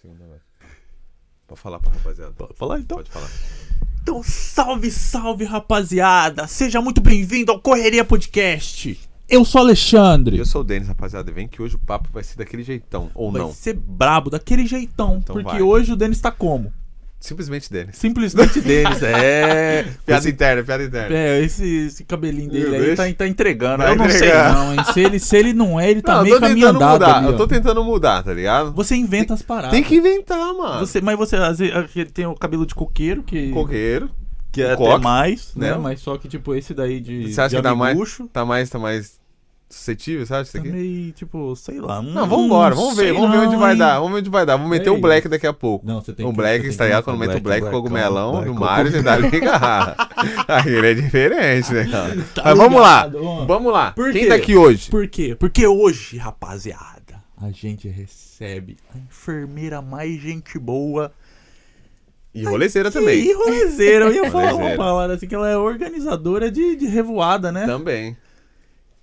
Segunda vez. Pode falar pra rapaziada. Pode falar então? Pode falar. Então, salve, salve, rapaziada! Seja muito bem-vindo ao Correria Podcast. Eu sou E Alexandre. eu sou o Denis, rapaziada. Vem que hoje o papo vai ser daquele jeitão. Ou Vai não. ser brabo, daquele jeitão. Então porque vai. hoje o Denis tá como? Simplesmente Denis. Simplesmente Denis, é. Piada Esse- interna, piada interna. É, esse, esse cabelinho dele aí tá, tá entregando. Vai eu não sei não, hein? Se ele, se ele não é, ele tá Não, meio caminho andado mudar. ali, eu tô tentando mudar, tá ligado? Você inventa as paradas. Tem que inventar, mano. Você, mas você, às vezes, tem o cabelo de coqueiro, que, Coqueiro. que é até coque, mais, né? né? Mas só que, tipo, esse daí de, Você acha de que dá mais- Tá mais, tá mais suscetível, sabe? Isso tá aqui? meio, tipo, sei lá. Não, vambora, vamos ver, vamos ver onde vai dar, vamos ver onde vai dar. Vamos meter É o Black daqui a pouco. Não, você tem o que- Black, você que ligado? mostrar Quando o mete o Black Blackão, cogumelão Black do Mario, você cogumelo. tá ligado. Aí ele é diferente, né, cara? Tá Mas vamos lá, vamos lá. Quem tá aqui hoje? Por quê? Porque hoje, rapaziada, a gente recebe a enfermeira mais gente boa. E rolezeira E também. rolezeira. Eu ia falar uma palavra assim, que ela é organizadora de, de revoada, né? Também.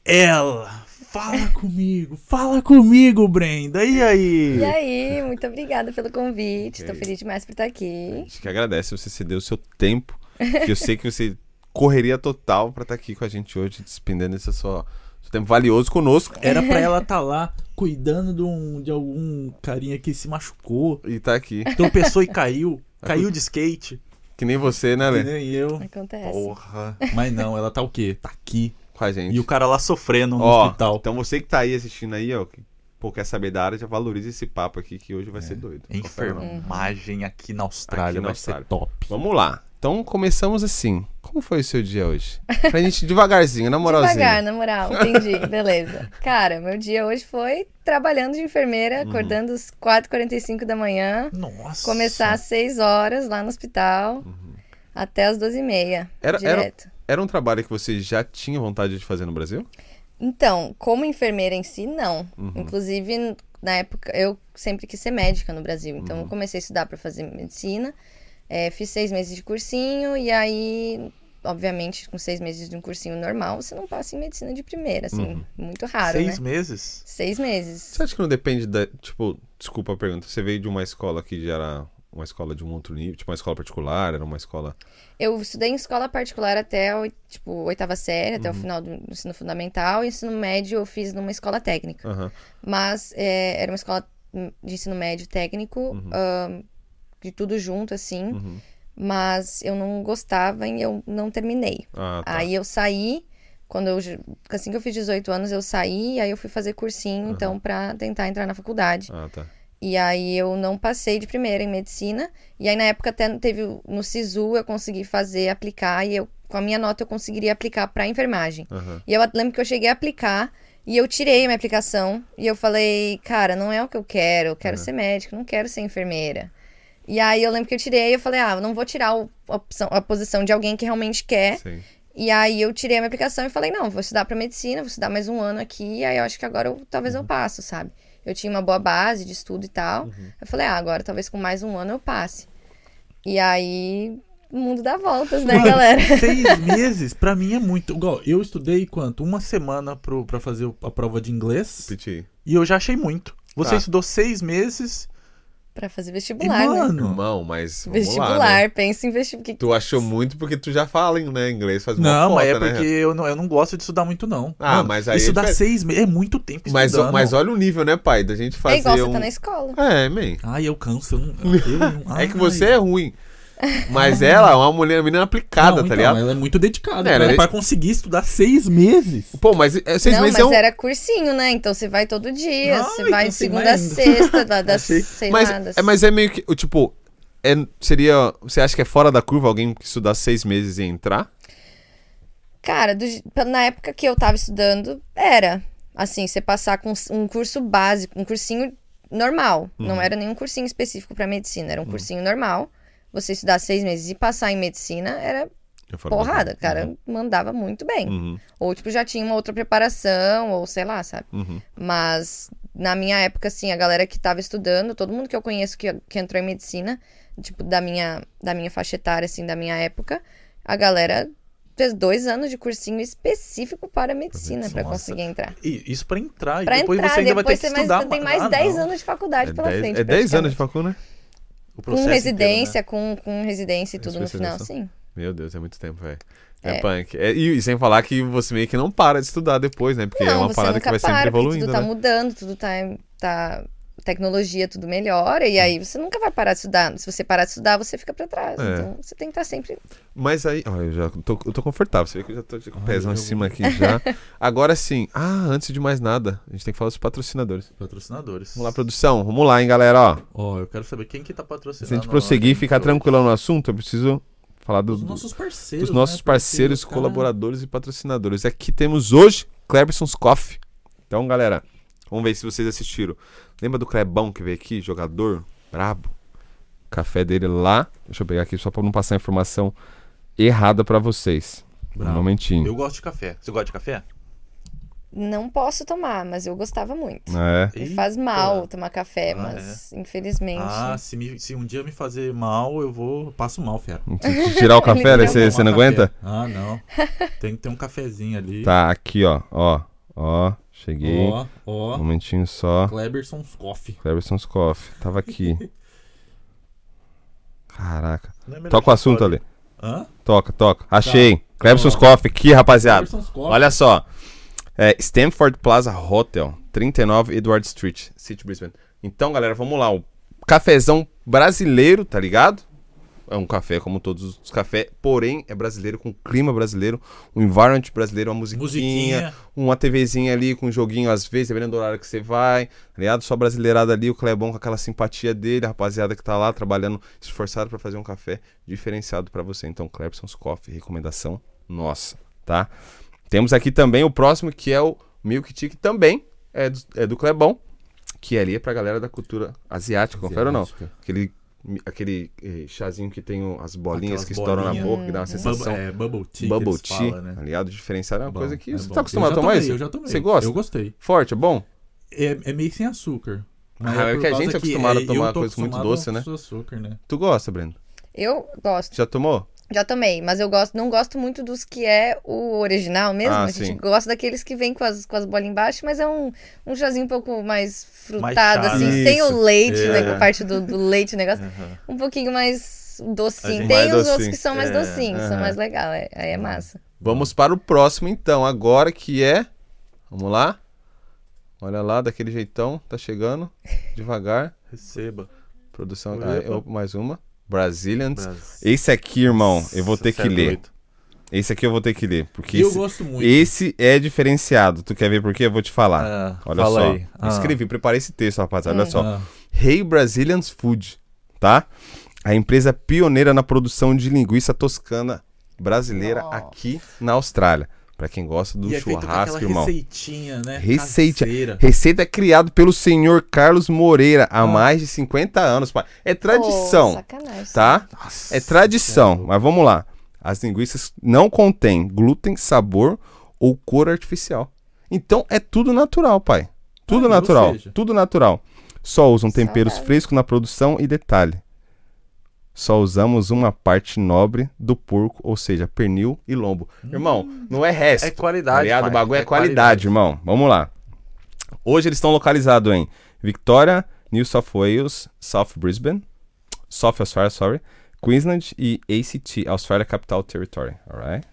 Ela, fala comigo, fala comigo, Brenda. E aí? E aí, muito obrigada pelo convite. Tô Ok. feliz demais por estar A aqui. gente que agradece você ceder o seu tempo, que eu sei que você correria total pra estar aqui com a gente hoje, despendendo esse seu, seu tempo valioso conosco. Era pra ela estar lá cuidando de, um- de algum carinha que se machucou, E tá aqui. tropeçou e caiu, caiu de skate, Que nem você, né, que Lê? nem eu. Acontece. Porra. Mas não, ela tá o quê? Tá aqui. Com a gente. E o cara lá sofrendo no Ó, hospital. então você que tá aí assistindo aí, ó, que pô, quer saber da área, já valoriza esse papo aqui que hoje vai ser doido. Enfermagem aqui na Austrália Aqui na vai Austrália. ser top. Vamos lá. Então começamos assim. Como foi o seu dia hoje? Pra gente devagarzinho, na moralzinha. Devagar, na moral. Entendi. Beleza. Cara, meu dia hoje foi trabalhando de enfermeira, Uhum. acordando às 4h45 da manhã. Nossa. Começar às 6 horas lá no hospital. Até às 12h30. Uhum. Era- era- direto. Era um trabalho que você já tinha vontade de fazer no Brasil? Então, como enfermeira em si, não. Uhum. Inclusive, na época, eu sempre quis ser médica no Brasil. Então, Uhum. eu comecei a estudar para fazer medicina. É, fiz seis meses de cursinho e aí, obviamente, com seis meses de um cursinho normal, você não passa em medicina de primeira, assim, Uhum. muito raro, Seis né? meses? Seis meses. Você acha que não depende da. Tipo, desculpa a pergunta. Você veio de uma escola que já era uma escola de um outro nível, tipo uma escola particular, era uma escola. Eu estudei em escola particular até tipo, oitava série, Uhum. até o final do ensino fundamental. E ensino médio eu fiz numa escola técnica. Aham. Mas é, era uma escola de ensino médio técnico, ahn, de tudo junto, assim. Uhum. Mas eu não gostava e eu não terminei. Ah, tá. Aí eu saí, quando eu. Assim que eu fiz 18 anos, eu saí, aí eu fui fazer cursinho, então, pra tentar entrar na faculdade. Ah, tá. E aí eu não passei de primeira em medicina. E aí na época até teve no SISU eu consegui fazer, aplicar, e eu, com a minha nota eu conseguiria aplicar pra enfermagem. Aham. E eu lembro que eu cheguei a aplicar e eu tirei a minha aplicação e eu falei, cara, não é o que eu quero, eu quero É. ser médico, não quero ser enfermeira. E aí eu lembro que eu tirei e eu falei, ah, eu não vou tirar o- a, opção, a posição de alguém que realmente quer. Sim. E aí eu tirei a minha aplicação e falei, não, vou estudar pra medicina, vou estudar mais um ano aqui, e aí eu acho que agora eu, talvez Uhum. eu passo, sabe? Eu tinha uma boa base de estudo e tal. Uhum. Eu falei, ah, agora talvez com mais um ano eu passe. E aí o mundo dá voltas, né, Mano, galera? Seis meses, pra mim é muito. Igual, eu estudei quanto? Uma semana pro, pra fazer a prova de inglês. Piti. E eu já achei muito. Você Tá. estudou seis meses. Pra fazer E, vestibular, né? mano. Irmão, mas. Vamos Vestibular, Lá, né? pensa em vestibular. Tu achou muito porque tu já fala né, inglês, faz uma Não, cota, mas é né? porque eu, não, eu não gosto de estudar muito, não. Ah, mas aí Estudar é diferente. seis meses é muito tempo Mas, estudando. mas olha o nível, né, pai? Da gente fazer É igual você um... tá na escola. É, man. Ai, eu canso. Eu não, eu não- É que ai. você é ruim. Mas ela é uma mulher, uma menina aplicada, Não, tá então, ligado? Ela é muito dedicada. É, pra, ela é- pra conseguir estudar seis meses. Pô, mas é, seis não, meses mas é um... era cursinho, né? Então você vai todo dia. Você então vai você de segunda vai a sexta, da, das, Achei. sei Mas, das... é, mas é meio que, o tipo... É, seria... Você acha que é fora da curva alguém que estudar seis meses e entrar? Cara, do na época que eu tava estudando, era. Assim, você passar com um curso básico, um cursinho normal. Uhum. Não era nenhum cursinho específico pra medicina, era um cursinho normal. Você estudar seis meses e passar em medicina era porrada. O cara mandava muito bem. Uhum, Ou, tipo, já tinha uma outra preparação, ou sei lá, sabe? uhum. Mas na minha época, assim, a galera que tava estudando, todo mundo que eu conheço que, que entrou em medicina, tipo, da minha, da minha faixa etária, assim, da minha época, a galera fez dois anos de cursinho específico para medicina para conseguir entrar. E isso pra entrar. Pra e depois entrar, você ainda vai ter depois que você mais- estudar. tem mais Ah, 10 não. anos de faculdade É pela 10 frente. é 10 anos de praticamente. facu, né? Com residência, inteiro, né? com, com residência e tudo no final, sim. Meu Deus, é muito tempo, velho. É, É. punk. É, e, e sem falar que você meio que não para de estudar depois, né? Porque é não, uma você parada que vai sempre para, porque evoluindo, tudo tá né? mudando, tudo tá, tá... Tecnologia, tudo melhora, e aí você nunca vai parar de estudar. Se você parar de estudar, você fica pra trás. É. Então, você tem que estar sempre... Mas aí, ó, eu já tô, eu tô confortável. Você vê que eu já tô com o pezão em cima aqui já. Agora sim, ah, antes de mais nada, a gente tem que falar dos patrocinadores. Patrocinadores. Vamos lá, produção. Vamos lá, hein, galera, ó. Ó, eu quero saber quem que tá patrocinando. Se a gente prosseguir e ficar tranquilo no assunto, eu preciso falar do- Os do- nossos parceiros. dos nossos né? parceiros, Porque, cara, colaboradores e patrocinadores. Aqui temos hoje Cleberson's Coffee. Então, galera, vamos ver se vocês assistiram. Lembra do Clebão que veio aqui, jogador brabo? Café dele lá. Deixa eu pegar aqui só pra não passar a informação errada pra vocês. Bravo. Um momentinho. Eu gosto de café. Você gosta de café? Não posso tomar, mas eu gostava muito. É. Me faz Eita. mal tomar café, Ah, mas infelizmente... Ah, se, me- se um dia me fazer mal, eu vou. Passo mal, fera. Tirar o café, daí você, você não aguenta? café. Ah, não. Tem que ter um cafezinho ali. Tá, aqui, ó. Ó, ó. Cheguei. Ó, Um ó. momentinho só. Cleberson's Coffee. Cleberson's Coffee. Tava aqui. Caraca. É Toca o assunto pode- ali. Hã? Toca, toca. Achei. Cleberson's Ó. Coffee aqui, rapaziada. Cleberson's Coffee. Olha só. É, Stanford Plaza Hotel, 39 Edward Street, City Brisbane. Então, galera, vamos lá. O cafezão brasileiro, tá ligado? É um café como todos os cafés, porém é brasileiro, com clima brasileiro, um environment brasileiro, uma musiquinha, Musiquinha. uma TVzinha ali com um joguinho às vezes, dependendo do horário que você vai, tá ligado? Só brasileirada ali, o Clebão com aquela simpatia dele, a rapaziada que tá lá trabalhando esforçado pra fazer um café diferenciado pra você. Então, Clebson's Coffee, recomendação nossa, tá? Temos aqui também o próximo, que é o Milk Tea, que também é do, é do Clebão, que ali é pra galera da cultura asiática, confere ou não? Asiática. Aquele, aquele eh, chazinho que tem as bolinhas Aquelas que estouram na bolinhas. boca, que dá uma sensação. Bubble, é, bubble tea. que Bubble eles tea, falam, né? aliado diferenciado, é uma Bom, coisa que é você bom. tá acostumado a tomar tomei, isso? Eu já tomei. Você gosta? Eu gostei. Forte, é bom? É, é meio sem açúcar. Mas Ah, é por que a gente é acostumado a eu tomar coisa muito doce, né? açúcar, né? Tu gosta, Breno? Eu gosto. Já tomou? Já tomei, mas eu gosto, não gosto muito dos que é o original mesmo. Ah, a gente sim. gosta daqueles que vem com as, com as bolinhas embaixo, mas é um, um chazinho um pouco mais frutado, chá, assim, né? sem Isso. o leite, É. né? Com a parte do, do leite, o negócio. Aham. Um pouquinho mais docinho. gente- Tem Mais os outros docinho. que são mais É, docinhos, aham. são mais legais. Aí é massa. Vamos para o próximo, então, agora que é. Vamos lá? Olha lá, daquele jeitão, tá chegando. Devagar. Receba. Produção. Ah, eu- mais uma. Brazilians. Brasil. Esse aqui, irmão, eu vou ter que é ler. Esse aqui eu vou ter que ler. Porque eu esse, gosto muito. esse é diferenciado. Tu quer ver por quê? Eu vou te falar. Ah, Olha fala só. aí. Ah, Escrevi, preparei esse texto, rapaziada. Olha só. ah. Hey Brazilians Food, tá? A empresa pioneira na produção de linguiça toscana brasileira Nossa. aqui na Austrália. Pra quem gosta do E é feito com churrasco, irmão. receitinha, né? Receita. Caseira. Receita criada pelo senhor Carlos Moreira há Ah. mais de 50 anos, pai. É tradição, Pô, sacanagem. tá? Nossa, É tradição, é mas vamos lá. As linguiças não contêm glúten, sabor ou cor artificial. Então é tudo natural, pai. Tudo Ah, natural, tudo natural. Só usam temperos frescos na produção e detalhe. Só usamos uma parte nobre do porco, ou seja, pernil e lombo. Irmão, não é resto. É Tá qualidade. pai. O bagulho é, qualidade, irmão. Vamos lá. Hoje eles estão localizados em Victoria, New South Wales, South Brisbane, South Australia, sorry, Queensland e ACT, Australia Capital Territory, alright?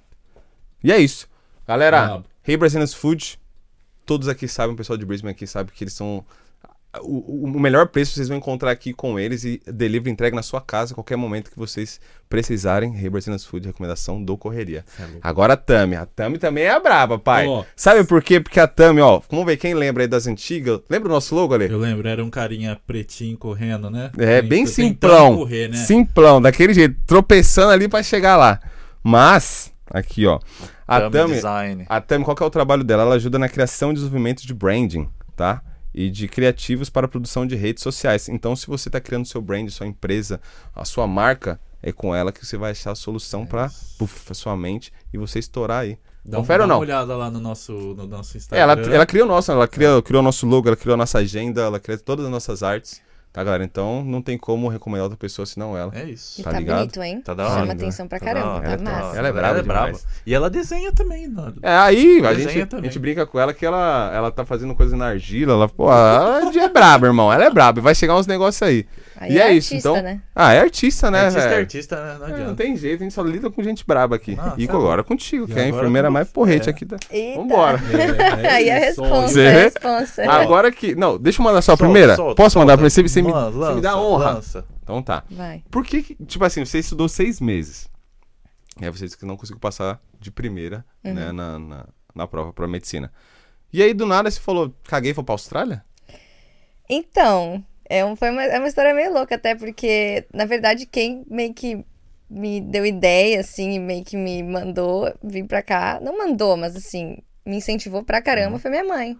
E é isso. Galera, Brabo. Hey Brazilians Food, todos aqui sabem, o pessoal de Brisbane aqui sabe que eles são... O, o melhor preço vocês vão encontrar aqui com eles e delivery entrega na sua casa a qualquer momento que vocês precisarem. Hey Brazilians Food, recomendação do Correria. É. Agora a Tami. A Tami também é a braba, pai. Ó. Sabe por quê? Porque a Tami, ó, vamos ver quem lembra aí das antigas. Lembra o nosso logo ali? Eu lembro, era um carinha pretinho correndo, né? É, Tem- bem simplão. Correr, né? Simplão, daquele jeito, tropeçando ali pra chegar lá. Mas, aqui, ó. A Tami, Design. a Tami, qual que é o trabalho dela? Ela ajuda na criação e desenvolvimento de branding, tá? E de criativos para a produção de redes sociais. Então, se você está criando seu brand, sua empresa, a sua marca, é com ela que você vai achar a solução para a sua mente e você estourar aí. Dá, um- Confere dá ou não? uma olhada lá no nosso, no nosso É, Instagram. ela, ela criou o nosso, ela criou, criou o nosso logo, ela criou a nossa agenda, ela criou todas as nossas artes, Tá, galera? Então não tem como recomendar outra pessoa senão ela. É isso. E Tá tá, ligado? bonito, hein? Tá da hora, Chama né? atenção pra Tá caramba, tá ela tá- massa. ela é braba braba. demais. E ela desenha também, mano. É, aí a Desenha gente, a gente brinca com ela que ela, ela tá fazendo coisa na argila. Ela, pô, ela é braba, irmão. Ela é braba. e Vai chegar uns negócios aí. Aí e é, isso, artista, então. né? Ah, é artista, né, artista é artista, né? Não É, adianta. Não tem jeito, a gente só lida com gente braba aqui. Nossa, e tá agora contigo, E que é a enfermeira com mais porrete É. aqui da. Eita. Vambora. Aí a responsa, Você a vê? responsa. Agora que. Não, deixa eu mandar só a primeira. solta, Posso mandar solta. pra você? Você me, Mano, você me dá lança, honra. lança. Então tá. Vai. Por que, tipo assim, você estudou seis meses? E aí você disse que não conseguiu passar de primeira, né, na, na, na prova pra medicina. E aí, do nada, você falou, caguei e vou pra Austrália? Então, é, um, foi uma, é uma história meio louca, até porque, na verdade, quem meio que me deu ideia, assim, meio que me mandou vir pra cá, não mandou, mas assim, me incentivou pra caramba, foi minha mãe.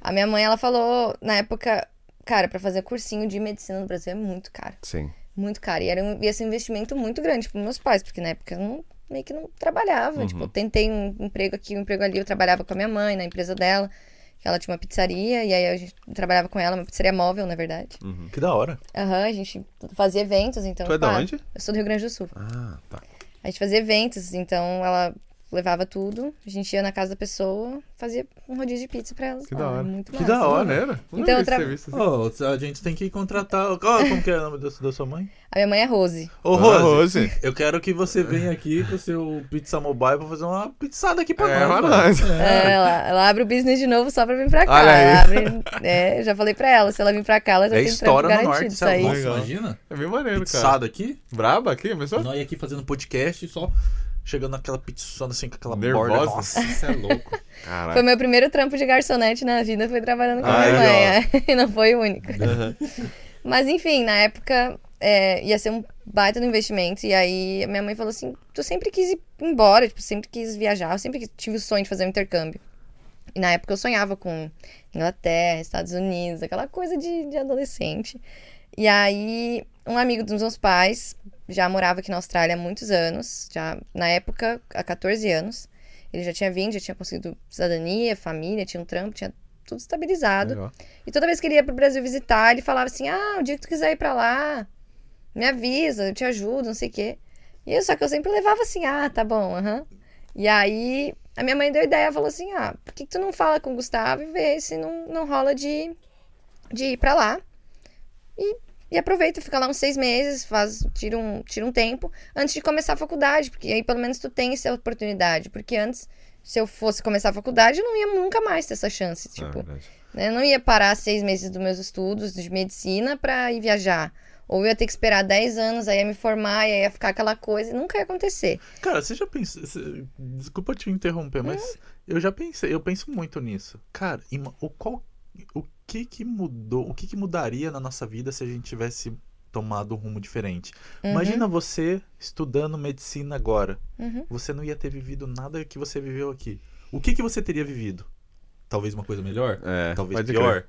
A minha mãe, ela falou, na época, cara, pra fazer cursinho de medicina no Brasil é muito caro. Sim. Muito caro. E era um, ia ser um investimento muito grande pros meus pais, porque na época eu não, meio que não trabalhava. Tipo, eu tentei um emprego aqui, um emprego ali. Eu trabalhava com a minha mãe na empresa dela, ela tinha uma pizzaria, e aí a gente trabalhava com ela, uma pizzaria móvel, na verdade. Que da hora. Aham, a gente fazia eventos, então. Tu é da pá, onde? Eu sou do Rio Grande do Sul. Ah, tá. A gente fazia eventos, então ela levava tudo, a gente ia na casa da pessoa, fazia um rodízio de pizza pra ela. Que da hora. Muito Que massa. da hora. Maneiro. Não Então, tra- serviço assim. Ô, a gente tem que contratar. Qual, como que é o nome da, da sua mãe? A minha mãe é Rose. Ô, Dona Rose, Rose. eu quero que você venha aqui com o seu Pizza Mobile pra fazer uma pizzada aqui pra É, nós. nós. É, ela, ela abre o business de novo só pra vir pra cá. Olha aí. Ela abre, é, já falei pra ela, se ela vir pra cá, ela já É tem história no garantido. norte, Isso aí. Nossa, imagina? É bem maneiro, cara. Pizzada aqui. Braba aqui, pessoal? Nós aqui fazendo podcast só chegando naquela pizzona assim com aquela borda. Nervosa? Nossa. Isso é louco. Foi Caralho. meu primeiro trampo de garçonete na vida, foi trabalhando com a Ai, minha mãe. é. E não foi o único. Aham. Mas enfim, na época é, ia ser um baita no investimento. E aí minha mãe falou assim: tu sempre quis ir embora, tipo, sempre quis viajar, eu sempre tive o sonho de fazer um intercâmbio. E na época eu sonhava com Inglaterra, Estados Unidos, aquela coisa de, de adolescente. E aí, um amigo dos meus pais já morava aqui na Austrália há muitos anos, já na época, há 14 anos. Ele já tinha vindo, já tinha conseguido cidadania, família, tinha um trampo, tinha tudo estabilizado. Legal. E toda vez que ele ia pro Brasil visitar, ele falava assim: Ah, o dia que tu quiser ir pra lá, me avisa, eu te ajudo, não sei o quê. E eu, só que eu sempre levava assim: Ah, tá bom, aham. E aí, a minha mãe deu ideia, falou assim: Ah, por que, que tu não fala com o Gustavo e vê se não, não rola de, de ir pra lá? E, e aproveita, fica lá uns seis meses, faz, tira, um, tira um tempo antes de começar a faculdade, porque aí pelo menos tu tem essa oportunidade. Porque antes, se eu fosse começar a faculdade, eu não ia nunca mais ter essa chance. É Tipo, né? Eu não ia parar seis meses dos meus estudos de medicina pra ir viajar. Ou eu ia ter que esperar 10 anos, aí ia me formar, e aí ia ficar aquela coisa, e nunca ia acontecer. Cara, você já pensou. Desculpa te interromper, mas eu já pensei, eu penso muito nisso. Cara, o, qual, o que que mudou? O que que mudaria na nossa vida se a gente tivesse tomado um rumo diferente? Uhum. Imagina você estudando medicina agora. Uhum. Você não ia ter vivido nada que você viveu aqui. O que que você teria vivido? Talvez uma coisa melhor? É, Talvez pior. crer.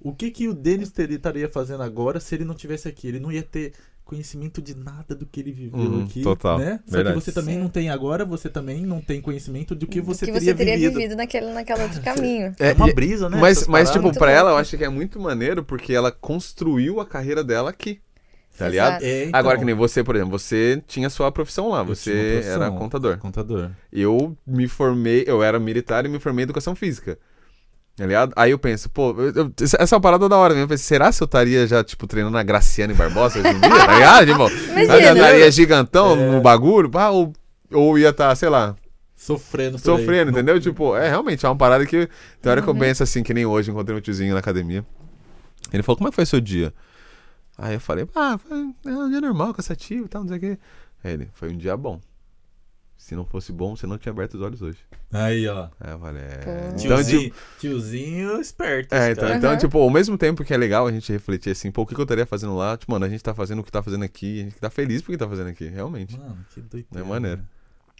O que que o Denis teria, estaria fazendo agora se ele não tivesse aqui? Ele não ia ter conhecimento de nada do que ele viveu Uhum, aqui, total. né? Só Verdade. que você também Sim. não tem agora, você também não tem conhecimento do que Do você que teria, você teria vivido. vivido, naquele, naquele outro caminho. É uma e- brisa, né? Mas, mas tipo, pra ela, eu acho que é muito maneiro porque ela construiu a carreira dela aqui. Tá ligado? É, então, Agora, que nem você, por exemplo, você tinha sua profissão lá, você profissão, era contador. Contador. Eu me formei, eu era militar e me formei em educação física. Tá ligado? Aí eu penso, pô, eu- eu- essa é uma parada da hora mesmo. Eu pensei, será se eu estaria já, tipo, treinando a Graciane Barbosa hoje em dia? Tá ligado? Tipo, eu estaria gigantão É. no bagulho, pá, ou, ou ia estar, sei lá, Sofrendo por aí. sofrendo, Não- entendeu? Tipo, é realmente é uma parada que tem hora que Uhum. eu penso assim, que nem hoje, encontrei um tiozinho na academia. Ele falou, como é que foi seu dia? Aí eu falei, ah, foi é um dia normal, cansativo e tal, não sei o quê. Aí ele, foi um dia bom. Se não fosse bom, você não tinha aberto os olhos hoje. Aí, ó. Aí eu falei, é. Então, Tiozinho, tipo, tiozinho esperto. é, então, cara. então, tipo, ao mesmo tempo que é legal a gente refletir assim, pô, o que, eu estaria fazendo lá? Tipo, mano, a gente tá fazendo o que tá fazendo aqui, a gente tá feliz por que tá fazendo aqui, realmente. Mano, que doideira. É maneiro.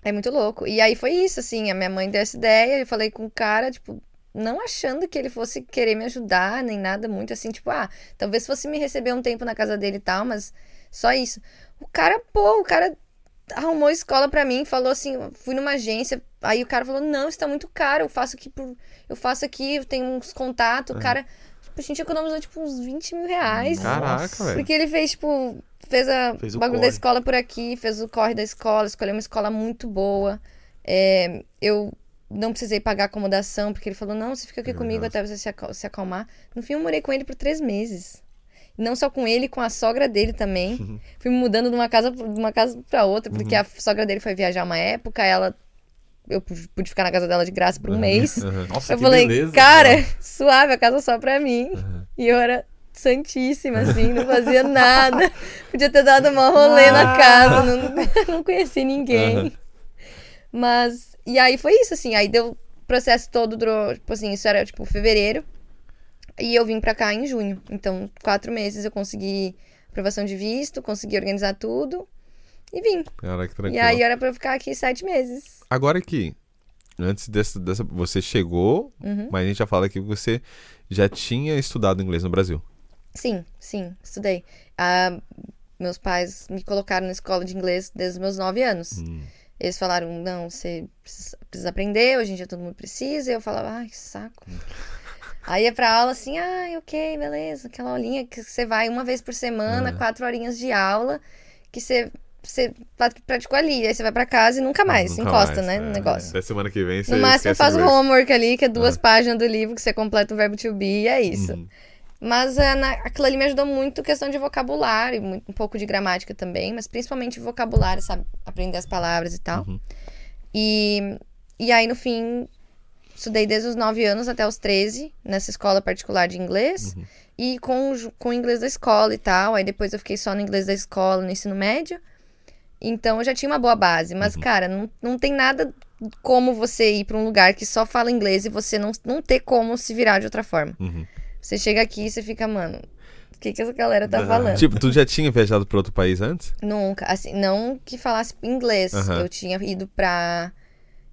É muito louco. E aí foi isso, assim, a minha mãe deu essa ideia, eu falei com o cara, tipo, não achando que ele fosse querer me ajudar, nem nada muito assim, tipo, ah, talvez fosse me receber um tempo na casa dele e tal, mas só isso. O cara, pô, o cara arrumou escola pra mim, falou assim, fui numa agência, aí o cara falou, não, isso tá muito caro, eu faço aqui por, eu faço aqui, eu tenho uns contatos, o cara a gente economizou, tipo, uns 20 mil reais. Caraca, velho. Porque ele fez, tipo, fez, a, Fez o bagulho da corre. escola por aqui, fez o corre da escola, escolheu uma escola muito boa. É, eu não precisei pagar acomodação, porque ele falou, não, você fica aqui É comigo verdade. até você se, acal- se acalmar. No fim, eu morei com ele por três meses. Não só com ele, com a sogra dele também. Uhum. Fui me mudando de uma casa, de uma casa pra outra, porque a sogra dele foi viajar uma época, ela... Eu pude ficar na casa dela de graça por um mês. Aham. Nossa, Eu que falei, beleza. cara, suave, a casa só pra mim. E eu era santíssima, assim, não fazia nada. Podia ter dado uma rolê na casa, não, não conheci ninguém. Aham. Mas, e aí foi isso, assim, aí deu o processo todo, durou, tipo assim, isso era, tipo, fevereiro. E eu vim pra cá em junho. Então, quatro meses eu consegui aprovação de visto, consegui organizar tudo e vim. Caraca, que tranquilo. E aí era pra eu ficar aqui sete meses. Agora aqui, antes dessa, dessa. Você chegou, Uhum. mas a gente já fala aqui que você já tinha estudado inglês no Brasil. Sim, sim, estudei. Ah, meus pais me colocaram na escola de inglês desde os meus nove anos. Hum. Eles falaram, não, você precisa, precisa aprender, hoje em dia todo mundo precisa. E eu falava, ai, que saco. Aí ia pra aula assim, ai, ok, beleza. Aquela aulinha que você vai uma vez por semana, quatro horinhas de aula, que você, você praticou ali. Aí você vai pra casa e nunca mais, Nunca encosta, mais, né, é. no negócio. Até semana que vem você No máximo faz o inglês. homework ali, que é duas páginas do livro que você completa o verbo to be e é isso. Uhum. Mas é, na, aquilo ali me ajudou muito questão de vocabulário, um pouco de gramática também, mas principalmente vocabulário, sabe? Aprender as palavras e tal. Uhum. E, e aí, no fim, estudei desde os 9 anos até os 13, nessa escola particular de inglês. Uhum. E com, com o inglês da escola e tal. Aí depois eu fiquei só no inglês da escola, no ensino médio. Então eu já tinha uma boa base. Uhum. Mas, cara, não, não tem nada como você ir pra um lugar que só fala inglês e você não, não ter como se virar de outra forma. Uhum. Você chega aqui e você fica, mano, o que, que essa galera tá falando? Tipo, tu já tinha viajado pra outro país antes? Nunca, assim, não que falasse inglês. Eu tinha ido pra.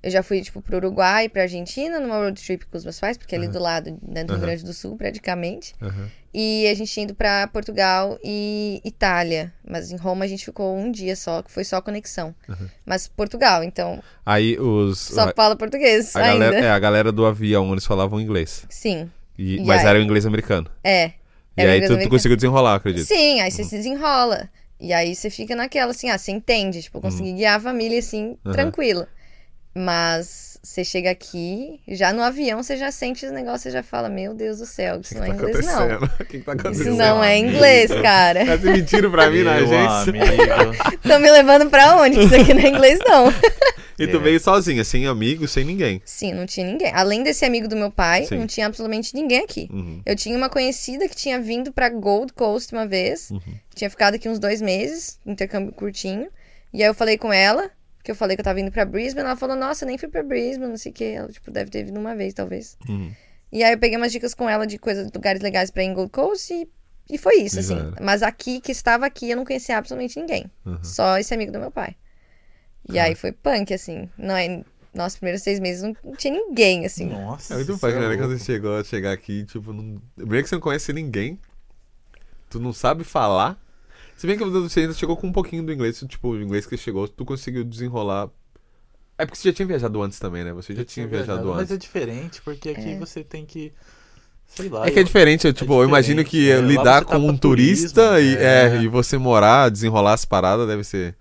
Eu já fui, tipo, pro Uruguai, pra Argentina, numa road trip com os meus pais, porque é ali do lado, né, do Rio. Grande do Sul, praticamente. Aham. E a gente tinha ido pra Portugal e Itália. Mas em Roma a gente ficou um dia só, que foi só conexão. Mas Portugal, então, Aí os. só fala português a ainda. galera, é, a galera do avião, eles falavam inglês. Sim, E, E mas aí? era o inglês americano. é. E aí tu, tu conseguiu desenrolar, acredito. Sim, aí você se desenrola. E aí você fica naquela, assim, ah, você entende. Tipo, eu consegui guiar a família, assim, Aham. Mas você chega aqui, já no avião, você já sente os negócios, você já fala, meu Deus do céu, isso não é inglês, não. O que, que tá Isso acontecendo? não é inglês, cara. Tá mentindo pra mim na agência. Estão me levando pra onde? Que Isso aqui não é inglês, não. E tu É. veio sozinha, sem amigo, sem ninguém. Sim, não tinha ninguém. Além desse amigo do meu pai, Sim. não tinha absolutamente ninguém aqui. Uhum. Eu tinha uma conhecida que tinha vindo pra Gold Coast uma vez. Uhum. Tinha ficado aqui uns dois meses, intercâmbio curtinho. E aí eu falei com ela, que eu falei que eu tava indo pra Brisbane. Ela falou, nossa, eu nem fui pra Brisbane, não sei o quê. Ela, tipo, deve ter vindo uma vez, talvez. Uhum. E aí eu peguei umas dicas com ela de coisas, lugares legais pra ir em Gold Coast e, e foi isso, assim. Exato. Mas aqui, que estava aqui, eu não conhecia absolutamente ninguém. Uhum. Só esse amigo do meu pai. E aí foi punk, assim. Não é... Nossos primeiros seis meses não tinha ninguém, assim. Nossa. É muito punk, né? louco. Quando você chegou, chegar aqui, tipo, não... primeiro que você não conhece ninguém, tu não sabe falar. Se bem que você ainda chegou com um pouquinho do inglês, tipo, o inglês que chegou, tu conseguiu desenrolar. É porque você já tinha viajado antes também, né? Você já tinha viajado Mas antes. é diferente, porque aqui você tem que. Sei lá. É que é diferente, eu, tipo, eu imagino que diferente, é. Lá lidar tá com um turista turismo, e, é, é. e você morar, desenrolar as paradas, deve ser.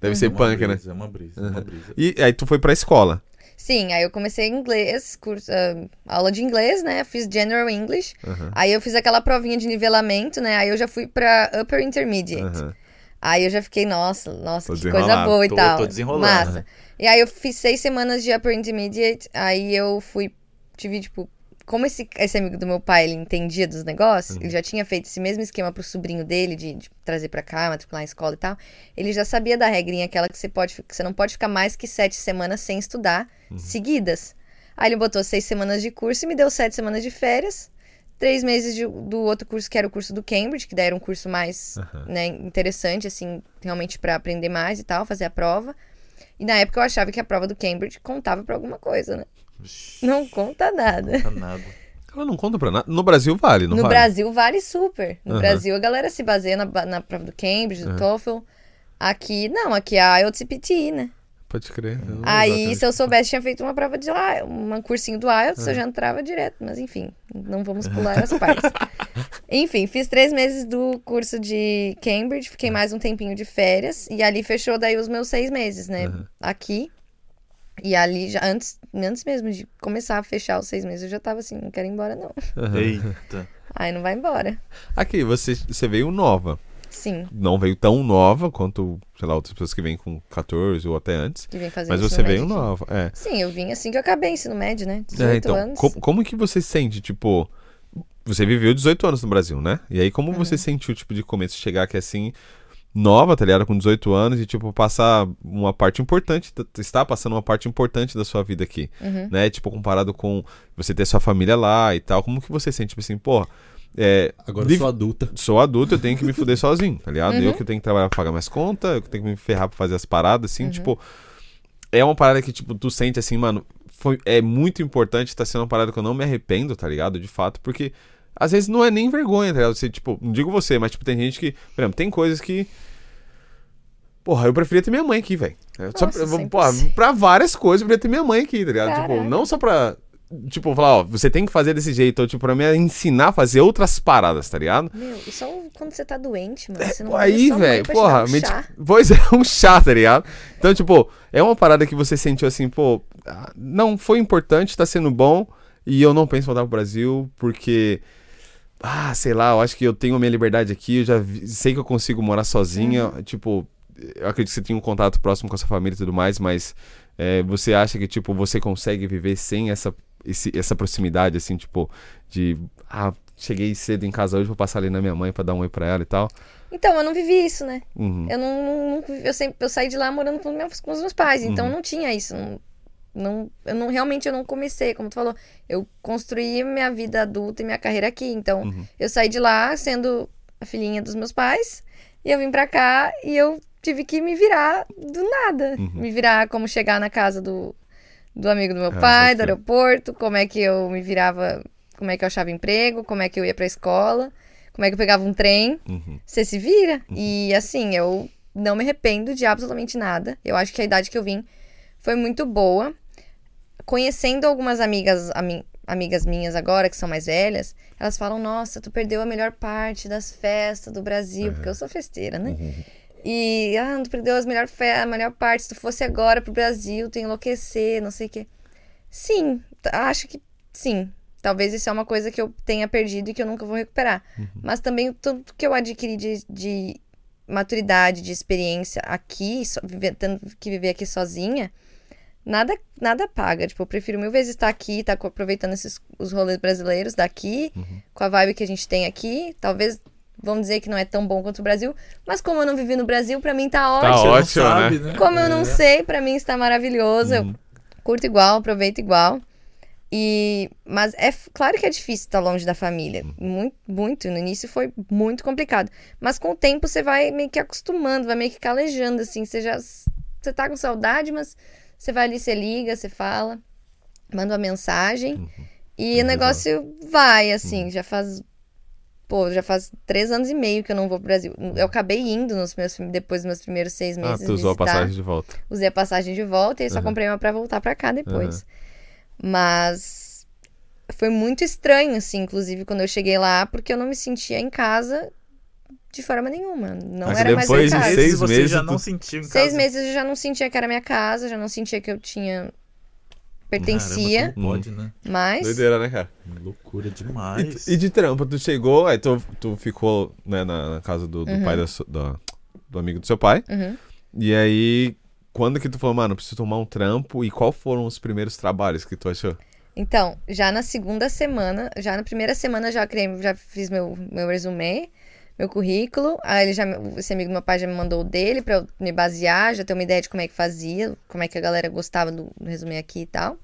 Deve É ser punk, né? brisa, É uma brisa, é uma brisa. E aí tu foi pra escola. Sim, aí eu comecei inglês, curso, ah, aula de inglês, né? Fiz General English. Aham. Aí eu fiz aquela provinha de nivelamento, né? Aí eu já fui pra Upper Intermediate. Aham. Aí eu já fiquei, nossa, nossa, Tô que coisa boa e Tô- tal. tô desenrolando. Massa. E aí eu fiz seis semanas de Upper Intermediate, aí eu fui, tive, tipo, como esse, esse amigo do meu pai, ele entendia dos negócios, Uhum. ele já tinha feito esse mesmo esquema pro sobrinho dele, de, de trazer pra cá, matricular em escola e tal, ele já sabia da regrinha aquela que você, pode, que você não pode ficar mais que sete semanas sem estudar, Uhum. seguidas. Aí ele botou seis semanas de curso e me deu sete semanas de férias, três meses de- do outro curso, que era o curso do Cambridge, que daí era um curso mais Aham. né, interessante, assim, realmente pra aprender mais e tal, fazer a prova. E na época eu achava que a prova do Cambridge contava pra alguma coisa, né? Não conta nada. Não nada. Ela não conta pra nada. No Brasil vale, não no vale? Brasil vale super. No Aham. Brasil a galera se baseia na, na prova do Cambridge, do TOEFL. Aqui, não, aqui é a IELTS e PTE, né? Pode crer. Aí, se eu soubesse, tinha feito uma prova de IELTS, um cursinho do IELTS, eu já entrava direto. Mas enfim, Não vamos pular as partes. Enfim, fiz três meses do curso de Cambridge, fiquei mais um tempinho de férias. E ali fechou daí os meus seis meses, né? Uhum. Aqui. E ali, já, antes, antes mesmo de começar a fechar os seis meses, eu já tava assim, não quero ir embora, não. Eita. Aí não vai embora. Aqui, você, você veio nova. Sim, Não veio tão nova quanto, sei lá, outras pessoas que vêm com 14 ou até antes. que vem fazer Mas você veio aqui. nova, é. Sim, eu vim assim que eu acabei ensino médio, né? 18 É, então, anos. como, como que você sente, tipo... Você viveu 18 anos no Brasil, né? E aí, como Uhum. você sentiu, tipo, de começo, chegar aqui assim, nova, tá ligado? Com 18 anos e, tipo, passar uma parte importante, da- está passando uma parte importante da sua vida aqui, Uhum. né? Tipo, comparado com você ter sua família lá e tal, como que você sente, tipo assim, pô... É, Agora eu sou adulta. sou adulto, eu tenho que me fuder sozinho, tá ligado? Uhum. Eu que tenho que trabalhar pra pagar minhas contas, eu que tenho que me ferrar pra fazer as paradas, Uhum. assim, tipo. É uma parada que, tipo, tu sente assim, mano, foi, é muito importante, tá sendo uma parada que eu não me arrependo, tá ligado? De fato, porque às vezes não é nem vergonha, tá ligado? Você, tipo, não digo você, mas, tipo, tem gente que, por exemplo, tem coisas que. Porra, eu preferia ter minha mãe aqui, velho. É, Só pra- Porra, 100%. pra várias coisas eu preferia ter minha mãe aqui, tá ligado? Tipo, não só pra. Tipo, falar, ó, você tem que fazer desse jeito, ou, tipo, pra me ensinar a fazer outras paradas, tá ligado? Meu, e só quando você tá doente, mano. Você não aí, velho, porra, um chá. pois é, um chá, tá ligado? Então, tipo, é uma parada que você sentiu assim, pô, ah, não, foi importante, tá sendo bom, e eu não penso em voltar pro Brasil, porque, ah, sei lá, eu acho que eu tenho a minha liberdade aqui, eu já vi- sei que eu consigo morar sozinha, Uhum. tipo, eu acredito que você tinha um contato próximo com a sua família e tudo mais, mas é, você acha que, tipo, você consegue viver sem essa, esse- essa proximidade, assim, tipo, de, ah, cheguei cedo em casa hoje, vou passar ali na minha mãe pra dar um oi pra ela e tal. Então, eu não vivi isso, né? Uhum. Eu não, não- não- eu sempre eu saí de lá morando com, meus, com os meus pais, então Uhum. não tinha isso. Não, não, eu não realmente eu não comecei, como tu falou, eu construí minha vida adulta e minha carreira aqui. Então, Uhum. eu saí de lá sendo a filhinha dos meus pais e eu vim pra cá e eu tive que me virar do nada, Uhum. me virar como chegar na casa do, do amigo do meu Ah, pai, do aeroporto, como é que eu me virava, como é que eu achava emprego, como é que eu ia pra escola, como é que eu pegava um trem. Uhum. Você se vira. E assim, eu não me arrependo de absolutamente nada. Eu acho que a idade que eu vim foi muito boa. Conhecendo algumas amigas, ami- amigas minhas agora, que são mais velhas, elas falam: Nossa, tu perdeu a melhor parte das festas do Brasil, porque eu sou festeira, né? E, ah, tu perdeu as melhor fe a melhor parte. Se tu fosse agora pro Brasil, tu ia enlouquecer, não sei o quê. Sim, acho que sim. Talvez isso é uma coisa que eu tenha perdido e que eu nunca vou recuperar. Mas também o tanto que eu adquiri de, de maturidade, de experiência aqui, so, viver- tendo que viver aqui sozinha, nada nada paga. Tipo, eu prefiro mil vezes estar aqui, estar co- aproveitando esses, os rolês brasileiros daqui, com a vibe que a gente tem aqui. Talvez, vamos dizer que não é tão bom quanto o Brasil, mas como eu não vivi no Brasil, pra mim tá Tá ótimo. Não ótimo, sabe, né? né? Como eu não É. sei, pra mim está maravilhoso. Eu curto igual, aproveito igual. E mas é claro que é difícil estar longe da família, muito, muito. No início foi muito complicado, mas com o tempo você vai meio que acostumando, vai meio que calejando assim. Você já você tá com saudade, mas você vai ali, você liga, você fala, manda uma mensagem e o negócio vai assim. Já faz pô, já faz três anos e meio que eu não vou pro Brasil. Eu acabei indo nos meus depois dos meus primeiros seis Ah, meses. tu usou a visitar passagem de volta. usei a passagem de volta e só Aham. comprei uma pra voltar pra cá depois. Mas foi muito estranho, assim, inclusive, quando eu cheguei lá, porque eu não me sentia em casa de forma nenhuma. Não Mas era mais minha depois de casa. seis você meses, já tu- não sentiu em Seis casa? meses eu já não sentia que era minha casa, já não sentia que eu tinha. pertencia, Caramba, pode, né? mas. Doideira, né, cara? Loucura E, demais. e de trampo, tu chegou, aí tu, tu ficou né, na, na casa do, do Uhum. pai da, da- do amigo do seu pai. Uhum. E aí, quando que tu falou, mano, preciso tomar um trampo? E qual foram os primeiros trabalhos que tu achou? Então, já na segunda semana, já na primeira semana já criei, já fiz meu, meu resumê, meu currículo. Aí ele já, esse amigo do meu pai já me mandou o dele pra eu me basear, já ter uma ideia de como é que fazia, como é que a galera gostava do, do resumê aqui e tal.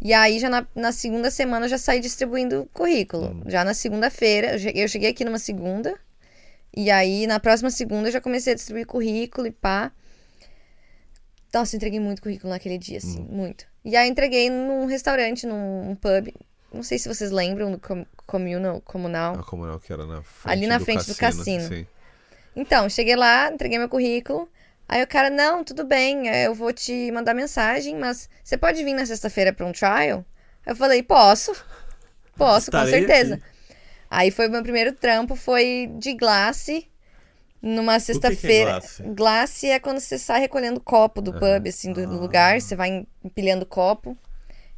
E aí já na, na segunda semana eu já saí distribuindo currículo. Já na segunda-feira, eu cheguei- aqui numa segunda. E aí na próxima segunda eu já comecei a distribuir currículo e pá. Nossa, entreguei muito currículo naquele dia, assim, muito. E aí entreguei num restaurante, num pub. Não sei se vocês lembram do com- comunal. Ah, como é que era na frente Ali na frente do cassino. Então, cheguei lá, entreguei meu currículo. Aí o cara, não, tudo bem, é, eu vou te mandar mensagem, mas você pode vir na sexta-feira pra um trial? Eu falei, posso. Posso, com Estarei certeza. aqui. Aí foi o meu primeiro trampo, foi de glace, numa sexta-feira. glace? glace é quando você sai recolhendo copo do pub, assim, do lugar, você vai empilhando copo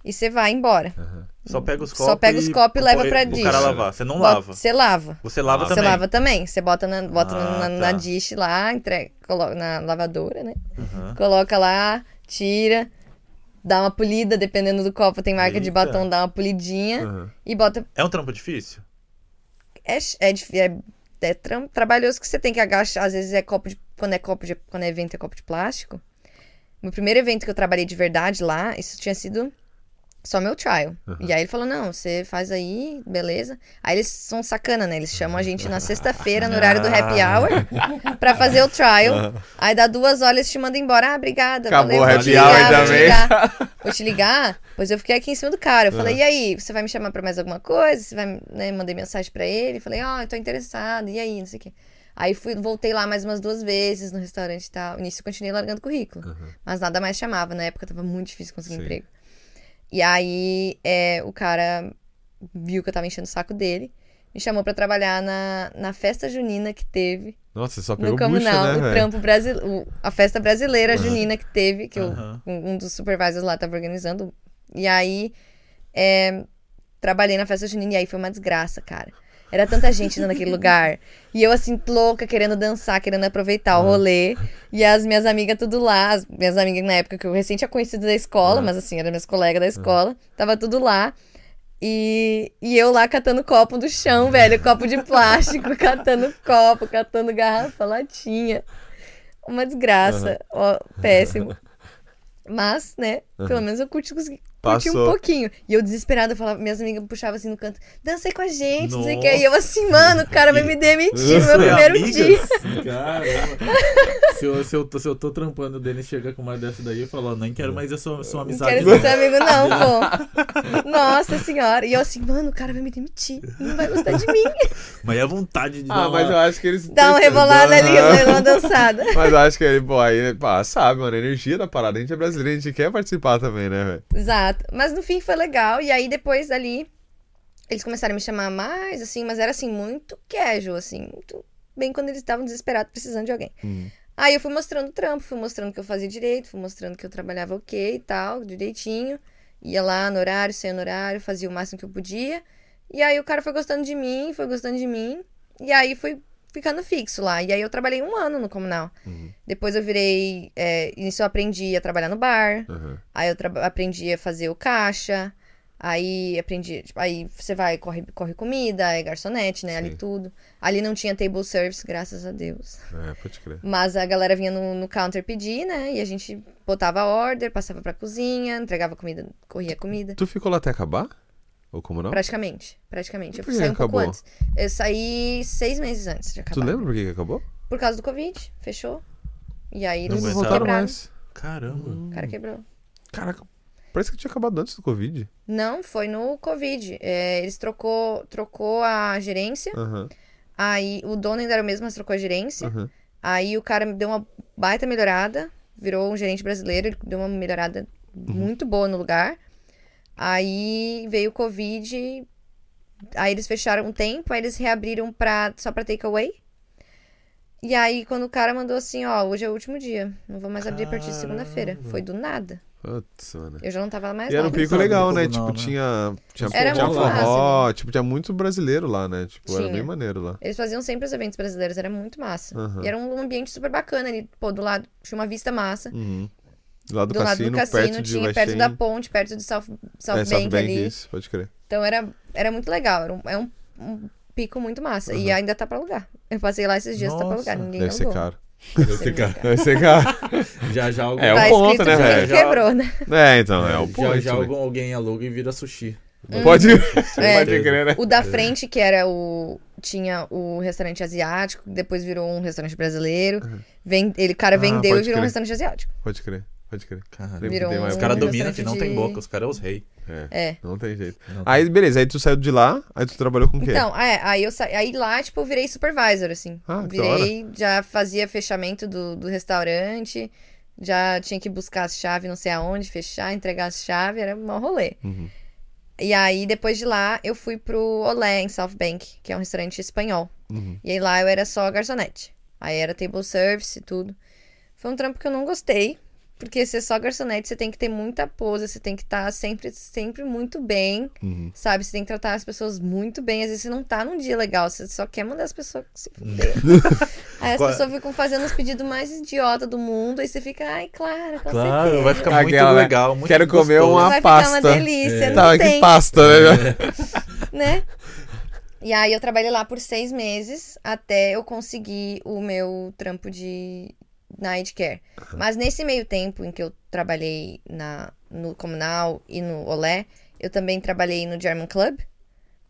e você vai embora. Só pega os Só copos. pega os copos e leva pra O dish. cara lavar. Você não lava. Você lava. Você lava Você também. lava também. Você bota na, bota Ah, na, na tá. dish lá, entrega, coloca na lavadora, né? Aham. Coloca lá, tira, dá uma polida, dependendo do copo, tem marca de Eita. batom, dá uma polidinha Aham. e bota. É um trampo difícil? É, é, é, é tram- trabalhoso que você tem que agachar. Às vezes é copo de. Quando é copo de. Quando é evento é copo de plástico. Meu primeiro evento que eu trabalhei de verdade lá, isso tinha sido só meu trial. E aí ele falou: não, você faz aí, beleza. Aí eles são sacana, né? Eles chamam a gente na sexta-feira, no horário do happy hour, pra fazer o trial. Aí dá duas horas, eles te mandam embora. Ah, obrigada. Acabou valeu, o happy hour ligar, vou te também. ligar. Vou te ligar. Pois eu fiquei aqui em cima do cara. Eu falei, e aí, você vai me chamar pra mais alguma coisa? Você vai, né? Mandei mensagem pra ele. Falei, ó, eu tô interessada. E aí, não sei o quê. Aí fui, voltei lá mais umas duas vezes no restaurante e tal. Nisso eu continuei largando currículo. Mas nada mais chamava. Na época tava muito difícil conseguir Sim. emprego. E aí é, o cara viu que eu tava enchendo o saco dele. Me chamou pra trabalhar na, na festa junina que teve Nossa, só no pegou bucha, Comunal, né, o trampo brasileiro, a festa brasileira junina que teve, que eu- um um dos supervisors lá tava organizando. E aí, é, trabalhei na festa junina e aí foi uma desgraça, cara. Era tanta gente naquele lugar. E eu, assim, louca, querendo dançar, querendo aproveitar o rolê. E as minhas amigas tudo lá. As minhas amigas na época que eu recém tinha conhecido da escola, mas assim, eram minhas colegas da escola. Tava tudo lá. E, e eu lá catando copo do chão, velho. Copo de plástico, catando copo, catando garrafa, latinha. Uma desgraça. Ó, péssimo. Mas, né, pelo menos eu curti, consegui curti um Passou. pouquinho. E eu desesperada, eu falava, minhas amigas me puxavam assim no canto, dancei com a gente, não sei o que. E eu assim, mano, o cara vai me demitir no meu é primeiro amiga? dia. Caramba. se, eu, se, eu tô, se eu tô trampando, o Denis chega com uma dessa daí, eu falo, ó, nem quero mais a sua, sua Não amizade. quero ser seu amigo, não, pô. Nossa senhora. E eu assim, mano, o cara vai me demitir. Não vai gostar de mim. Mas é a vontade de Ah, dar mas uma- eu acho que eles. Dá uma rebolada ali, uma dançada. Mas eu acho que ele, pô, aí, pá, sabe, mano, a energia da parada. A gente é brasileiro, a gente quer participar também, né, velho? Exato. Mas no fim foi legal. E aí depois dali, eles começaram a me chamar mais, assim, mas era assim, muito casual, assim, muito bem quando eles estavam desesperados, precisando de alguém. Hum. Aí eu fui mostrando o trampo, fui mostrando que eu fazia direito, fui mostrando que eu trabalhava ok e tal, direitinho. Ia lá no horário, saía no horário, fazia o máximo que eu podia. E aí o cara foi gostando de mim, foi gostando de mim. E aí fui ficando fixo lá. E aí eu trabalhei um ano no comunal. Depois eu virei. É, nisso eu aprendi a trabalhar no bar. Aham. Aí eu aprendi a fazer o caixa. Aí aprendi. tipo, aí você vai, corre, corre comida, é garçonete, né? Ali Sim. tudo. Ali não tinha table service, graças a Deus. É, pode crer. Mas a galera vinha no, no counter pedir, né? E a gente botava order, passava pra cozinha, entregava comida, corria comida. Tu ficou lá até acabar? Ou como não? Praticamente, praticamente. Eu Por que saí um pouco acabou? antes. Eu saí seis meses antes de acabar. Tu lembra por que que acabou? Por causa do Covid, fechou. E aí Não eles Não voltaram quebraram. mais. Caramba. O cara quebrou. Caraca, parece que tinha acabado antes do Covid. Não, foi no Covid. É, eles trocou, trocou a gerência. Aham, Aí o dono ainda era o mesmo, mas trocou a gerência. aham. Aí o cara me deu uma baita melhorada. Virou um gerente brasileiro. Ele deu uma melhorada muito boa no lugar. Aí veio o Covid. Aí eles fecharam um tempo. Aí eles reabriram pra, só pra takeaway. E aí, quando o cara mandou assim, ó, hoje é o último dia. Não vou mais abrir a partir de segunda-feira. Foi do nada. Putz, mano. Eu já não tava lá mais E era um lá. pico legal, né? não, Tipo, né? tinha. Tinha, Era tinha muito forró, tipo, tinha muito brasileiro lá, né? Tipo, era Tinha. bem maneiro lá. Eles faziam sempre os eventos brasileiros, era muito massa. Aham. E era um ambiente super bacana ali, pô, do lado, tinha uma vista massa. Uhum. Lá do, do cassino, lado do cassino, perto de tinha West perto da ponte, perto do South, South é, Bank, South Bank, ali. isso, pode crer. Então era, era muito legal, era um, é um, um pico muito massa. E ainda tá pra alugar. Eu passei lá esses dias, tá pra Nossa, alugar, ninguém Deve ser alugou. caro. Deve ser caro. Deve ser caro. Já já algum, É, o tá ponto, né, de velho? quem quebrou, né? É, então, é o já, ponto. já né? algum, alguém aluga e vira sushi. Pode, É. pode crer, né? O da frente, que era o. Tinha o restaurante asiático, depois virou um restaurante brasileiro. Vem, ele, o cara Ah, vendeu e virou um crer. restaurante asiático. Pode crer, pode crer. Cara, Lembro Virou que tem mais os um caras dominam que não tem de- boca, os caras é os reis. É, É. não tem jeito. Não Aí, beleza, aí tu saiu de lá, aí tu trabalhou com o quê? Então, é, aí eu sa... aí lá, tipo, eu virei supervisor, assim. Ah, virei, já fazia fechamento do, do restaurante, já tinha que buscar as chaves não sei aonde, fechar, entregar as chaves, era um rolê. Uhum. E aí, depois de lá, eu fui pro Olé, em South Bank, que é um restaurante espanhol. Uhum. E aí lá eu era só garçonete. Aí era table service e tudo. Foi um trampo que eu não gostei. Porque ser só garçonete, você tem que ter muita pose, você tem que estar sempre, sempre muito bem, Uhum. sabe? Você tem que tratar as pessoas muito bem. Às vezes você não tá num dia legal, você só quer mandar as pessoas se fuder. aí as Qual- pessoas ficam fazendo os pedidos mais idiota do mundo, aí você fica, ai, claro, com Claro, certeza. vai ficar muito Aquela, né? legal, muito Quero comer gostoso. uma Vai pasta. ficar uma delícia, não Tá, tem que pasta, né? né? E aí eu trabalhei lá por seis meses até eu conseguir o meu trampo de night care. Mas nesse meio tempo em que eu trabalhei na, no Comunal e no Olé, eu também trabalhei no German Club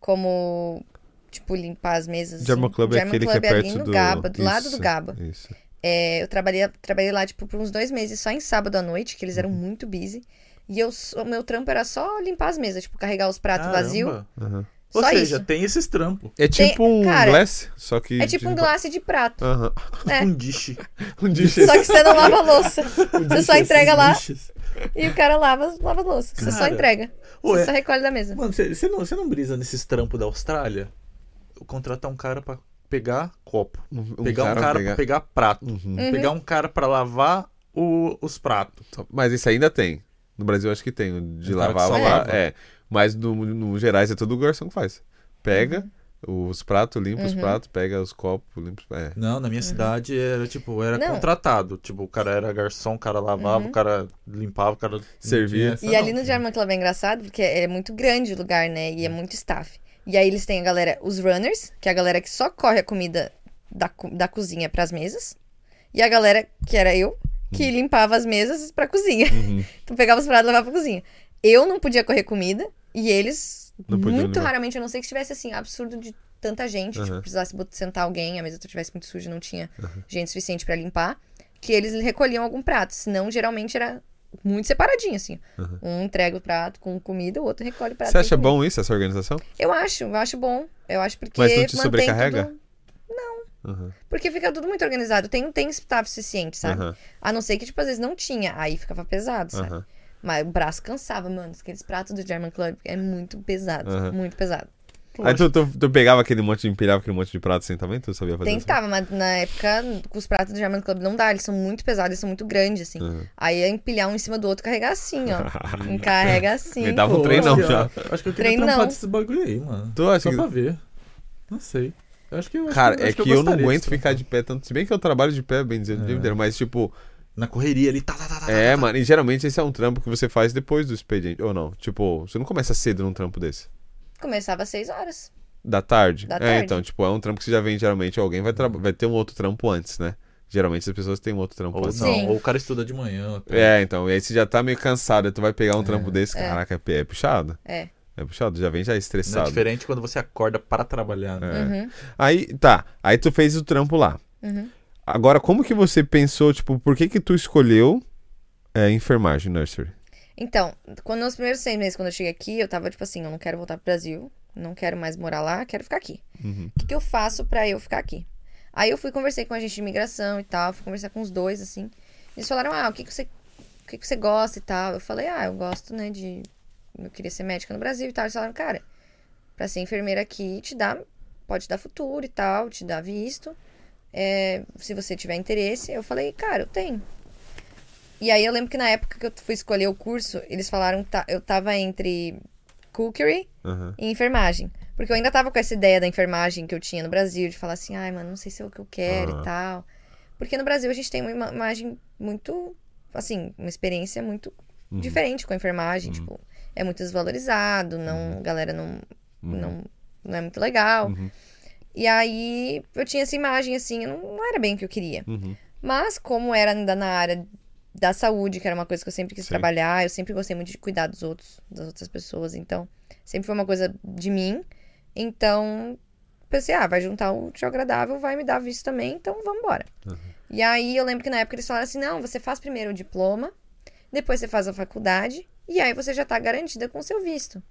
como, tipo, limpar as mesas. assim. German Club é German aquele Club que é ali perto no do... Gaba, do lado Isso, do Gaba. Isso. É, eu trabalhei, trabalhei lá, tipo, por uns dois meses só em sábado à noite, que eles Uhum. eram muito busy. E eu, o meu trampo era só limpar as mesas, tipo, carregar os pratos vazios. Aham. Ou Só seja, isso. tem esses trampos. É tipo um cara, glass, só que... É tipo um de- glace de prato. É. Um dish. Um dish. Só que você não lava a louça. Você só entrega lá dishes. e o cara lava, lava a louça. Você só Cara, entrega. Ué. Você só recolhe da mesa. Mano, você você não, você não brisa nesses trampos da Austrália? Contratar um cara pra pegar copo. Um pegar um cara pegar- pra pegar prato. Uhum. Pegar um cara pra lavar o- os pratos. Mas isso ainda tem. No Brasil acho que tem, de Um cara lavar lá. lava. É. Mas no, no gerais é tudo o garçom que faz. Pega os pratos, limpa os Uhum. pratos, pega os copos, limpa. É. Não, na minha cidade era tipo, era Não. contratado. Tipo, o cara era garçom, o cara lavava, Uhum. o cara limpava, o cara Servia. Não E essa, ali não, no. German Club é engraçado porque é muito grande o lugar, né? E é muito staff. E aí eles têm a galera, os runners, que é a galera que só corre a comida da, da cozinha pras mesas. E a galera, que era eu, que limpava as mesas pra cozinha. Uhum. Então pegava os pratos e levava pra cozinha. Eu não podia correr comida e eles, Não muito raramente, a não ser que estivesse assim, absurdo de tanta gente, Aham. tipo, precisasse sentar alguém, a mesa estivesse muito suja, não tinha gente suficiente pra limpar, que eles recolhiam algum prato. Senão, geralmente era muito separadinho, assim. Um entrega o prato com comida, o outro recolhe o prato. Você acha comida. bom isso, essa organização? Eu acho, eu acho bom. Eu acho porque Mas não te sobrecarrega? tudo... Uhum. Porque fica tudo muito organizado. Tem, tem staff suficiente, sabe? Aham. A não ser que, tipo, às vezes não tinha. Aí ficava pesado, sabe? Mas o braço cansava, mano. Aqueles pratos do German Club é muito pesado. Aham. Muito pesado. Aí tu, tu, tu pegava aquele monte empilhava aquele monte de prato assim também? Tu sabia fazer Tentava, mas na época, com os pratos do German Club não dá. Eles são muito pesados, eles são muito grandes, assim. Uhum. Aí ia empilhar um em cima do outro, carregar assim, ó. Encarrega assim. Me dava um treinão acho que- já. Acho que eu queria Treinão. trampar desses bagulho aí, mano. Tu acha Só que- pra ver. Não sei. Eu acho que eu acho Cara, que, é acho que, eu, não gostaria aguento disso. ficar de pé tanto. Se bem que eu trabalho de pé, bem dizer, o dia inteiro, mas tipo, Na correria ali, tá, tá, tá, tá. é, tá, tá. mano, e geralmente esse é um trampo que você faz depois do expediente, ou não? Tipo, você não começa cedo num trampo desse. Começava às seis horas. Da tarde? Da é, tarde. então, tipo, é um trampo que você já vem, geralmente, alguém vai, vai ter um outro trampo antes, né? Geralmente as pessoas têm um outro trampo Ou antes. não, Sim. ou o cara estuda de manhã. tá? É, então, e aí você já tá meio cansado, aí tu vai pegar um trampo desse, É. caraca, é, é puxado. É. É puxado, já vem já Não é estressado. diferente quando você acorda para trabalhar, né? É. Uhum. Aí, tá, aí tu fez o trampo lá. Uhum. Agora, como que você pensou, tipo, por que que tu escolheu é, enfermagem, nursery? Então, quando nos primeiros seis meses, quando eu cheguei aqui, eu tava tipo assim, eu não quero voltar pro Brasil, não quero mais morar lá, quero ficar aqui. Uhum. O que, que eu faço pra eu ficar aqui? Aí eu fui conversei com a gente de imigração e tal, fui conversar com os dois, assim. Eles falaram, ah, o que, que você. O que, que você gosta e tal? Eu falei, ah, eu gosto, né, de. Eu queria ser médica no Brasil e tal. Eles falaram, cara, pra ser enfermeira aqui te dá. Pode dar futuro e tal, te dá visto. É, se você tiver interesse. Eu falei, cara, eu tenho. E aí eu lembro que na época que eu fui escolher o curso, eles falaram que tá- eu tava entre cookery Aham. e enfermagem. Porque eu ainda tava com essa ideia da enfermagem que eu tinha no Brasil, de falar assim, ai, mano, não sei se é o que eu quero Ah. e tal. Porque no Brasil a gente tem uma ima- imagem muito, assim, uma experiência muito Uhum. diferente com a enfermagem, tipo, é muito desvalorizado, não, a galera não, Uhum. não, não é muito legal. Uhum. E aí eu tinha essa imagem, assim, não, não era bem o que eu queria. Uhum. Mas como era ainda na área da saúde, que era uma coisa que eu sempre quis Sim. trabalhar, eu sempre gostei muito de cuidar dos outros, das outras pessoas, então sempre foi uma coisa de mim. Então, pensei, ah, vai juntar o útil agradável, vai me dar visto também, então vamos embora. E aí eu lembro que na época eles falaram assim: "Não, você faz primeiro o diploma, depois você faz a faculdade e aí você já tá garantida com o seu visto".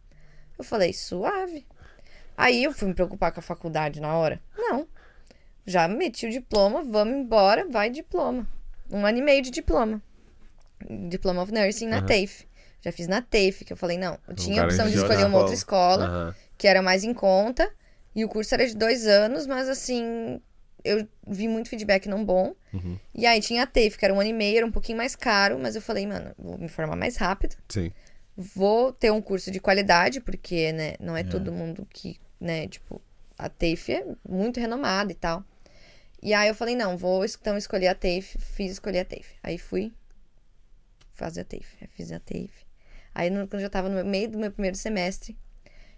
Eu falei: "Suave". Aí eu fui me preocupar com a faculdade na hora. Não. Já meti o diploma, vamos embora, vai diploma. Um ano e meio de diploma. Diploma of Nursing na Aham. TAFE. Já fiz na TAFE, que eu falei, não, eu tinha a opção de escolher uma outra escola, Aham. que era mais em conta, e o curso era de dois anos, mas assim, eu vi muito feedback não bom. Uhum. E aí tinha a TAFE, que era um ano e meio, era um pouquinho mais caro, mas eu falei, mano, vou me formar mais rápido. Sim. Vou ter um curso de qualidade, porque, né, não é, todo mundo que, né, tipo, a TAFE é muito renomada e tal. E aí eu falei, não, vou então escolher a TAFE, fiz escolher a TAFE. Aí fui fazer a TAFE, fiz a TAFE. Aí no- quando eu já tava no meio do meu primeiro semestre,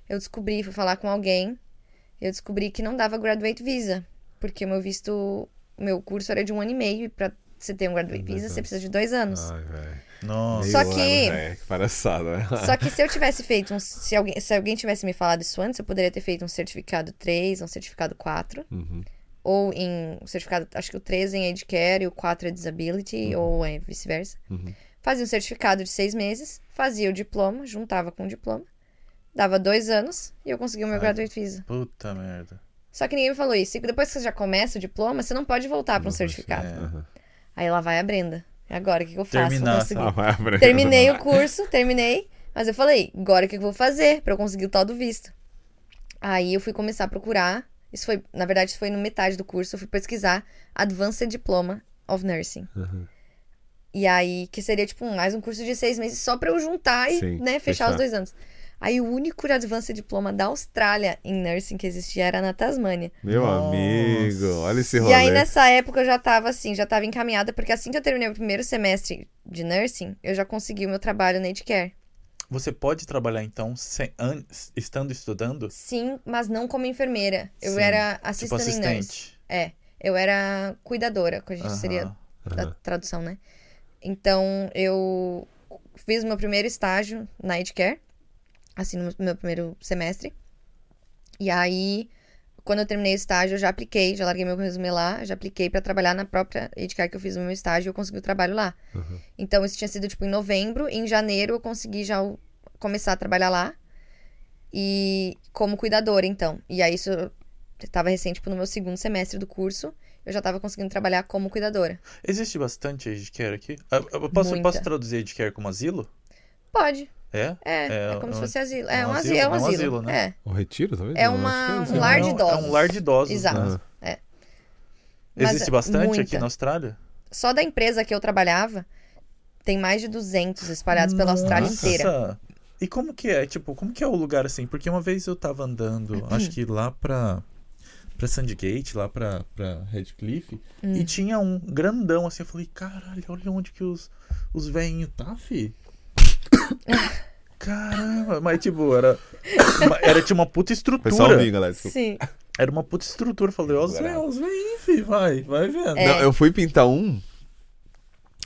eu descobri, fui falar com alguém, eu descobri que não dava graduate visa, porque o meu visto, o meu curso era de um ano e meio, e você ter um graduate visa, você precisa de dois anos. Ai, velho. Nossa. Só que- ano, velho. Que palhaçada, né? Só que se eu tivesse feito um. Se alguém, se alguém tivesse me falado isso antes, eu poderia ter feito um certificado 3, um certificado 4. Uhum. Ou em. O certificado. Acho que o 3 é em Age Care e o 4 é Disability, ou é vice-versa. Uhum. Fazia um certificado de seis meses, fazia o diploma, juntava com o diploma, dava dois anos e eu conseguia o meu Ai. graduate visa. Puta merda. Só que ninguém me falou isso. E depois que você já começa o diploma, você não pode voltar para um certificado. É. Aham. Aí lá vai a Brenda. Agora, o que, que eu faço? Terminar. Terminei o curso, terminei. Mas eu falei, agora o que eu vou fazer pra eu conseguir o tal do visto? Aí eu fui começar a procurar. Isso foi, na verdade, isso foi no metade do curso. Eu fui pesquisar Advanced Diploma of Nursing. Uhum. E aí, que seria tipo mais um curso de seis meses só pra eu juntar e, Sim, né, fechar, fechar. os dois anos. Aí o único Advanced Diploma da Austrália em Nursing que existia era na Tasmânia. Meu Nossa. amigo, olha esse rolê. E aí, nessa época, eu já tava assim, já tava encaminhada, porque assim que eu terminei o primeiro semestre de nursing, eu já consegui o meu trabalho na Aged Care. Você pode trabalhar então sem, an- estando estudando? Sim, mas não como enfermeira. Eu Sim, era Tipo assistant nurse. assistente. É, eu era cuidadora, que a gente seria Aham. da Aham. tradução, né? Então, eu fiz o meu primeiro estágio na Aged Care, assim, no meu primeiro semestre. E aí, quando eu terminei o estágio, eu já apliquei, já larguei meu resumo lá, já apliquei pra trabalhar na própria Aged Care que eu fiz o meu estágio e eu consegui o trabalho lá. Uhum. Então, isso tinha sido, tipo, em novembro. E em janeiro, eu consegui já o- começar a trabalhar lá. E como cuidadora, então. E aí, isso estava recente, tipo, no meu segundo semestre do curso. Eu já tava conseguindo trabalhar como cuidadora. Existe bastante aged care aqui? Ah, Eu posso, Muita. posso traduzir aged care como asilo? Pode. É? É, é, É como um- se fosse asilo. é É um um asilo, asilo, é um é um asilo. asilo, né? É. O retiro, talvez? É uma- que um é lar é de um, idosos. É um lar de idosos. Exato. né? É. Mas Existe é bastante aqui muita. na Austrália? Só da empresa que eu trabalhava, tem mais de 200 espalhados pela Austrália Nossa. inteira. E como que é? Tipo, como que é o lugar assim? Porque uma vez eu tava andando, acho que lá pra, pra Sandgate, lá pra, pra Redcliffe, Hum. e tinha um grandão assim. Eu falei, caralho, olha onde que os, os velhinhos tá, fi. Caramba, mas tipo, era. Era tinha uma puta estrutura. ouvir, galera. Sim. Era uma puta estrutura. Falei, ó, os Barato. velhinhos, os velhinhos, fi, vai, vai vendo. É. Não, eu fui pintar um.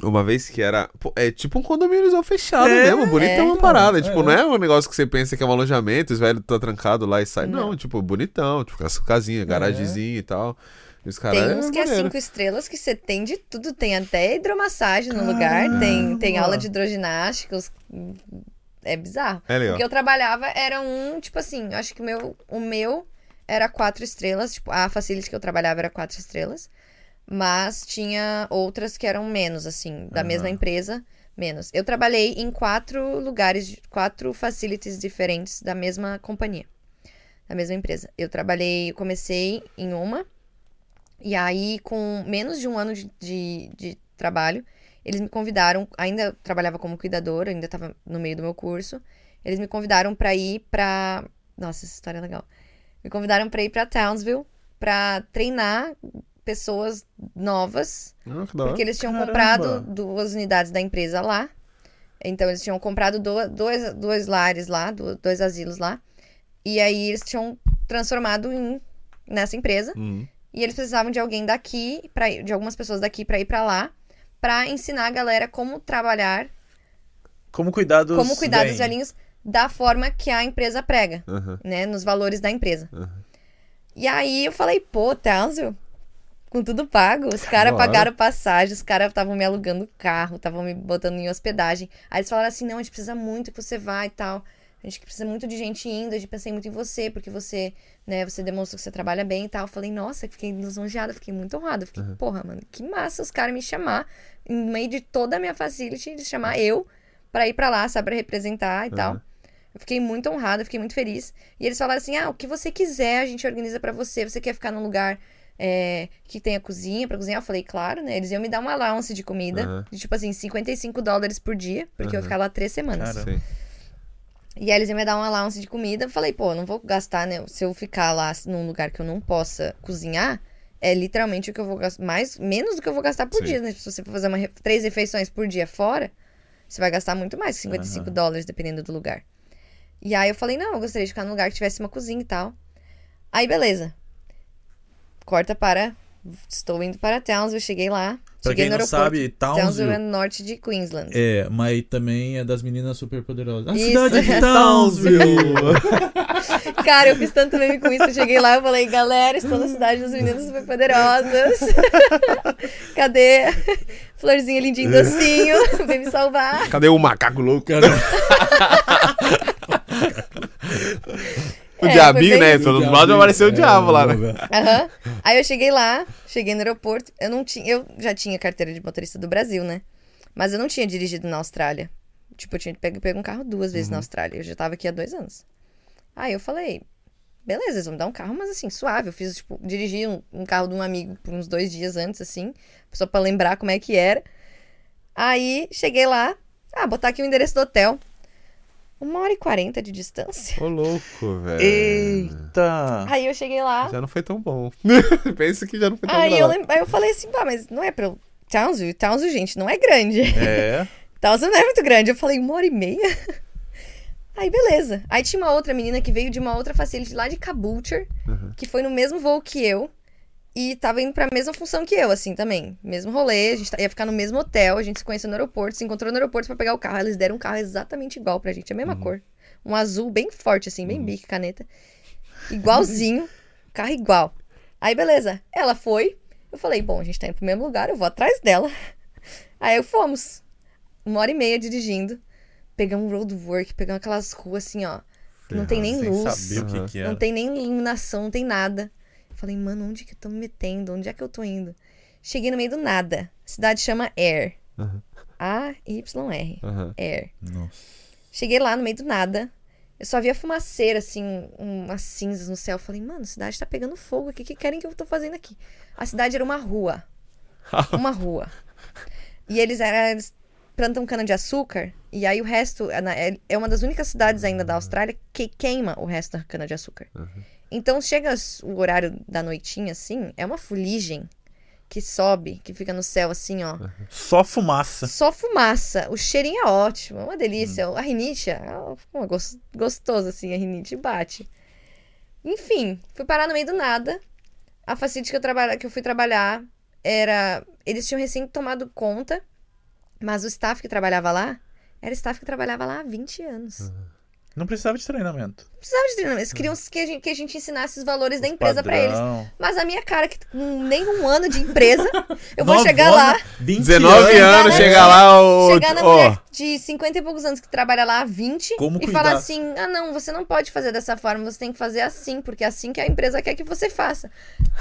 Uma vez que era. pô, é tipo um condomínio fechado É, mesmo, bonitão é. uma parada. É. Tipo, não é um negócio que você pensa que é um alojamento, os velhos tá trancado lá e sai. Não, Não. tipo, bonitão, tipo, com as casinhas, garagemzinha e tal. E os caras. Tem uns que é maneiro. cinco estrelas que você tem de tudo. Tem até hidromassagem no lugar, tem, tem aula de hidroginástica. os- É bizarro. É legal. O que eu trabalhava era um, tipo assim, acho que o meu, o meu era quatro estrelas. Tipo, a facility que eu trabalhava era quatro estrelas. Mas tinha outras que eram menos, assim, da Aham. mesma empresa, menos. Eu trabalhei em quatro lugares, quatro facilities diferentes da mesma companhia, da mesma empresa. Eu trabalhei, comecei em uma, e aí, com menos de um ano de, de, de trabalho, eles me convidaram, ainda trabalhava como cuidadora, ainda estava no meio do meu curso, eles me convidaram para ir para, nossa, essa história é legal. Me convidaram para ir para Townsville para treinar pessoas novas, Ah, porque eles tinham Caramba. comprado duas unidades da empresa lá. Então, eles tinham comprado do- dois, dois lares lá, do- dois asilos lá. E aí, eles tinham transformado em, nessa empresa. Uhum. E eles precisavam de alguém daqui, pra, ir- de algumas pessoas daqui pra ir pra lá, pra ensinar a galera como trabalhar, Como cuidar dos como cuidar dos velhinhos. da forma que a empresa prega, Aham. né? Nos valores da empresa. Aham. E aí eu falei, pô, Townsville, com tudo pago. Os caras pagaram passagem, os caras estavam me alugando carro, estavam me botando em hospedagem. Aí eles falaram assim: não, a gente precisa muito que você vá e tal. A gente precisa muito de gente indo, a gente pensei muito em você, porque você, né, você demonstra que você trabalha bem e tal. Eu falei, nossa, fiquei lisonjeada, fiquei muito honrada. Fiquei, porra, mano, que massa os caras me chamar, em meio de toda a minha facility, de chamar eu pra ir pra lá, sabe, pra representar e tal. Aham. Eu fiquei muito honrada, fiquei muito feliz. E eles falaram assim: ah, o que você quiser, a gente organiza pra você. Você quer ficar num lugar é, que tenha cozinha pra cozinhar? Eu falei, claro, né? Eles iam me dar uma allowance de comida, Aham. de tipo assim, 55 dólares por dia, porque eu ia ficar lá três semanas. Cara. E aí eles iam me dar uma allowance de comida. Eu falei, pô, não vou gastar, né? Se eu ficar lá num lugar que eu não possa cozinhar, é literalmente o que eu vou gastar. Mais, menos do que eu vou gastar por Sim. dia, né? Se você for fazer uma três refeições por dia fora, você vai gastar muito mais que 55 Aham. dólares, dependendo do lugar. E aí eu falei, não, eu gostaria de ficar num lugar que tivesse uma cozinha e tal. Aí, beleza. Corta para. Estou indo para Townsville, cheguei lá. Pra cheguei quem não sabe, Townsville Townsville é no norte de Queensland. é, mas também é das meninas super poderosas. A Isso. cidade de Townsville! Cara, eu fiz tanto meme com isso. Eu cheguei lá e falei, galera, estou na cidade das meninas super poderosas. Cadê? Florzinha lindinho docinho. Vem me salvar. Cadê o macaco louco? O É, diabinho, né? Todo lado apareceu o diabo lá, né? Aham. Aí eu cheguei lá, cheguei no aeroporto. Eu não tinha. Eu já tinha carteira de motorista do Brasil, né? Mas eu não tinha dirigido na Austrália. Tipo, eu tinha pego, pego um carro duas vezes na Austrália. Eu já tava aqui há dois anos. Aí eu falei, beleza, eles vão me dar um carro, mas assim, suave. Eu fiz, tipo, dirigi um, um carro de um amigo por uns dois dias antes, assim, só pra lembrar como é que era. Aí cheguei lá, ah, botar aqui o endereço do hotel. Uma hora e quarenta de distância. Ô, louco, velho. Eita! Aí eu cheguei lá. Já não foi tão bom. Pensa que já não foi tão Aí bom. eu, lem- aí eu falei assim, pá, mas não é pra. Townsville? Townsville, gente, não é grande. É. Townsville não é muito grande. Eu falei, uma hora e meia? Aí, beleza. Aí tinha uma outra menina que veio de uma outra facility lá de Caboolture, Uhum. que foi no mesmo voo que eu. E tava indo pra mesma função que eu, assim, também. Mesmo rolê, a gente ia ficar no mesmo hotel, a gente se conheceu no aeroporto, se encontrou no aeroporto pra pegar o carro. Eles deram um carro exatamente igual pra gente, a mesma cor. Um azul bem forte, assim, bem bique, caneta. Igualzinho, carro igual. Aí, beleza. Ela foi. Eu falei, bom, a gente tá indo pro mesmo lugar, eu vou atrás dela. Aí eu fomos. Uma hora e meia dirigindo. Pegamos um roadwork, pegamos aquelas ruas assim, ó. não tem nem luz. que, que Não tem nem iluminação, não tem nada. Eu falei, mano, onde que eu tô me metendo? Onde é que eu tô indo? Cheguei no meio do nada. A cidade chama Air. Aham. A-Y-R. Aham. Air. Nossa. Cheguei lá no meio do nada. Eu só via fumaceira, assim, umas cinzas no céu. Eu falei, mano, a cidade tá pegando fogo aqui. O que querem que eu tô fazendo aqui? A cidade era uma rua. Uma rua. E eles, eram, eles plantam cana-de-açúcar. E aí o resto. é É é uma das únicas cidades ainda da Austrália que queima o resto da cana-de-açúcar. Então chega o horário da noitinha, assim, é uma fuligem que sobe, que fica no céu, assim, ó. Só fumaça. Só fumaça. O cheirinho é ótimo, é uma delícia. A rinite é gos- gostoso, assim, a rinite bate. Enfim, fui parar no meio do nada. A facility que eu, trabalha, que eu fui trabalhar era. Eles tinham recém tomado conta, mas o staff que trabalhava lá era staff que trabalhava lá há 20 anos. Não precisava de treinamento. Não precisava de treinamento, eles queriam que a gente, que a gente ensinasse os valores da empresa pra eles. Padrão. Mas a minha cara, que com nem um ano de empresa, eu vou chegar Novona, lá. 20 19 Chegar anos, na- chegar lá, o. Chegar na mulher de 50 e poucos anos que trabalha lá há 20 Como e cuidar? falar assim: ah, não, você não pode fazer dessa forma, você tem que fazer assim, porque é assim que a empresa quer que você faça.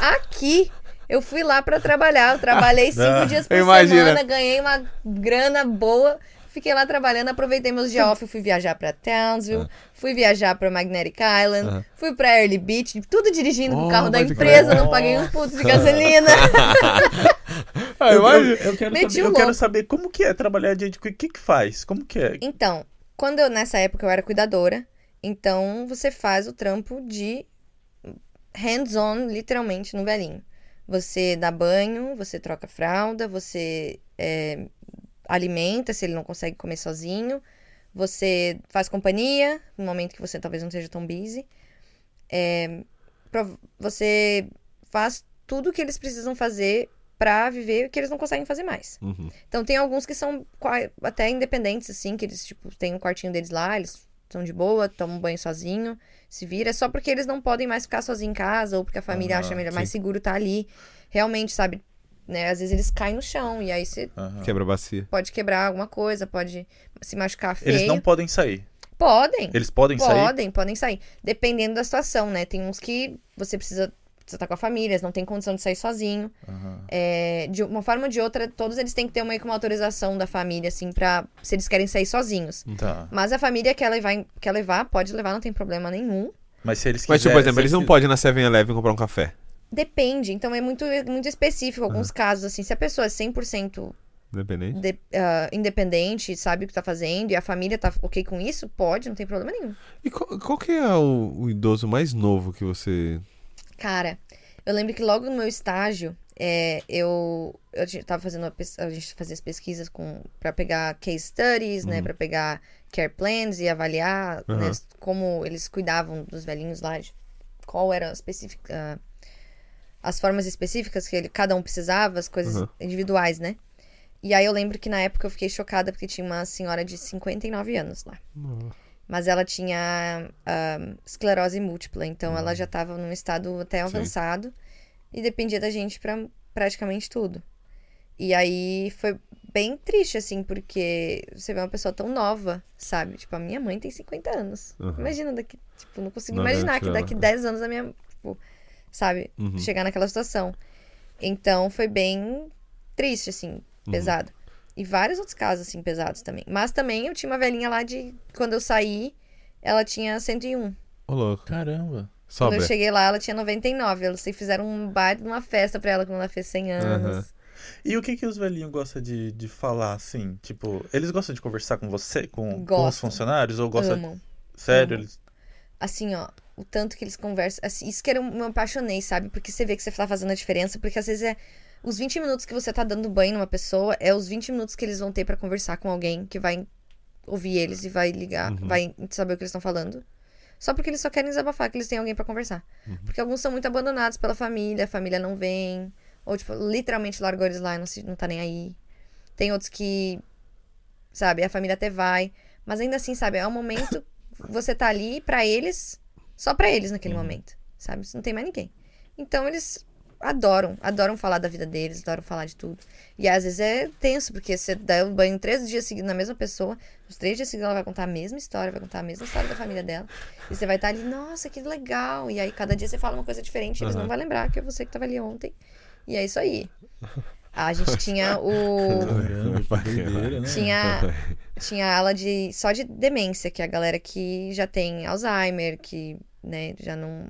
Aqui, eu fui lá pra trabalhar, eu trabalhei cinco Ah, dias por imagina. semana, ganhei uma grana boa. Fiquei lá trabalhando, aproveitei meus dias off, fui viajar pra Townsville, fui viajar pra Magnetic Island, Ah. fui pra Early Beach, tudo dirigindo com Oh, o carro da pode empresa, não paguei um puto de gasolina. ah, Eu, eu- eu quero saber, eu quero saber como que é trabalhar de O que que faz? Como que é? Então, quando eu, nessa época eu era cuidadora, então você faz o trampo de hands-on, literalmente, no velhinho. Você dá banho, você troca fralda, você é, alimenta se ele não consegue comer sozinho, você faz companhia no momento que você talvez não seja tão busy. É, você faz tudo o que eles precisam fazer pra viver o que eles não conseguem fazer mais. Uhum. Então tem alguns que são até independentes, assim, que eles, tipo, têm um quartinho deles lá, eles são de boa, tomam banho sozinho, se vira. É só porque eles não podem mais ficar sozinhos em casa, ou porque a família Ah, acha melhor, sim. mais seguro estar ali. Realmente, sabe? Né? Às vezes eles caem no chão, e aí você Aham. Quebra a bacia. pode quebrar alguma coisa, pode se machucar feio. Eles não podem sair. Podem. Eles podem sair? Podem, podem sair. Dependendo da situação, né? Tem uns que você precisa precisa estar com a família, eles não têm condição de sair sozinho. Aham. É, de uma forma ou de outra, todos eles têm que ter meio que uma autorização da família, assim, pra. Se eles querem sair sozinhos. Tá. Mas a família quer levar, quer levar, pode levar, não tem problema nenhum. Mas se eles Mas, tipo, quiserem- por exemplo, eles não podem ir na 7-Eleven comprar um café. Depende, então é muito, muito específico. Alguns casos, assim, se a pessoa é 100% Independente. de, ah, independente, sabe o que tá fazendo e a família tá ok com isso, pode, não tem problema nenhum. E qual, qual que é o, o idoso mais novo que você. Cara, eu lembro que logo no meu estágio, é, eu, eu tava fazendo uma a gente fazia as pesquisas com para pegar case studies, né, para pegar care plans e avaliar né, Uhum. como eles cuidavam dos velhinhos lá, qual era a específica as formas específicas que ele, cada um precisava, as coisas Uhum. individuais, né? E aí eu lembro que na época eu fiquei chocada porque tinha uma senhora de 59 anos lá. Mas ela tinha esclerose múltipla, então ela já estava num estado até avançado e dependia da gente pra praticamente tudo. E aí foi bem triste, assim, porque você vê uma pessoa tão nova, sabe? Tipo, a minha mãe tem 50 anos. Uhum. Imagina daqui, tipo, não consigo Não imaginar que daqui 10 anos a minha, tipo, sabe, Uhum. chegar naquela situação. Então foi bem triste, assim, Uhum. pesado. E vários outros casos, assim, pesados também. Mas também eu tinha uma velhinha lá de. Quando eu saí, ela tinha 101. Ô, louco. Caramba. Quando Sobra. eu cheguei lá, ela tinha 99. Eles fizeram um baile, uma festa pra ela quando ela fez 100 anos. E o que que os velhinhos gostam de, de falar, assim? Tipo, eles gostam de conversar com você, com, com os funcionários? Ou gostam... Amam. Sério? amam. Eles... Assim, ó, o tanto que eles conversam. assim, isso que eu me apaixonei, sabe? Porque você vê que você tá fazendo a diferença. Porque às vezes é. Os 20 minutos que você tá dando banho numa pessoa é os 20 minutos que eles vão ter pra conversar com alguém que vai ouvir eles e vai ligar, Uhum. vai saber o que eles estão falando. Só porque eles só querem desabafar, que eles têm alguém pra conversar. Porque alguns são muito abandonados pela família, a família não vem. Ou, tipo, literalmente largou eles lá e não, se, não tá nem aí. Tem outros que, sabe, a família até vai. Mas ainda assim, sabe, é um momento você tá ali pra eles, só pra eles naquele momento, sabe? Não tem mais ninguém. Então eles adoram, adoram falar da vida deles, adoram falar de tudo. E às vezes é tenso, porque você dá o banho três dias seguidos na mesma pessoa, os três dias seguidos ela vai contar a mesma história, vai contar a mesma história da família dela. E você vai estar ali, nossa, que legal. E aí cada dia você fala uma coisa diferente, eles não vão lembrar que é você que tava ali ontem. E é isso aí. A gente tinha o. Caramba, doideira, né? Tinha, tinha ala de só de demência, que é a galera que já tem Alzheimer, que, né, já não,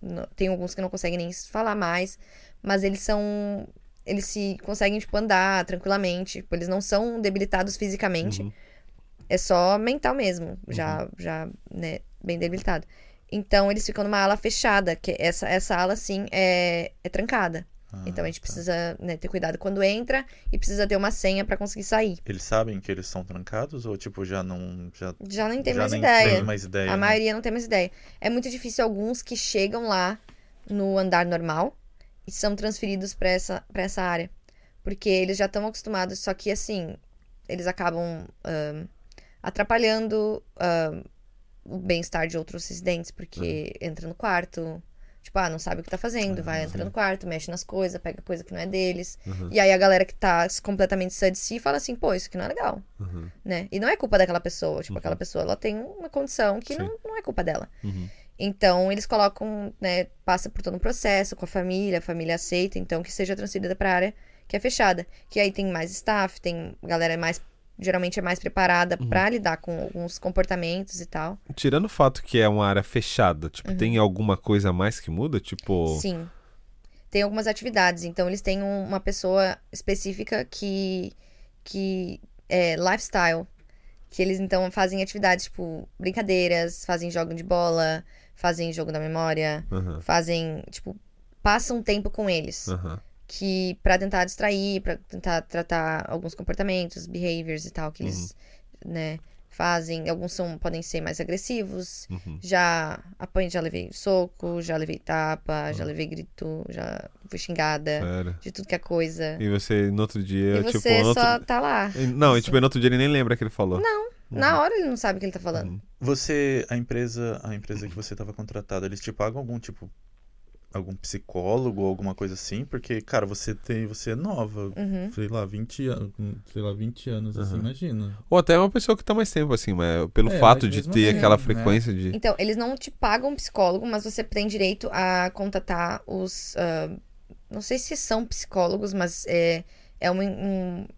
não- tem alguns que não conseguem nem falar mais, mas eles são eles se conseguem tipo andar tranquilamente, tipo, eles não são debilitados fisicamente. Uhum. É só mental mesmo, já já, né, bem debilitado. Então eles ficam numa ala fechada, que essa essa ala sim é é trancada. Ah, então a gente tá. precisa né, ter cuidado quando entra e precisa ter uma senha pra conseguir sair. Eles sabem que eles são trancados ou, tipo, já não... Já, Já nem tem já mais nem ideia. tem mais ideia, A né? maioria não tem mais ideia. É muito difícil alguns que chegam lá no andar normal e são transferidos pra essa, pra essa área. Porque eles já estão acostumados, só que assim, eles acabam atrapalhando o bem-estar de outros residentes, porque entra no quarto. Tipo, ah, não sabe o que tá fazendo, vai entrar no quarto, mexe nas coisas, pega coisa que não é deles. E aí a galera que tá completamente sã de si fala assim, pô, isso aqui não é legal Uhum. né? E não é culpa daquela pessoa. Tipo, aquela pessoa, ela tem uma condição que Sim. não, não é culpa dela. Uhum. Então, eles colocam, né? Passa por todo um processo com a família, a família aceita, então que seja transferida pra área que é fechada. Que aí tem mais staff, tem galera mais. Geralmente é mais preparada pra lidar com alguns comportamentos e tal. Tirando o fato que é uma área fechada, tipo, tem alguma coisa a mais que muda? Tipo. Uhum. Sim. Tem algumas atividades. Então, eles têm um- uma pessoa específica que, que é lifestyle. Que eles, então, fazem atividades, tipo, brincadeiras, fazem jogo de bola, fazem jogo da memória, Aham, fazem, tipo, passam tempo com eles. aham. Que pra tentar distrair, pra tentar tratar alguns comportamentos, behaviors e tal, que eles, né, fazem. Alguns são, podem ser mais agressivos, Uhum. já apanhei, já levei soco, já levei tapa, já levei grito, já fui xingada, Sério. de tudo que é coisa. E você, no outro dia, E tipo, você no outro... só tá lá. Não, e tipo, no outro dia ele nem lembra que ele falou. Não, na hora ele não sabe o que ele tá falando. Uhum. Você, a empresa, a empresa que você estava contratado, eles te pagam algum tipo algum psicólogo ou alguma coisa assim? Porque, cara, você tem, você é nova, Uhum. sei lá, 20 anos, sei lá, 20 anos, assim, Uhum. imagina. Ou até uma pessoa que tá mais tempo, assim, mas pelo É, fato mas de ter assim, aquela né? frequência de. Então, eles não te pagam um psicólogo, mas você tem direito a contatar os. ah, não sei se são psicólogos, mas é, é um, um-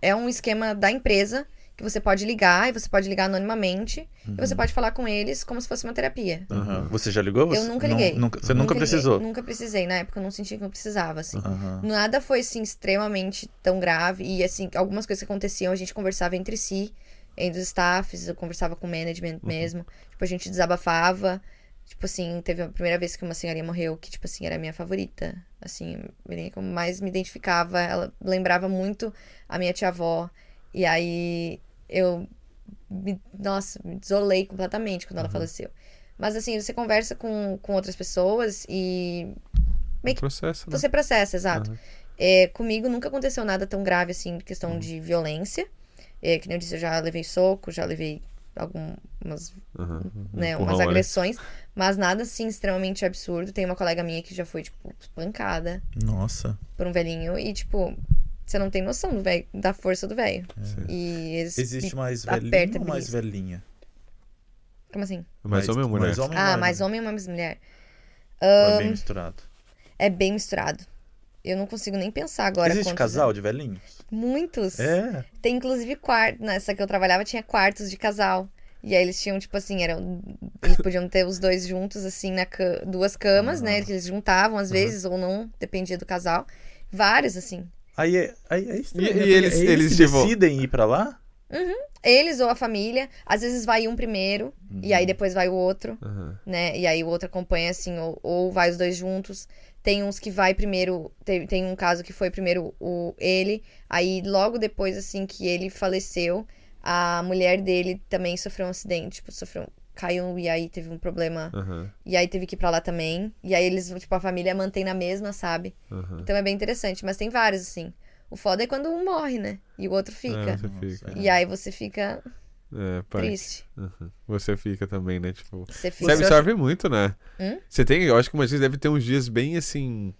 É um esquema da empresa que você pode ligar e você pode ligar anonimamente e você pode falar com eles como se fosse uma terapia. Aham. Você já ligou? Você- Eu nunca não- liguei. nunca- você nunca, liguei, precisou? Nunca precisei. Na época eu não senti que eu precisava, assim. Aham. Nada foi, assim, extremamente tão grave. E, assim, algumas coisas que aconteciam, a gente conversava entre si, entre os staffs, eu conversava com o management mesmo. Tipo, a gente desabafava. Tipo assim, teve a primeira vez que uma senhorinha morreu, que, tipo assim, era a minha favorita. Assim, eu mais me identificava. Ela lembrava muito a minha tia-avó. E aí, eu... Me, nossa, me desolei completamente quando ela faleceu. Mas, assim, você conversa com, com outras pessoas e meio que processo, né? você processa, exato. Aham. É, comigo nunca aconteceu nada tão grave assim, questão de violência. É, que nem eu disse, eu já levei soco, já levei algumas, Aham. né, umas né? agressões, mas nada assim extremamente absurdo. Tem uma colega minha que já foi, tipo, espancada Nossa. por um velhinho e, tipo, você não tem noção do velho, da força do velho. E eles Existe mais aperta velhinho ou mais velhinha? Como assim? Mais homem ou mulher? Mais homem Ah, mais mais homem ou mais mulher? Ou é bem misturado. É bem misturado. Eu não consigo nem pensar agora. Existe casal de velhinhos? Muitos. É. Tem inclusive quarto. Nessa que eu trabalhava tinha quartos de casal. E aí eles tinham, tipo assim, eram. Eles podiam ter os dois juntos, assim, na ca- duas camas, né? Que eles juntavam às vezes, ou não, dependia do casal. Vários, assim. Aí é, aí é estranho, E- né? e eles- é eles, que tipo- decidem ir pra lá? Eles ou a família, às vezes vai um primeiro, e aí depois vai o outro, Aham. né? E aí o outro acompanha, assim, ou, ou vai os dois juntos. Tem uns que vai primeiro. Tem, tem um caso que foi primeiro o ele, aí logo depois, assim, que ele faleceu, a mulher dele também sofreu um acidente, tipo, sofreu. Caiu e aí teve um problema Aham. E aí teve que ir pra lá também. E aí eles, tipo, a família mantém na mesma, sabe? Aham. Então é bem interessante. Mas tem vários, assim. O foda é quando um morre, né? E o outro É, fica. você fica. E aí você fica É, pai. triste. Aham. Você fica também, né? Tipo. Você Você fica. absorve muito, né? Hum? Você tem, eu acho que uma vez deve ter uns dias bem assim.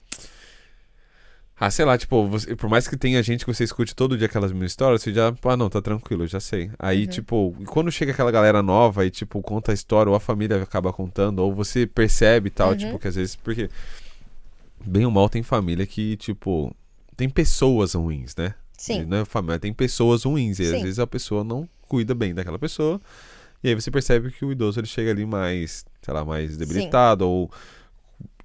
Ah, sei lá, tipo, você- por mais que tenha gente que você escute todo dia aquelas mil histórias, você já, ah, não, tá tranquilo, já sei. Aí, Uhum. tipo, quando chega aquela galera nova e, tipo, conta a história, ou a família acaba contando, ou você percebe e tal, Uhum. tipo, que às vezes, porque bem ou mal tem família que, tipo, tem pessoas ruins, né? Sim. Não é família, tem pessoas ruins, e às Sim. vezes a pessoa não cuida bem daquela pessoa. E aí você percebe que o idoso ele chega ali mais, sei lá, mais debilitado, ou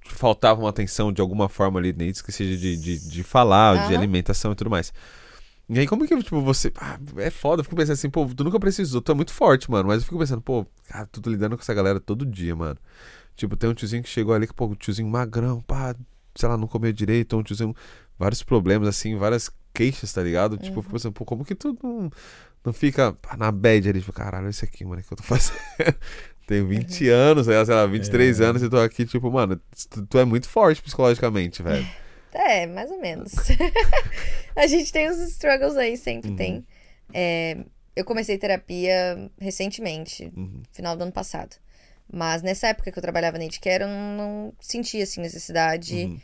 faltava uma atenção de alguma forma ali, nem que seja de, de, de falar, de Aham. alimentação e tudo mais. E aí, como que, tipo, você. Ah, é foda, eu fico pensando assim, pô, tu nunca precisou, tu é muito forte, mano. Mas eu fico pensando, pô, cara, tu tá lidando com essa galera todo dia, mano. Tipo, tem um tiozinho que chegou ali, que, pô, um tiozinho magrão, pá, sei lá, não comeu direito, um tiozinho. Vários problemas, assim, várias queixas, tá ligado? Tipo, eu fico pensando, pô, como que tu não, não fica na bad ali? Tipo, caralho, isso aqui, mano, que eu tô fazendo. Tenho 20 anos, sei lá, sei lá, 23 É. anos e tô aqui, tipo, mano, tu, tu é muito forte psicologicamente, velho. É, mais ou menos. a gente tem uns struggles aí, sempre Uhum. tem. É, eu comecei terapia recentemente, Uhum. final do ano passado. Mas nessa época que eu trabalhava na Edcare, eu não, não sentia, assim, necessidade. Uhum.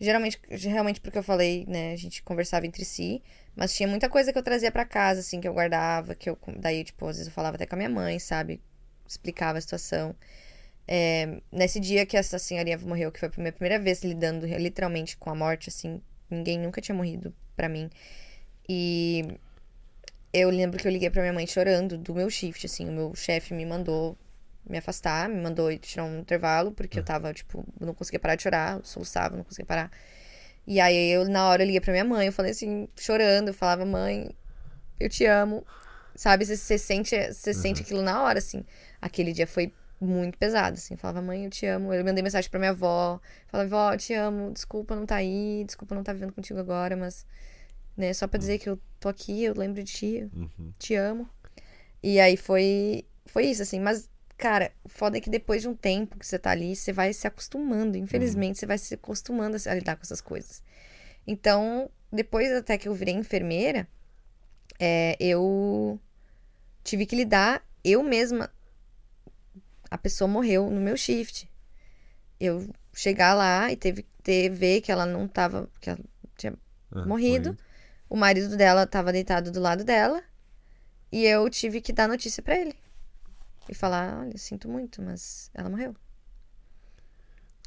Geralmente, realmente porque eu falei, né, a gente conversava entre si, mas tinha muita coisa que eu trazia pra casa, assim, que eu guardava, que eu, daí, tipo, às vezes eu falava até com a minha mãe, sabe? Explicava a situação. É, nesse dia que essa senhorinha morreu, que foi a minha primeira vez lidando literalmente com a morte, assim, ninguém nunca tinha morrido pra mim. E eu lembro que eu liguei pra minha mãe chorando do meu shift, assim, o meu chefe me mandou me afastar, me mandou ir tirar um intervalo, porque eu tava, tipo, não conseguia parar de chorar, eu soluçava, não conseguia parar. E aí eu, na hora, eu liguei pra minha mãe, eu falei assim, chorando, eu falava, mãe, eu te amo. Sabe, você, você sente, você sente aquilo na hora, assim. Aquele dia foi muito pesado, assim. Falava, mãe, eu te amo. Eu mandei mensagem pra minha avó. Falava, vó, eu te amo. Desculpa não tá aí. Desculpa não tá vivendo contigo agora, mas... Né, só pra dizer que eu tô aqui, eu lembro de ti. Uhum. te amo. E aí foi, foi isso, assim. Mas, cara, o foda é que depois de um tempo que você tá ali, você vai se acostumando. Infelizmente, você vai se acostumando a lidar com essas coisas. Então, depois até que eu virei enfermeira, é, eu tive que lidar eu mesma. A pessoa morreu no meu shift. eu chegar lá e teve ter ver que ela não tava, que ela tinha Ah, morrido. O marido dela tava deitado do lado dela e eu tive que dar notícia pra ele. E falar, olha, sinto muito, mas ela morreu.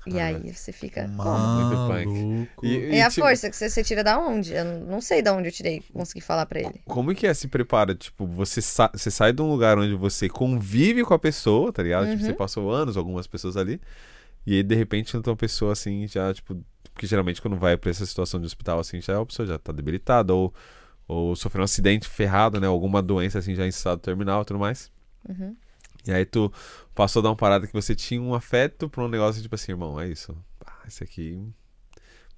E Caralho. aí você fica, como? Muito punk. Maluco. E- e, É a tipo, força que você, você tira da onde? Eu não sei da onde eu tirei, consegui falar pra ele. Como que é se prepara? Tipo, você, sa você sai de um lugar onde você convive com a pessoa, tá ligado? Tipo, Uhum. você passou anos, algumas pessoas ali, e aí de repente entra uma pessoa assim, já, tipo, porque geralmente quando vai pra essa situação de hospital assim, já a pessoa já tá debilitada, ou, ou sofreu um acidente ferrado, né? Alguma doença assim, já em estado terminal e tudo mais. Uhum. E aí tu passou a dar uma parada que você tinha um afeto pra um negócio tipo assim, irmão, é isso. Pá, esse aqui.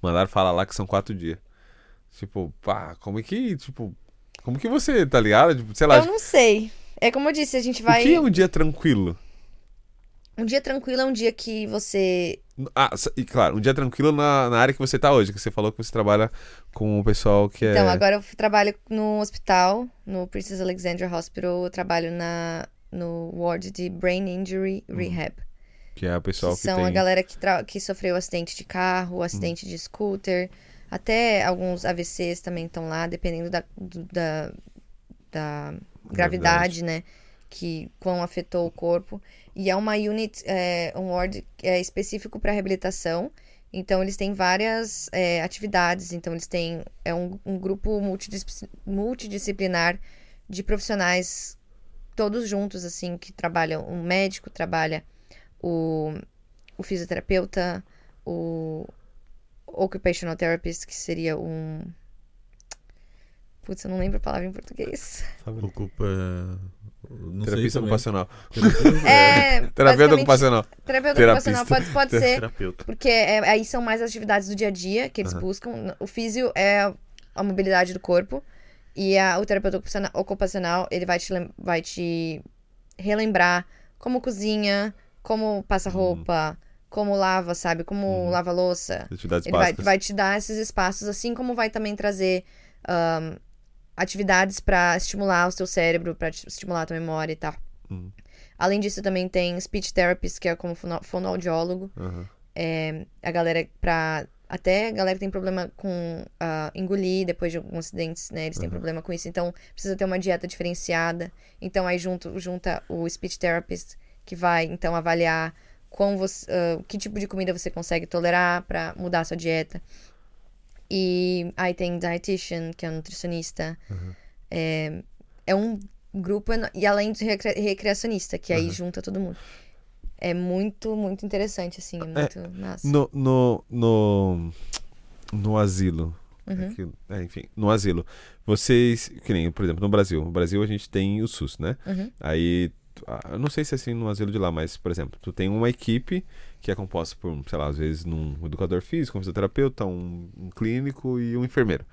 Mandaram falar lá que são quatro dias. Tipo, pá, como é que, tipo. Como que você, tá ligado? Tipo, sei lá. Eu não sei. É como eu disse, a gente vai. O que é um dia tranquilo? Um dia tranquilo é um dia que você. Ah, e claro, um dia tranquilo na, na área que você tá hoje, que você falou que você trabalha com o pessoal que é. Então, agora eu trabalho no hospital, no Princess Alexandra Hospital. Eu trabalho na, no ward de Brain Injury Rehab. Que é o pessoal que que, são tem. a galera que, tra- que sofreu acidente de carro, acidente de scooter, até alguns AVCs também estão lá, dependendo da, do- da, da gravidade, né? Que quão afetou o corpo. E é uma unit, é, um ward é, específico para reabilitação. Então, eles têm várias é, atividades. Então, eles têm é um, um grupo multidis- multidisciplinar de profissionais todos juntos, assim, que trabalham. Um médico trabalha o, o fisioterapeuta, o occupational therapist, que seria um. Putz, eu não lembro a palavra em português. Ocupa. Não Terapista ocupacional. É. Terapeuta basicamente, ocupacional. Terapeuta Terapista. ocupacional pode, pode ser, Terapeuta. porque é- aí são mais as atividades do dia a dia que eles buscam. O físio é a mobilidade do corpo. E a- o terapeuta ocupaciona- ocupacional, ele vai te, vai te relembrar como cozinha, como passa roupa, como lava, sabe? Como Uhum. lava louça. Ele vai, vai te dar esses espaços, assim como vai também trazer ahn, atividades para estimular o seu cérebro, para estimular a tua memória e tal. Uhum. Além disso, também tem speech therapist, que é como fono- fonoaudiólogo. É, a galera pra. Até a galera que tem problema com ah, engolir depois de alguns acidentes, né? Eles têm problema com isso. Então, precisa ter uma dieta diferenciada. Então, aí junto, junta o speech therapist, que vai, então, avaliar quão você, ah, que tipo de comida você consegue tolerar pra mudar a sua dieta. E aí tem dietitian, que é um nutricionista. É, é um grupo... E além de recre- recreacionista, que aí junta todo mundo. É muito, muito interessante, assim. É muito massa. No, no, no, no asilo. Uhum. Aqui- é, enfim, no asilo. Vocês, que nem, por exemplo, no Brasil. No Brasil a gente tem o SUS, né? Uhum. Aí, eu não sei se é assim no asilo de lá, mas, por exemplo, tu tem uma equipe que é composta por, sei lá, às vezes um educador físico, um fisioterapeuta, um, um clínico e um enfermeiro.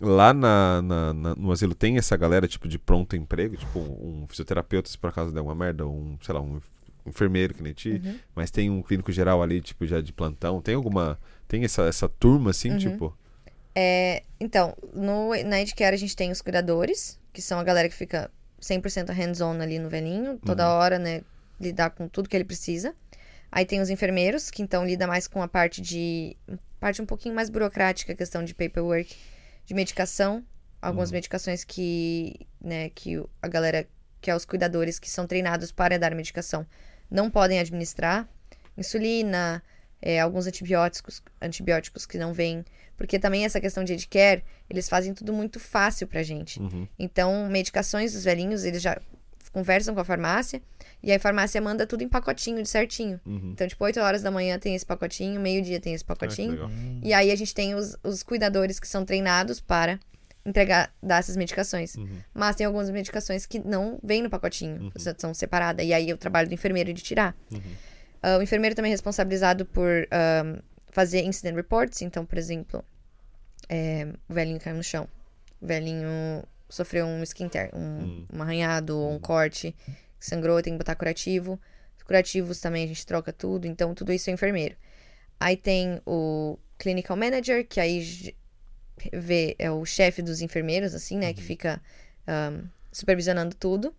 Lá na, na- na- no asilo tem essa galera, tipo, de pronto emprego, tipo, um, fisioterapeuta, se por acaso der alguma merda, um, sei lá, um enfermeiro que nem ti, Uhum. mas tem um clínico geral ali, tipo, já de plantão. Tem alguma. Tem essa, essa turma, assim, Uhum. tipo. É, então, no, na Edcare a gente tem os cuidadores, que são a galera que fica 100% hands-on ali no velhinho, toda Uhum. hora, né, lidar com tudo que ele precisa. Aí tem os enfermeiros, que então lida mais com a parte de parte um pouquinho mais burocrática, questão de paperwork, de medicação, algumas medicações que, né, que a galera que é os cuidadores que são treinados para dar medicação não podem administrar, insulina, é, alguns antibióticos, antibióticos que não vêm porque também essa questão de healthcare, eles fazem tudo muito fácil pra gente. Uhum. Então, medicações dos velhinhos, eles já conversam com a farmácia e aí a farmácia manda tudo em pacotinho, de certinho. Uhum. Então, tipo, 8 horas da manhã tem esse pacotinho, meio-dia tem esse Ah, pacotinho. legal. e aí a gente tem os, os cuidadores que são treinados para entregar, dar essas medicações. Uhum. Mas tem algumas medicações que não vêm no pacotinho, Uhum. são separadas. E aí é o trabalho do enfermeiro de tirar. Uhum. Ah, o enfermeiro também é responsabilizado por ah, fazer incident reports. Então, por exemplo, é, o velhinho caiu no chão. O velhinho sofreu um skin tear, um, Hum. um arranhado ou um corte, sangrou, tem que botar curativo. Os curativos também a gente troca tudo, então tudo isso é enfermeiro. Aí tem o clinical manager, que aí vê, é o chefe dos enfermeiros, assim, né, que fica ahn, supervisionando tudo.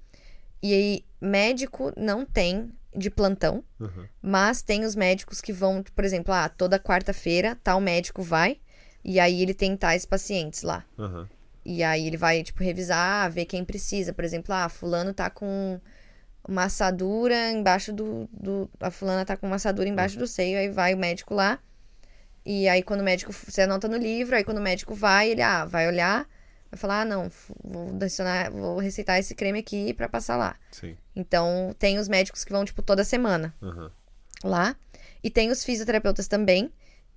E aí, médico não tem de plantão, Aham. mas tem os médicos que vão, por exemplo, ah, toda quarta-feira tal médico vai e aí ele tem tais pacientes lá. Aham. E aí ele vai, tipo, revisar, ver quem precisa. Por exemplo, ah, fulano tá com uma assadura embaixo do, do... A fulana tá com uma assadura embaixo do seio, aí vai o médico lá. E aí quando o médico... Você anota no livro, aí quando o médico vai, ele, ah, vai olhar, vai falar, ah, não, vou adicionar, vou receitar esse creme aqui pra passar lá. Sim. Então, tem os médicos que vão, tipo, toda semana Aham. lá. E tem os fisioterapeutas também,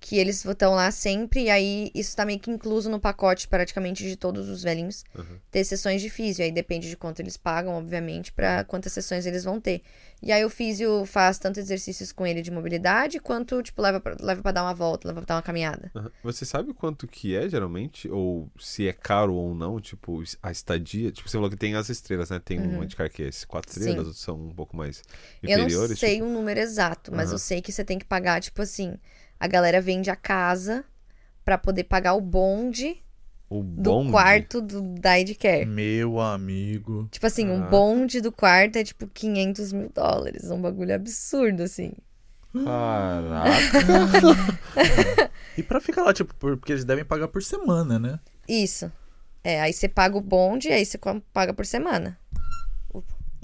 que eles estão lá sempre, e aí isso tá meio que incluso no pacote praticamente de todos os velhinhos, Uhum. ter sessões de físio. Aí depende de quanto eles pagam, obviamente, pra quantas sessões eles vão ter. E aí o físio faz tanto exercícios com ele de mobilidade, quanto, tipo, leva pra, leva pra dar uma volta, leva pra dar uma caminhada. Aham. Você sabe quanto que é, geralmente? Ou se é caro ou não? Tipo, a estadia? Tipo, você falou que tem as estrelas, né? Tem um Anticar que é quatro Sim. estrelas, outros são um pouco mais Eu inferiores. não sei tipo, o número exato, mas eu sei que você tem que pagar, tipo assim, a galera vende a casa pra poder pagar o bonde o do bonde. quarto do, da Edcare. Meu amigo. Tipo assim, um Caraca. bonde do quarto é tipo 500 mil dólares. Um bagulho absurdo, assim. Caraca. E pra ficar lá, tipo, por- porque eles devem pagar por semana, né? Isso. É, aí você paga o bonde e aí você paga por semana.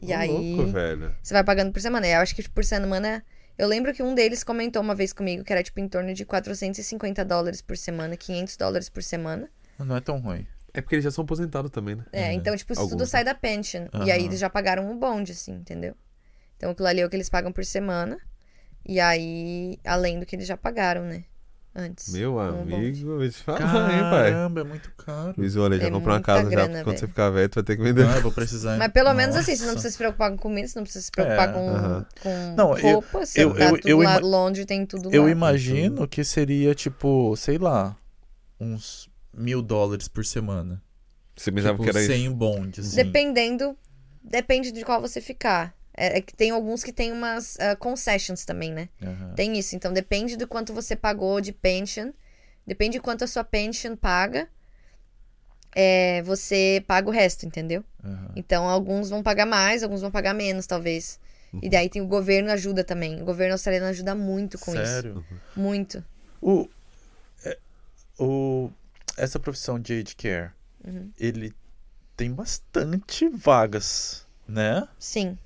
E Ô, aí louco, velho. você vai pagando por semana. E eu acho que tipo, por semana. Eu lembro que um deles comentou uma vez comigo que era tipo em torno de 450 dólares por semana, 500 dólares por semana. Não é tão ruim. É porque eles já são aposentados também, né? É, então, tipo, isso tudo Alguns, sai da pension. E aí eles já pagaram o bonde, assim, entendeu? Então aquilo ali é o que eles pagam por semana. E aí, além do que eles já pagaram, né? Antes. Meu amigo, vou te falar, hein, pai. Caramba, é muito caro. Luiz, olha, já É comprou uma casa já, grana, porque quando você ficar velho, tu vai ter que vender. Ah, eu vou precisar. Mas pelo menos assim, você não Nossa. precisa se preocupar com comida, você não precisa se preocupar É. com, com Não, eu- roupa, você eu- tá eu- tudo eu lá, ima- longe, tem tudo Eu lá. imagino que seria, tipo, sei lá, uns mil dólares por semana. Você pensava tipo, que era isso? sem bonde, assim. Dependendo, depende de qual você ficar. É, é que tem alguns que tem umas ah, concessions também, né? Aham. Tem isso, então depende do quanto você pagou de pension, depende de quanto a sua pension paga, é, você paga o resto, entendeu? Aham. Então alguns vão pagar mais, alguns vão pagar menos, talvez. E daí tem o governo ajuda também. O governo australiano ajuda muito com isso. Sério? Muito. O, é, o, essa profissão de aid care, Uhum. ele tem bastante vagas, né? Sim.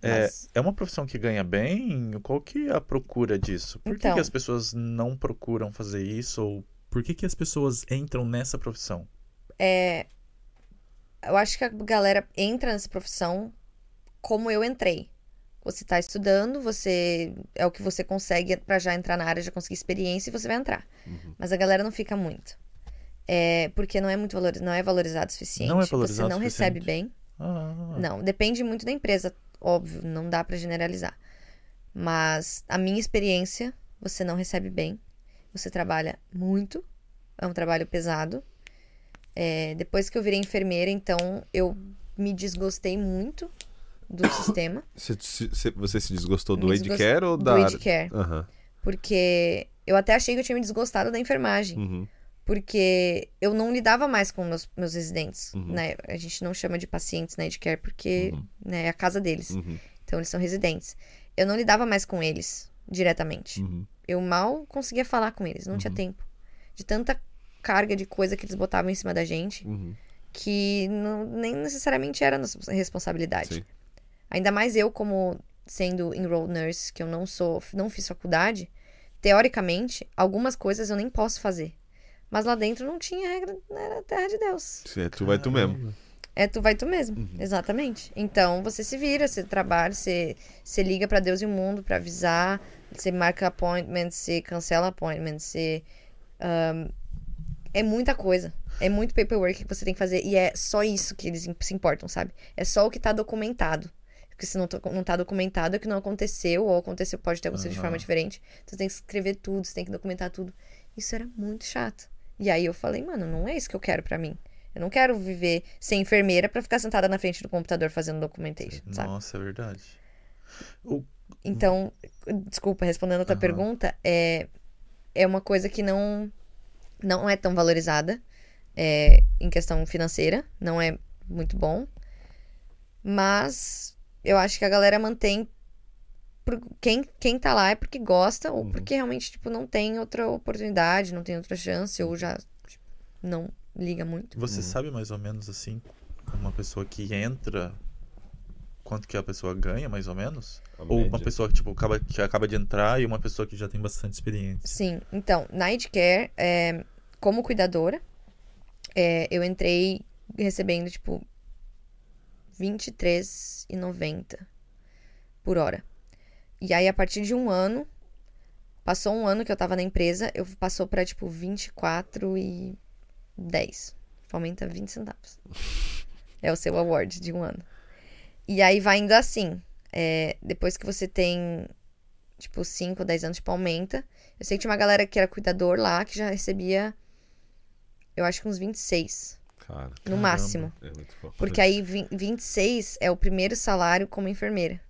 É, Mas- é uma profissão que ganha bem? Qual que é a procura disso? Por que, Então. que as pessoas não procuram fazer isso? Ou por que, que as pessoas entram nessa profissão? É, eu acho que a galera entra nessa profissão como eu entrei. Você tá estudando, você é o que você consegue pra já entrar na área, já conseguir experiência e você vai entrar. Uhum. Mas a galera não fica muito. É, porque não é muito valor, não é valorizado o suficiente. Não é valorizado Você não recebe bem. Ah, Não, depende muito da empresa, óbvio, não dá pra generalizar. Mas a minha experiência, você não recebe bem. Você trabalha muito, é um trabalho pesado. É, depois que eu virei enfermeira, então eu me desgostei muito do sistema, Você, se- se- você se desgostou do Me Aid desgost- Care ou do da Aid área? Care, Aham. porque eu até achei que eu tinha me desgostado da enfermagem. Uhum. Porque eu não lidava mais com meus, meus residentes, Uhum. né? A gente não chama de pacientes na Edcare porque Uhum. né, é a casa deles. Uhum. Então eles são residentes. Eu não lidava mais com eles diretamente. Uhum. Eu mal conseguia falar com eles, não tinha Uhum. tempo. De tanta carga de coisa que eles botavam em cima da gente, Uhum. que não, nem necessariamente era nossa responsabilidade. Sim. Ainda mais eu, como sendo enrolled nurse, que eu não sou, não fiz faculdade, teoricamente, algumas coisas eu nem posso fazer. Mas lá dentro não tinha regra, era a terra de Deus. É tu vai tu mesmo. É tu vai tu mesmo, exatamente. Então você se vira, você trabalha, você, você liga pra Deus e o mundo pra avisar, você marca appointment, você cancela appointment, você. ahn, é muita coisa. É muito paperwork que você tem que fazer. E é só isso que eles se importam, sabe? É só o que tá documentado. Porque se não, não tá documentado, é que não aconteceu, ou aconteceu, pode ter acontecido de forma diferente. Então você tem que escrever tudo, você tem que documentar tudo. Isso era muito chato. E aí eu falei, mano, não é isso que eu quero pra mim. Eu não quero viver ser enfermeira pra ficar sentada na frente do computador fazendo documentation, sabe? Nossa, é verdade. Então, desculpa, respondendo a tua Aham. pergunta, é, é uma coisa que não, não é tão valorizada é, em questão financeira, não é muito bom, mas eu acho que a galera mantém por quem, quem tá lá é porque gosta ou Uhum. porque realmente, tipo, não tem outra oportunidade, não tem outra chance, ou já tipo, não liga muito. Você sabe mais ou menos assim, uma pessoa que entra, quanto que a pessoa ganha, mais ou menos? A Ou uma média. pessoa que, tipo, acaba, que acaba de entrar e uma pessoa que já tem bastante experiência. Sim, então, Night Care, é, como cuidadora, é, eu entrei recebendo, tipo, R$23,90 por hora. E aí, a partir de um ano, passou um ano que eu tava na empresa, eu passou pra, tipo, R$24,10. Aumenta 20 centavos. É o seu award de um ano. E aí vai indo assim. é, depois que você tem, tipo, 5 ou 10 anos, tipo, aumenta. Eu sei que tinha uma galera que era cuidador lá que já recebia, eu acho que uns 26, Cara, no Caramba. máximo. é. Porque aí vi- 26 é o primeiro salário como enfermeira.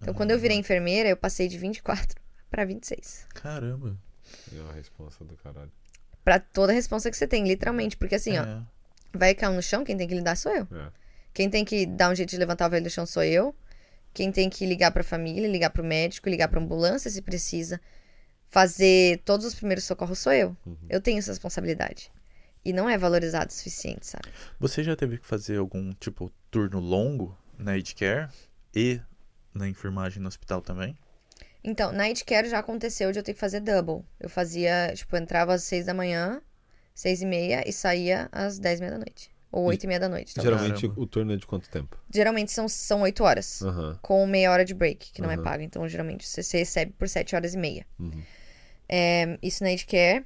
Então, quando eu virei enfermeira, eu passei de 24 pra 26. Caramba. É uma responsa do caralho. Pra toda a responsa que você tem, literalmente. Porque assim, ó, É. vai cair no chão, quem tem que lidar sou eu. É. Quem tem que dar um jeito de levantar o velho do chão sou eu. Quem tem que ligar pra família, ligar pro médico, ligar pra ambulância se precisa. Fazer todos os primeiros socorros sou eu. Eu tenho essa responsabilidade. E não é valorizado o suficiente, sabe? Você já teve que fazer algum, tipo, turno longo na Aid Care e na enfermagem no hospital também? Então, night care já aconteceu de eu ter que fazer double. Eu fazia, tipo, eu entrava às seis da manhã, seis e meia, e saía às dez e meia da noite. Ou oito e meia da noite. talvez. Geralmente Caramba. o turno é de quanto tempo? Geralmente são, são oito horas. Aham. Com meia hora de break, que não é Uhum. paga. Então, geralmente, você, você recebe por sete horas e meia. Uhum. É, isso na care.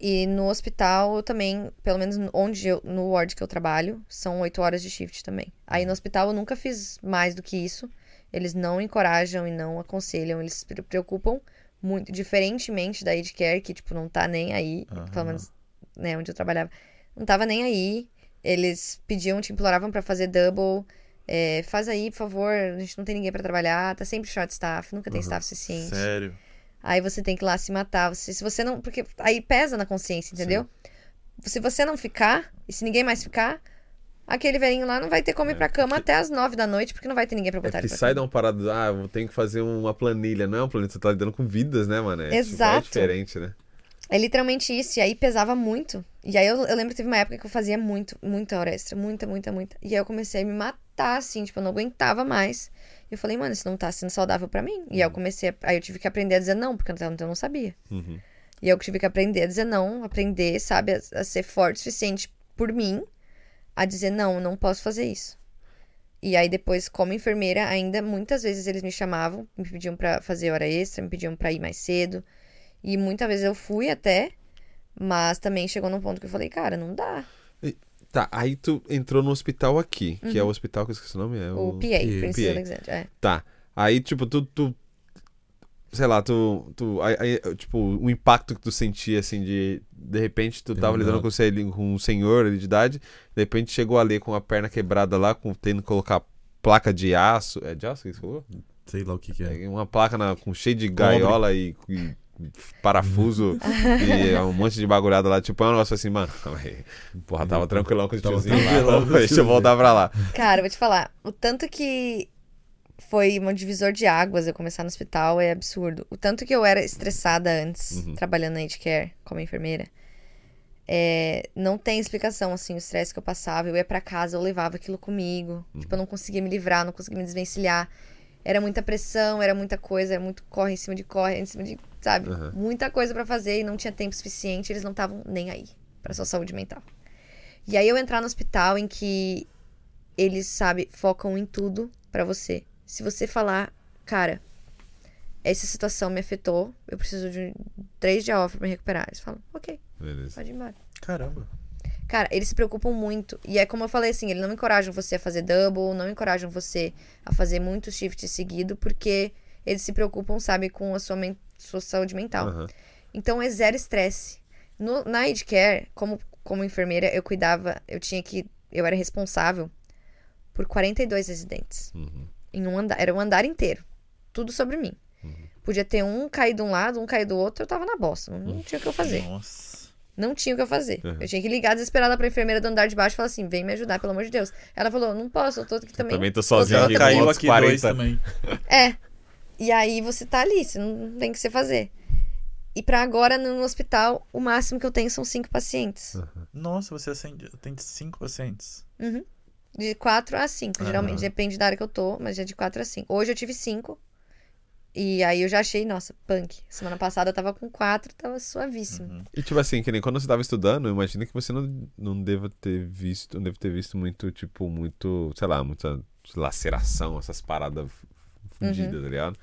E no hospital, eu também, pelo menos onde eu, no ward que eu trabalho, são oito horas de shift também. Aí no hospital eu nunca fiz mais do que isso. Eles não encorajam e não aconselham, eles se pre- preocupam muito, diferentemente da Aid Care, que, tipo, não tá nem aí, Aham. pelo menos, né, onde eu trabalhava, não tava nem aí. Eles pediam, te imploravam pra fazer double, é, faz aí, por favor, a gente não tem ninguém pra trabalhar, tá sempre short staff, nunca tem staff suficiente. Sério? Aí você tem que ir lá se matar. Você, se você não. Porque aí pesa na consciência, entendeu? Se você não ficar, e se ninguém mais ficar, aquele velhinho lá não vai ter como ir pra cama até as nove da noite, porque não vai ter ninguém pra É botar que ele pra sai cama. uma parada, do, ah, eu tenho que fazer uma planilha. Não é uma planilha, você tá lidando com vidas, né, mano? É, tipo, é Exato. diferente, né? É literalmente isso. E aí pesava muito. E aí eu, eu lembro que teve uma época que eu fazia muito, muita hora extra. Muita, muita, muita. E aí eu comecei a me matar, assim, tipo, eu não aguentava mais. E eu falei, mano, isso não tá sendo saudável pra mim. E aí eu comecei a, Aí eu tive que aprender a dizer não, porque até então eu não sabia. Uhum. E eu tive que aprender a dizer não, aprender, sabe, a, a ser forte o suficiente por mim, a dizer não, não posso fazer isso. E aí depois, como enfermeira, ainda muitas vezes eles me chamavam, me pediam pra fazer hora extra, me pediam pra ir mais cedo. E muitas vezes eu fui até, mas também chegou num ponto que eu falei, cara, não dá. Tá, aí tu entrou no hospital aqui, que é o hospital que eu esqueci o nome. É Uhum. O o... PA, Princesa PA. Alexandre. É. Tá. Aí, tipo, tu. tu sei lá, tu. tu aí, aí, tipo, o impacto que tu sentia, assim, de. De repente, tu tava lidando com, sei, com um senhor ali de idade, de repente chegou ali com a perna quebrada lá, com, tendo que colocar placa de aço. É de aço que você colocou? Sei lá o que que é. É, Uma placa na, com cheio de gaiola e, e parafuso e é um monte de bagulhada lá. Tipo, é um negócio assim, mano. aí, Porra, tava tranquilão com os Tava tiozinhos lá. Deixa eu voltar pra lá. Cara, vou te falar, o tanto que foi um divisor de águas eu começar no hospital é absurdo. O tanto que eu era estressada antes, Uhum. trabalhando na Care como enfermeira, é, não tem explicação, assim, o estresse que eu passava. Eu ia pra casa, eu levava aquilo comigo. Tipo, eu não conseguia me livrar, não conseguia me desvencilhar. Era muita pressão, era muita coisa, era muito corre em cima de corre, em cima de, sabe? Uhum. Muita coisa pra fazer e não tinha tempo suficiente, eles não estavam nem aí pra sua saúde mental. E aí eu entrar no hospital em que eles, sabe, focam em tudo pra você. Se você falar, cara, essa situação me afetou, eu preciso de três dias off pra me recuperar. Eles falam, ok, Beleza. pode ir embora. Caramba. Cara, eles se preocupam muito. E é como eu falei assim, eles não encorajam você a fazer double, não encorajam você a fazer muitos shifts seguido, porque eles se preocupam, sabe, com a sua, men- sua saúde mental. Aham. Então é zero estresse. No- Na Aid Care, como, como enfermeira, eu cuidava, eu tinha que. Eu era responsável por 42 residentes. Uhum. Em um andar. Era um andar inteiro. Tudo sobre mim. Podia ter um cair de um lado, um cair do outro, eu tava na bosta. Não, não tinha o que eu fazer. Nossa. Não tinha o que eu fazer. Uhum. Eu tinha que ligar desesperada pra enfermeira do andar de baixo e falar assim: vem me ajudar, pelo amor de Deus. Ela falou: não posso, eu tô aqui também. Também tô sozinho Ela caiu aqui dois 40. também. É. E aí você tá ali, você não tem o que você fazer. E pra agora, no hospital, o máximo que eu tenho são cinco pacientes. Nossa, você atende, atende cinco pacientes. Uhum. De quatro a cinco, geralmente. Aham. Depende da área que eu tô, mas é de quatro a cinco. Hoje eu tive cinco. E aí eu já achei, nossa, punk. Semana passada eu tava com quatro, tava suavíssimo. Uhum. E tipo assim, que nem quando você tava estudando, imagina que você não, não deva ter visto, não deve ter visto muito, tipo, muito, sei lá, muita laceração, essas paradas fundidas, tá ligado?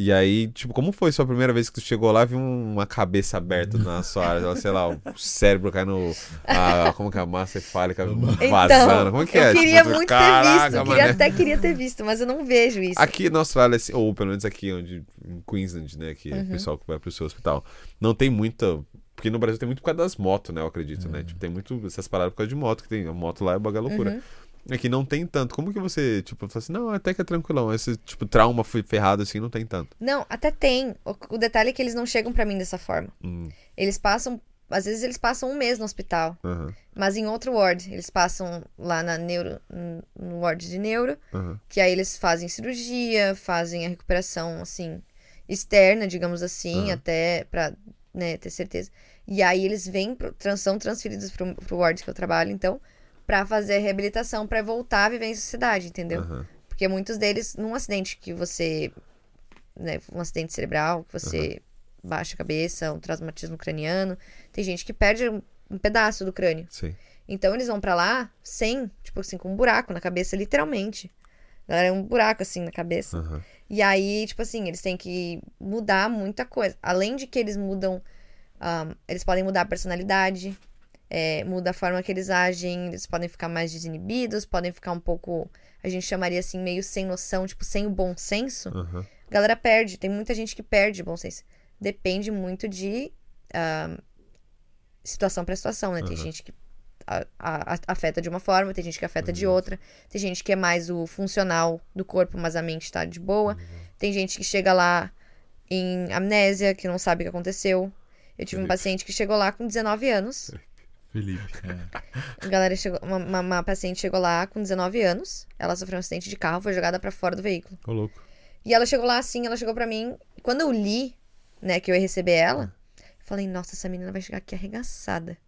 E aí, tipo, como foi sua primeira vez que tu chegou lá e viu uma cabeça aberta na sua área, sei lá, o cérebro caindo, a, como que é a massa cefálica vazando, como que é? Então, eu queria Tipo, muito ter visto, queria, até queria ter visto, mas eu não vejo isso. Aqui na Austrália, assim, ou pelo menos aqui onde, em Queensland, né, que é Uhum. o pessoal que vai pro seu hospital, não tem muita. Porque no Brasil tem muito por causa das motos, né, eu acredito, Uhum. né? Tipo, tem muito essas paradas por causa de moto, que tem. A moto lá é baga loucura. Uhum. Aqui não tem tanto. Como que você, tipo, fala assim, não, até que é tranquilão. Esse, tipo, trauma fe- ferrado assim, não tem tanto. Não, até tem. O, o detalhe é que eles não chegam pra mim dessa forma. Hum, Eles passam, às vezes eles passam um mês no hospital, aham, mas em outro ward. Eles passam lá na neuro, no ward de neuro, aham. que aí eles fazem cirurgia, fazem a recuperação, assim, externa, digamos assim, Aham. até pra né, ter certeza. E aí eles vêm, pro, são transferidos pro, pro ward que eu trabalho, então, pra fazer a reabilitação, pra voltar a viver em sociedade, entendeu? aham. Porque muitos deles, num acidente que você. Né, um acidente cerebral, que você baixa a cabeça, um traumatismo craniano, tem gente que perde um, um pedaço do crânio. Sim. Então eles vão pra lá sem, tipo assim, com um buraco na cabeça, literalmente. Galera, é um buraco assim na cabeça. Aham. E aí, tipo assim, eles têm que mudar muita coisa. Além de que eles mudam. ahn, eles podem mudar a personalidade, é, muda a forma que eles agem, eles podem ficar mais desinibidos, podem ficar um pouco. A gente chamaria assim, meio sem noção, tipo, sem o bom senso. Aham. A galera perde, tem muita gente que perde bom senso. Depende muito de ahn, situação pra situação, né? Tem Aham. gente que a- a- afeta de uma forma, tem gente que afeta de outra, tem gente que é mais o funcional do corpo, mas a mente tá de boa. Tem gente que chega lá em amnésia, que não sabe o que aconteceu. Eu tive um paciente que chegou lá com 19 anos. Felipe. É. A galera chegou, uma, uma- uma paciente chegou lá com 19 anos. Ela sofreu um acidente de carro, foi jogada pra fora do veículo. Ô, louco. E ela chegou lá assim, ela chegou pra mim. Quando eu li, né, que eu ia receber ela, eu falei, nossa, essa menina vai chegar aqui arregaçada.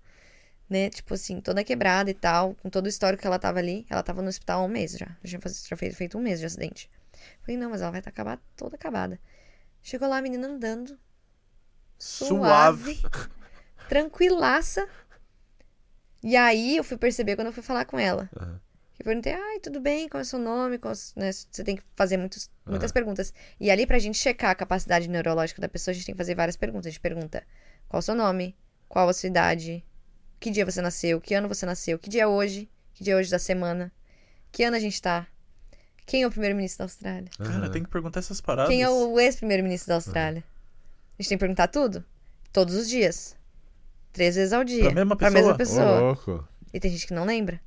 Né? Tipo assim, toda quebrada e tal, com todo o histórico que ela tava ali. Ela tava no hospital há um mês já. Já tinha já feito, feito um mês de acidente. Eu falei, não, mas ela vai estar acabada, toda acabada. Chegou lá a menina andando, suave, tranquilaça. E aí eu fui perceber quando eu fui falar com ela. Aham. Eu perguntei, ai, tudo bem, qual é o seu nome? Qual é o- né, Você tem que fazer muitos, muitas perguntas. E ali, pra gente checar a capacidade neurológica da pessoa, a gente tem que fazer várias perguntas. A gente pergunta qual é o seu nome, qual a sua idade, que dia você nasceu, que ano você nasceu, que dia é hoje, que dia é hoje da semana, que ano a gente tá, quem é o primeiro-ministro da Austrália, Cara, Aham. tem que perguntar essas paradas. quem é o ex-primeiro-ministro da Austrália. A gente tem que perguntar tudo, todos os dias. Três vezes ao dia. Pra mesma Pra mesma pessoa. louco. E tem gente que não lembra.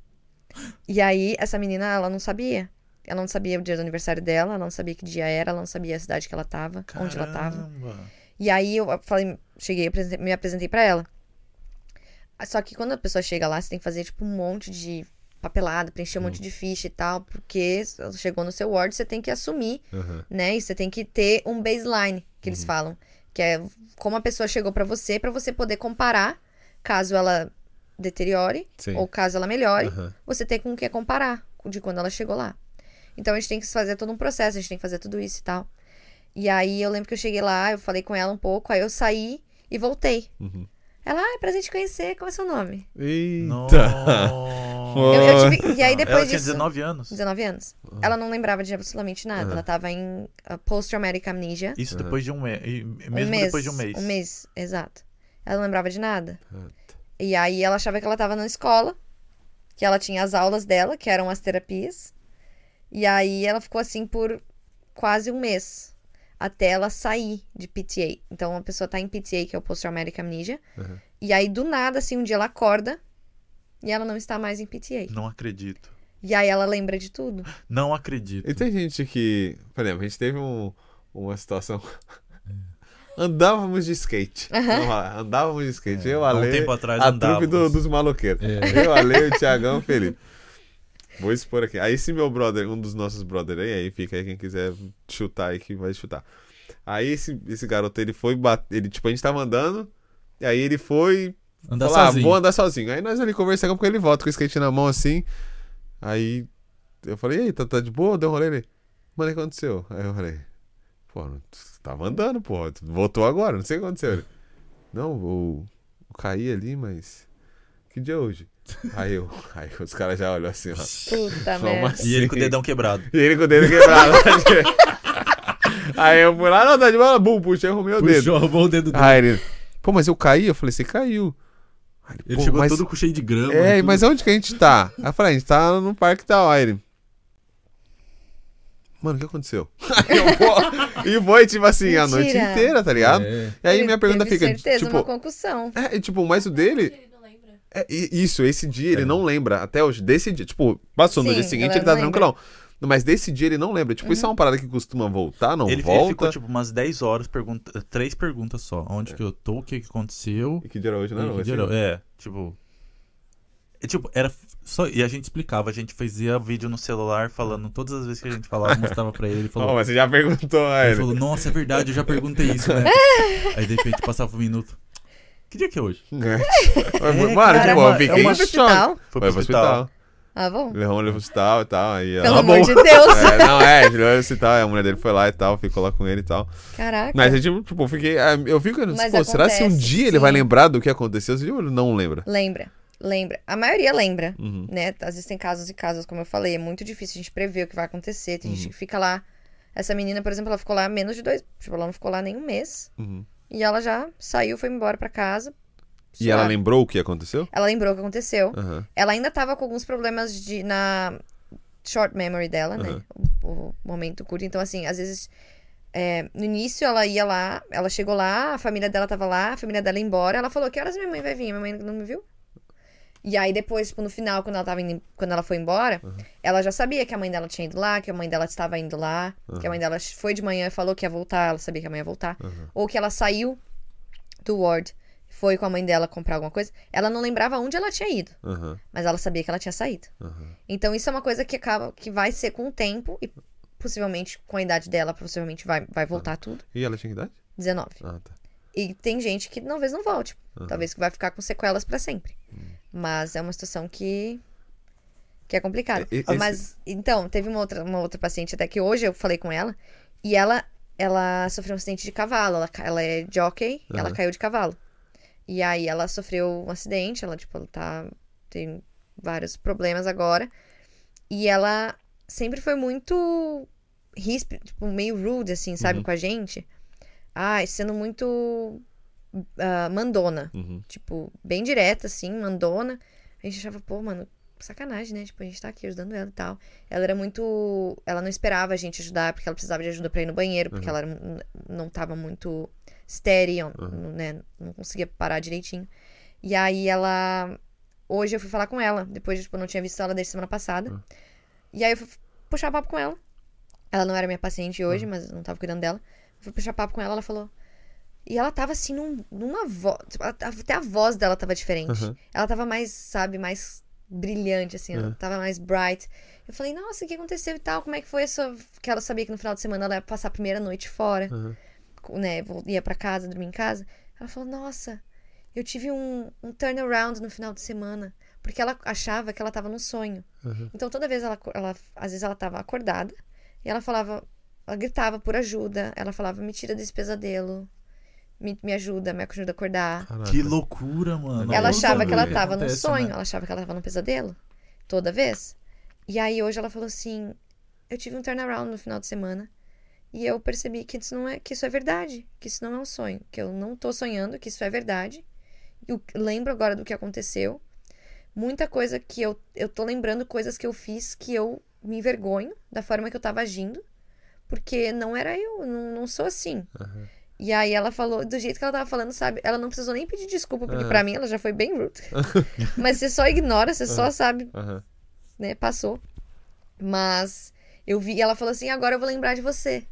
E aí, essa menina, ela não sabia. Ela não sabia o dia do aniversário dela, ela não sabia que dia era, ela não sabia a cidade que ela tava, onde ela tava. Caramba. E aí eu falei, cheguei, me apresentei pra ela. Só que quando a pessoa chega lá, você tem que fazer tipo um monte de papelada, preencher um monte de ficha e tal, porque chegou no seu ward, você tem que assumir, Aham. né? E você tem que ter um baseline, que eles falam, que é como a pessoa chegou pra você, pra você poder comparar, caso ela deteriore Sim. ou caso ela melhore, Aham. você tem com o que comparar de quando ela chegou lá. Então a gente tem que fazer todo um processo, a gente tem que fazer tudo isso e tal. E aí eu lembro que eu cheguei lá, eu falei com ela um pouco, aí eu saí e voltei. Uhum. Ela, ah, é prazer te conhecer, qual é o seu nome? Eita. Eu, eu tive- e aí depois Ela tinha disso. 19 anos. 19 anos. Ela não lembrava de absolutamente nada. Aham. Ela tava em uh, post-traumatic amnesia. Isso depois de um mês. Mesmo um mês, depois de um mês. Um mês, exato. Ela não lembrava de nada. E aí ela achava que ela tava na escola, que ela tinha as aulas dela, que eram as terapias. E aí ela ficou assim por quase um mês. Até ela sair de PTA. Então a pessoa tá em PTA, que é o Post-Traumatic Amnesia. Uhum. E aí, do nada, assim, um dia ela acorda e ela não está mais em PTA. Não acredito. E aí ela lembra de tudo. Não acredito. E tem gente que, por exemplo, a gente teve um- uma situação. Andávamos de skate. Vamos lá, andávamos de skate. Eu, Há um Ale, tempo atrás a andávamos. trupe do- dos maloqueiros. É. Eu, Ale, o Thiagão, o Felipe. Vou expor aqui. Aí esse meu brother, um dos nossos brothers aí, aí fica aí quem quiser chutar aí que vai chutar. Aí esse, esse garoto, ele foi bater, ele, tipo, a gente tava andando, e aí ele foi Andar falar, ah, sozinho. vou andar sozinho. Aí nós ali conversamos com ele, volta com o skate na mão assim. Aí eu falei, e aí, tá, tá de boa? Deu um rolê ele. Mano, o que aconteceu? Aí eu falei, pô, tava andando, pô, voltou agora, não sei o que aconteceu. Ele, não, eu, eu caí ali, mas. Que dia é hoje? Aí eu, aí os caras já olham assim, ó. Puta merda. assim? E ele com o dedão quebrado. E ele com o dedo quebrado. aí eu fui lá, não, tá de bola, bum, puxei, arrumei o dedo. Puxou, roubou o dedo dele. Aí ele, pô, mas eu caí? Eu falei, você caiu. Aí Ele "Pô, chegou mas- todo cheio de grama. É, tudo. mas onde que a gente tá? Aí eu falei, a gente tá no parque tal. Aí ele. Mano, o que aconteceu? Aí eu, pô, e foi, tipo assim, a noite Mentira. inteira, tá ligado? É. E aí minha pergunta teve fica, certeza, uma tipo, concussão. é, e, tipo, mas o dele. Ele. É, e- isso, esse dia ele não lembra até hoje. Desse dia, tipo, passou no Sim, dia seguinte, ele tá não tranquilão. Mas desse dia ele não lembra. Tipo, isso é uma parada que costuma voltar, não ele, ele volta. ficou tipo umas 10 horas, pergunta, três perguntas só. Onde que eu tô, o que que aconteceu. E que dia era hoje, não? E não que dia era- dia. É, tipo. É, tipo, era só. E a gente explicava, a gente fazia vídeo no celular falando todas as vezes que a gente falava, mostrava pra ele. Ele Ó, falou. mas você já perguntou a ele ele. falou, nossa, é verdade, eu já perguntei isso, né? Aí de repente passava um minuto. Que dia que é hoje? É. Mano, cara, tipo, é eu uma- fiquei é uma- em choque. hospital? Foi pro hospital. Ah, bom. Levou ele pro hospital e tal. Aí, Pelo ela- amor de Deus. É, não, é, ele levou hospital, a mulher dele foi lá e tal, ficou lá com ele e tal. Caraca. Mas a gente, tipo, eu fiquei. é, Eu fico. Mas Pô, será se um acontece, dia ele vai sim. lembrar do que aconteceu? Se ele não lembra? Lembra, lembra. A maioria lembra, Uhum. né? Às vezes tem casos e casos, como eu falei. É muito difícil a gente prever o que vai acontecer. Tem Uhum. gente que fica lá. Essa menina, por exemplo, ela ficou lá menos de dois. Tipo, ela não ficou lá nem um mês. Uhum. E ela já saiu, foi embora pra casa. E ela lembrou o que aconteceu? Ela lembrou o que aconteceu. Aham. Ela ainda tava com alguns problemas de, na short memory dela, né? Aham. O, o momento curto. Então, assim, às vezes. é, no início ela ia lá, ela chegou lá, a família dela tava lá, a família dela ia embora. Ela falou: Que horas minha mãe vai vir? Minha mãe não me viu? E aí, depois, tipo, no final, quando ela, tava indo, quando ela foi embora, ela já sabia que a mãe dela tinha ido lá, que a mãe dela estava indo lá, que a mãe dela foi de manhã e falou que ia voltar, ela sabia que a mãe ia voltar. Ou que ela saiu do ward, foi com a mãe dela comprar alguma coisa. Ela não lembrava onde ela tinha ido mas ela sabia que ela tinha saído. Então isso é uma coisa que acaba que vai ser com o tempo e possivelmente com a idade dela, possivelmente vai, vai voltar tudo. E ela tinha que idade? 19. Ah, tá. E tem gente que talvez não volte, talvez que vai ficar com sequelas pra sempre. Mas é uma situação que que é complicada. E- e- Ah, Mas então, teve uma outra uma outra paciente até que hoje eu falei com ela e ela ela sofreu um acidente de cavalo, ela, ela é jockey, e ela caiu de cavalo. E aí ela sofreu um acidente, ela tipo, ela tá tem vários problemas agora. E ela sempre foi muito ríspida, tipo, meio rude, assim, sabe, Uhum. com a gente. Ai, sendo muito ah, mandona. Uhum. Tipo, bem direta, assim, mandona. A gente achava, pô, mano, sacanagem, né? Tipo, a gente tá aqui ajudando ela e tal. Ela era muito. Ela não esperava a gente ajudar, porque ela precisava de ajuda pra ir no banheiro, porque ela era- não tava muito steady, né? Não conseguia parar direitinho. E aí ela. Hoje eu fui falar com ela, depois, tipo, eu não tinha visto ela desde semana passada. E aí eu fui puxar papo com ela. Ela não era minha paciente hoje, mas eu não tava cuidando dela. Eu fui puxar papo com ela, ela falou. E ela tava assim, num- numa voz. Até a voz dela tava diferente. Aham. Ela tava mais, sabe, mais brilhante, assim, ela tava mais bright. Eu falei, nossa, o que aconteceu e tal? Como é que foi essa. Que ela sabia que no final de semana ela ia passar a primeira noite fora, Aham. né? Ia pra casa, dormir em casa. Ela falou, nossa, eu tive um, um turnaround no final de semana. Porque ela achava que ela tava num sonho. Uhum. Então toda vez ela, ela. Às vezes ela tava acordada e ela falava. Ela gritava por ajuda. Ela falava, me tira desse pesadelo. Me, me ajuda, me ajuda a acordar. Caraca. Que loucura, mano. Ela achava que ela tava num Acontece, sonho, né? ela achava que ela tava num pesadelo. Toda vez. E aí hoje ela falou assim: Eu tive um turnaround no final de semana. E eu percebi que isso não é, que isso é verdade, que isso não é um sonho, que eu não tô sonhando, que isso é verdade. Eu lembro agora do que aconteceu. Muita coisa que eu eu tô lembrando coisas que eu fiz que eu me envergonho da forma que eu tava agindo, porque não era eu, não, não sou assim. Aham. E aí ela falou, do jeito que ela tava falando, sabe? Ela não precisou nem pedir desculpa, porque Aham. pra mim ela já foi bem rude. Mas você só ignora, você só sabe, Aham. né? Passou. Mas eu vi, ela falou assim: agora eu vou lembrar de você.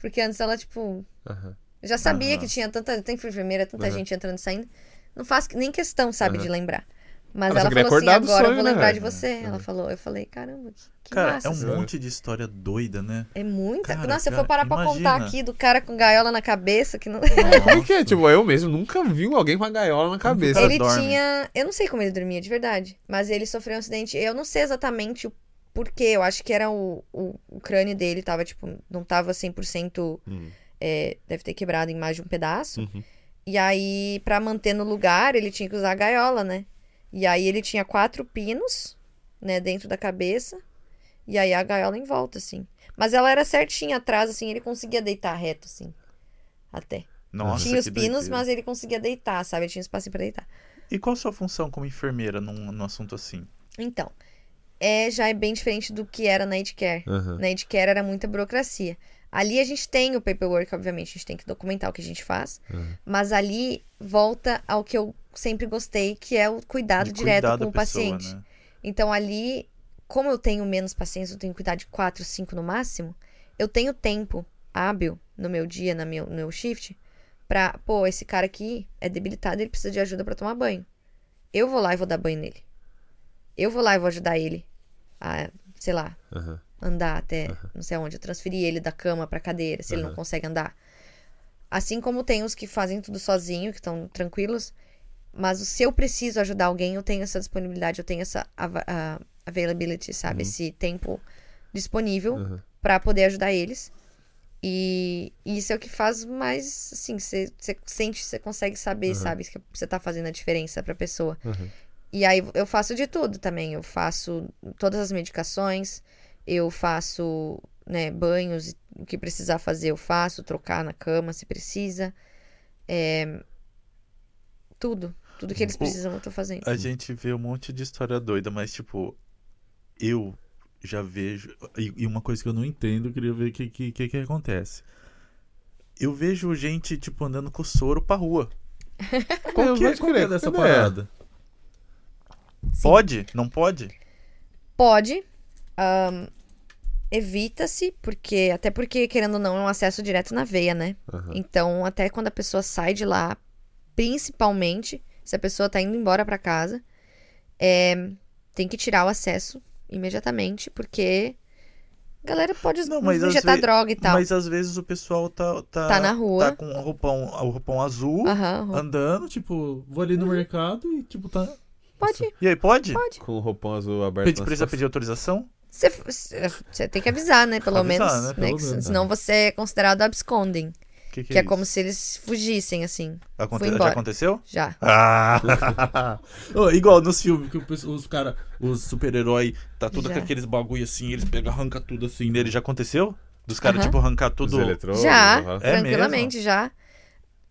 Porque antes ela, tipo, Aham. já sabia que tinha tanta. Tem enfermeira, tanta gente entrando e saindo. Não faz nem questão, sabe, de lembrar. Mas Ela ela falou assim, agora eu sonho, vou né, lembrar velho? de você. Ela falou, eu falei, caramba, que, que Cara, massa. é um assim. monte de história doida, né? É muita. Cara, Nossa, se eu cara, for parar pra contar imagina. aqui do cara com gaiola na cabeça, que não. Como que é? Tipo, eu mesmo nunca vi alguém com uma gaiola na cabeça. cara ele dorme? tinha. Eu não sei como ele dormia, de verdade. Mas ele sofreu um acidente. Eu não sei exatamente o porquê. Eu acho que era o, o, o crânio dele, tava, tipo, não tava 100%. Hum. é, deve ter quebrado em mais de um pedaço. Uhum. E aí, pra manter no lugar, ele tinha que usar a gaiola, né? E aí ele tinha quatro pinos, né, dentro da cabeça. E aí a gaiola em volta, assim. Mas ela era certinha atrás, assim, ele conseguia deitar reto, assim. Até. Nossa, tinha os pinos, doideira. mas ele conseguia deitar, sabe? Ele tinha espaço pra deitar. E qual a sua função como enfermeira num, num assunto assim? Então, é, já é bem diferente do que era na Edcare. Aham. Na Edcare era muita burocracia. Ali a gente tem o paperwork, obviamente, a gente tem que documentar o que a gente faz. Uhum. Mas ali volta ao que eu sempre gostei, que é o cuidado direto com o pessoa, paciente. né? Então ali, como eu tenho menos pacientes, eu tenho que cuidar de quatro, cinco no máximo, eu tenho tempo hábil no meu dia, na meu, no meu shift, pra, pô, esse cara aqui é debilitado, ele precisa de ajuda pra tomar banho. Eu vou lá e vou dar banho nele. Eu vou lá e vou ajudar ele a, sei lá, Aham. andar até não sei aonde, eu transferi ele da cama pra cadeira, se ele não consegue andar. Assim como tem os que fazem tudo sozinho, que estão tranquilos, mas se eu preciso ajudar alguém, eu tenho essa disponibilidade, eu tenho essa ava- a- availability, sabe? Esse tempo disponível Uhum. pra poder ajudar eles. E isso é o que faz mais, assim, você sente, você consegue saber, sabe? Que você tá fazendo a diferença pra pessoa. Uhum. E aí eu faço de tudo também. Eu faço todas as medicações, eu faço, né, banhos, o que precisar fazer eu faço, trocar na cama se precisa. É, Tudo. Tudo que eles precisam eu tô fazendo. A gente vê um monte de história doida, mas tipo, eu já vejo. E uma coisa que eu não entendo, eu queria ver o que, que, que, que acontece. Eu vejo gente, tipo, andando com soro pra rua. Qual que é, qual que é crer, dessa parada? Pode? Não pode? Pode. ahn, Evita-se, porque. Até porque, querendo ou não, é um acesso direto na veia, né? Aham. Então, até quando a pessoa sai de lá, principalmente se a pessoa tá indo embora pra casa, é, tem que tirar o acesso imediatamente, porque a galera pode Não, mas às injetar ve- droga e tal. Mas às vezes o pessoal tá. Tá, Tá na rua. Tá com o roupão, o roupão azul, andando, tipo, vou ali no mercado e, tipo, tá. pode ir. E aí, pode? Pode. Com o roupão azul aberto. Pede- nas Precisa pedir autorização? Você, tem que avisar, né? Pelo Avisar, menos. né? né, Pelo menos. senão você é considerado absconding. Que, que, Que é isso? como se eles fugissem, assim. Aconte- Já aconteceu? Já. Ah! Ô, igual nos filmes, que os cara, os super-herói, tá tudo Já. com aqueles bagulho assim, eles pegam, arrancam tudo assim nele. Já aconteceu? Dos caras, Aham. tipo, arrancar Os tudo. eletrodos, Já. É tranquilamente, já.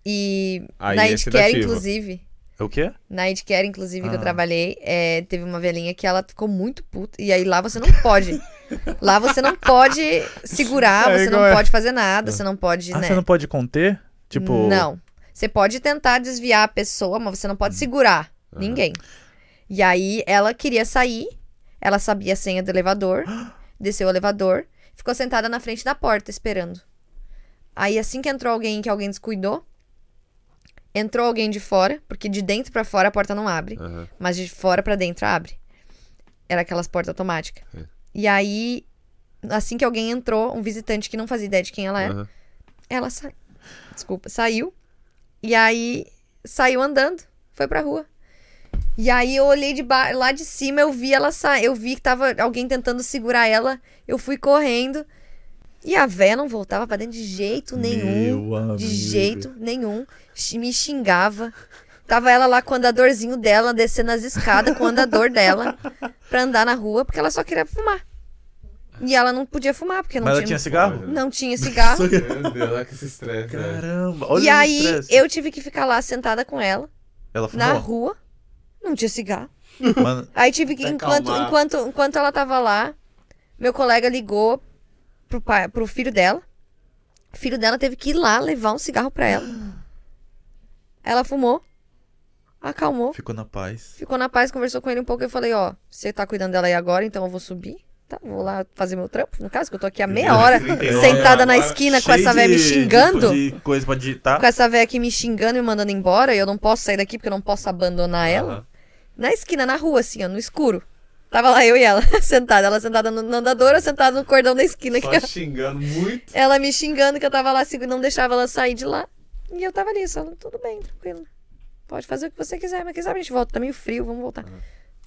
E Aí na é Edcare, inclusive. É o quê? Na Edcare, inclusive, que eu Ah. trabalhei, é, teve uma velhinha que ela ficou muito puta. E aí lá você não pode. lá você não pode segurar, É você não é. pode fazer nada, você não pode, Ah, né? você não pode conter? Tipo. Não. Você pode tentar desviar a pessoa, mas você não pode segurar ninguém. E aí ela queria sair, ela sabia a senha do elevador, desceu o elevador, ficou sentada na frente da porta esperando. Aí assim que entrou alguém que alguém descuidou, entrou alguém de fora, porque de dentro pra fora a porta não abre, Aham. mas de fora pra dentro abre. Era aquelas portas automáticas. É. E aí, assim que alguém entrou, um visitante que não fazia ideia de quem ela era, aham. ela sa... Desculpa, saiu. E aí saiu andando, foi pra rua. E aí eu olhei de ba... lá de cima, eu vi ela sair, eu vi que tava alguém tentando segurar ela, eu fui correndo. E a véia não voltava pra dentro de jeito nenhum, de jeito nenhum. Me xingava. Tava ela lá com o andadorzinho dela, descendo as escadas com o andador dela pra andar na rua, porque ela só queria fumar. E ela não podia fumar, porque não Mas ela tinha, tinha cigarro? não tinha cigarro. Meu Deus, olha que esse estresse. velho. Caramba, olha e aí estresse. eu tive que ficar lá sentada com ela, Ela na fumou? rua. Não tinha cigarro. Mano, Aí tive que, enquanto, acalmar. enquanto, enquanto ela tava lá, meu colega ligou pro, pai, pro filho dela. O filho dela teve que ir lá levar um cigarro pra ela. Ela fumou, acalmou, ficou na paz. ficou na paz, conversou com ele um pouco. Eu falei: Ó, você tá cuidando dela aí agora, então eu vou subir. Tá, vou lá fazer meu trampo. No caso, que eu tô aqui há meia hora sentada na esquina com essa velha me xingando. De, coisa pra digitar. com essa velha aqui me xingando e me mandando embora, e eu não posso sair daqui porque eu não posso abandonar ela. Na esquina, na rua, assim, ó, no escuro. Tava lá eu e ela, sentada. Ela sentada no, no andador, eu sentada no cordão da esquina. Só Que xingando muito. ela me xingando que eu tava lá, assim, não deixava ela sair de lá. E eu tava ali, só, tudo bem, tranquilo. Pode fazer o que você quiser, mas quem sabe a gente volta. Tá meio frio, vamos voltar.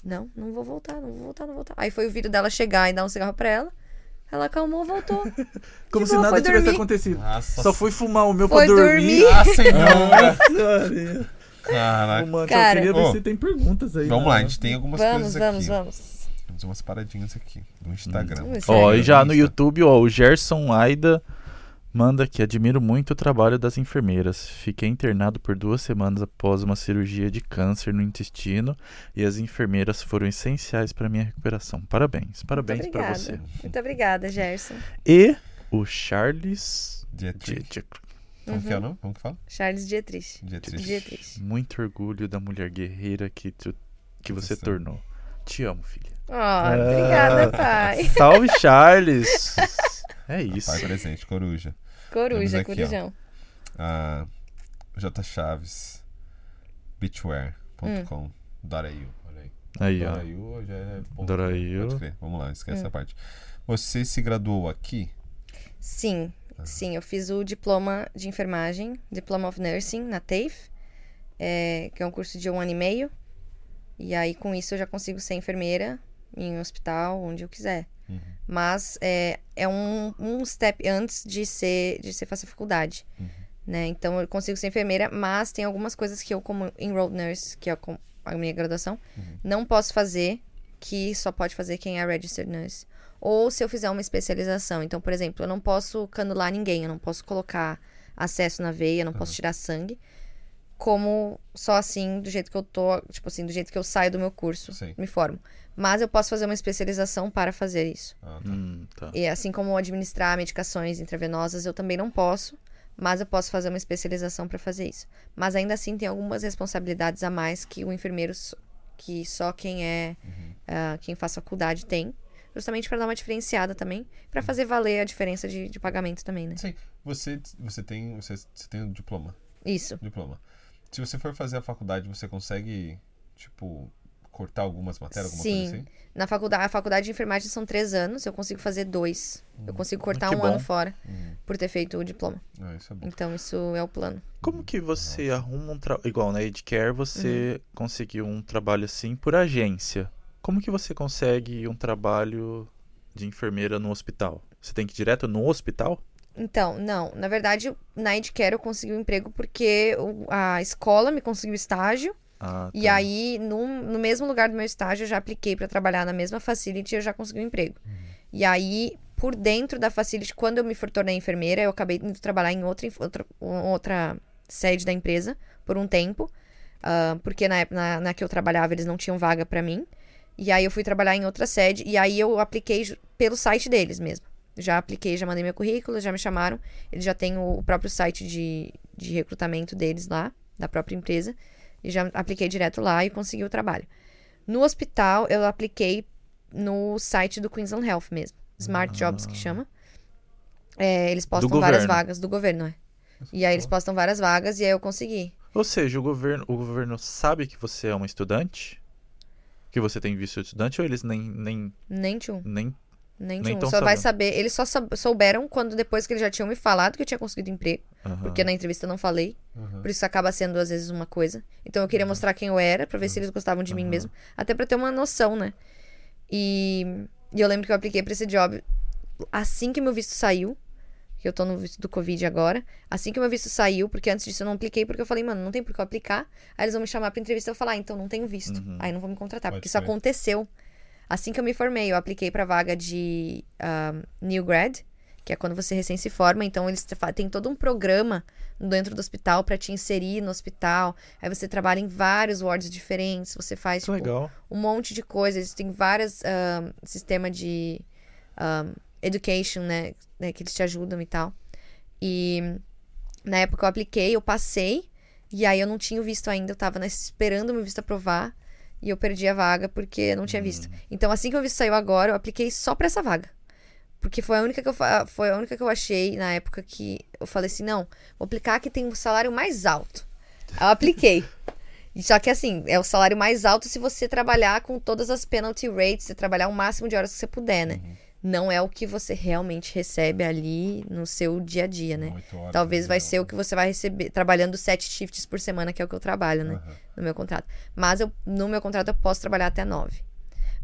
Não, não vou voltar, não vou voltar, não vou voltar. Aí foi o vídeo dela chegar e dar um cigarro pra ela. Ela acalmou, voltou. Como se boa, nada tivesse dormir. acontecido. Nossa Só fui fumar o meu Foi pra dormir. dormir. Ah, senhora. Maria. Caraca. Mano, Cara. eu queria ver Ô, se tem perguntas aí. Vamos né? lá, a gente tem algumas vamos, coisas vamos, aqui. vamos. Temos umas paradinhas aqui no Instagram. Hum, Ó, sério? e já no. YouTube, ó, o Gerson Aida manda que admiro muito o trabalho das enfermeiras. Fiquei internado por duas semanas após uma cirurgia de câncer no intestino e as enfermeiras foram essenciais para minha recuperação. Parabéns, parabéns para você. Muito obrigada, Gerson. E o Charles Dietrich. Dietrich. Como que é o nome? Como que fala? Charles Dietrich. Dietrich. Dietrich. Muito orgulho da mulher guerreira que, tu, que você tornou. Te amo, filha. Ó, obrigada, pai. Salve, Charles! É isso. Pai presente, coruja. Coruja, aqui, ó. corujão. Ah, J Chaves. Beachwear.com. Hum. Olha aí. Aí, ó. Já é. Pode crer. Vamos lá, esquece Hum. essa parte. Você se graduou aqui? Sim, sim, eu fiz o diploma de enfermagem, Diploma of Nursing, na TAFE, é, que é um curso de um ano e meio. E aí, com isso, eu já consigo ser enfermeira em um hospital, onde eu quiser. Uhum. Mas é, é um, um step antes de ser, de ser fazer faculdade. Né? Então, eu consigo ser enfermeira, mas tem algumas coisas que eu, como enrolled nurse, que é a minha graduação, não posso fazer, que só pode fazer quem é registered nurse. Ou se eu fizer uma especialização. Então, por exemplo, eu não posso canular ninguém, eu não posso colocar acesso na veia, eu não posso tirar sangue. Como só assim, do jeito que eu tô, tipo assim, do jeito que eu saio do meu curso, Sim. me formo. Mas eu posso fazer uma especialização para fazer isso. Ah, tá. Hum, tá. E assim como administrar medicações intravenosas, eu também não posso, mas eu posso fazer uma especialização para fazer isso. Mas ainda assim tem algumas responsabilidades a mais que o enfermeiro, que só quem é, ah, quem faz faculdade tem, justamente para dar uma diferenciada também, para fazer valer a diferença de, de pagamento também, né? Sim. Você, você tem. Você, você tem um diploma. Isso. Diploma. Se você for fazer a faculdade, você consegue, tipo, cortar algumas matérias, alguma Sim. coisa assim? Na faculdade, a faculdade de enfermagem são três anos, eu consigo fazer dois. Eu consigo cortar que um bom. ano fora Uhum. por ter feito o diploma. Ah, isso é bom. Então isso é o plano. Como que você arruma um trabalho. Igual na Edcare, você Uhum. conseguiu um trabalho assim por agência. Como que você consegue um trabalho de enfermeira no hospital? Você tem que ir direto no hospital? Então, não. Na verdade, na Edcare eu consegui um emprego porque a escola me conseguiu estágio. Ah, E tá. aí, no, no mesmo lugar do meu estágio, eu já apliquei para trabalhar na mesma facility e eu já consegui um emprego. E aí, por dentro da facility, quando eu me tornei enfermeira, eu acabei indo trabalhar em outra, outra, outra sede da empresa por um tempo. ah, porque na, na, na que eu trabalhava, eles não tinham vaga para mim. E aí, eu fui trabalhar em outra sede. E aí, eu apliquei pelo site deles mesmo. Já apliquei, já mandei meu currículo, já me chamaram. Eles já têm o, o próprio site de, de recrutamento deles lá, da própria empresa. E já apliquei direto lá e consegui o trabalho. No hospital, eu apliquei no site do Queensland Health mesmo. Smart Jobs, que chama. É, eles postam várias vagas do governo, é. E aí eles postam várias vagas e aí eu consegui. Ou seja, o governo, o governo sabe que você é uma estudante? Que você tem visto de estudante ou eles nem. nem, Nem tchum, nem nem tchum. tão Só vai sabendo. saber. Eles só souberam quando depois que eles já tinham me falado que eu tinha conseguido emprego. Porque na entrevista eu não falei. Uhum. Por isso acaba sendo às vezes uma coisa. Então eu queria mostrar quem eu era, pra ver se eles gostavam de mim mesmo. Até pra ter uma noção, né? E, e eu lembro que eu apliquei pra esse job assim que meu visto saiu. Que eu tô no visto do Covid agora. Assim que meu visto saiu, porque antes disso eu não apliquei, porque eu falei, mano, não tem por que eu aplicar. Aí eles vão me chamar pra entrevista e eu falar, ah, então não tenho visto. Uhum. Aí não vão me contratar, Pode porque isso crer. aconteceu. Assim que eu me formei, eu apliquei pra vaga de ah, New Grad, que é quando você recém se forma. Então eles têm todo um programa dentro do hospital pra te inserir no hospital. Aí você trabalha em vários wards diferentes, você faz tipo, legal. um monte de coisas. Tem vários ah, sistemas de ah, education, né, né, que eles te ajudam e tal. E na época eu apliquei, eu passei, e aí eu não tinha visto ainda, eu tava né, esperando o meu visto aprovar, e eu perdi a vaga porque não tinha visto. Então assim que o visto saiu agora, eu apliquei só pra essa vaga. Porque foi a única que eu, foi a única que eu achei na época que eu falei assim, não, vou aplicar que tem um salário mais alto. Aí eu apliquei. E Só que assim, é o salário mais alto se você trabalhar com todas as penalty rates, você trabalhar o máximo de horas que você puder, né? Uhum. Não é o que você realmente recebe ali no seu dia a dia, né? Horas Talvez vai dia. ser o que você vai receber trabalhando sete shifts por semana, que é o que eu trabalho, né? Aham. No meu contrato. Mas eu, no meu contrato eu posso trabalhar até nove.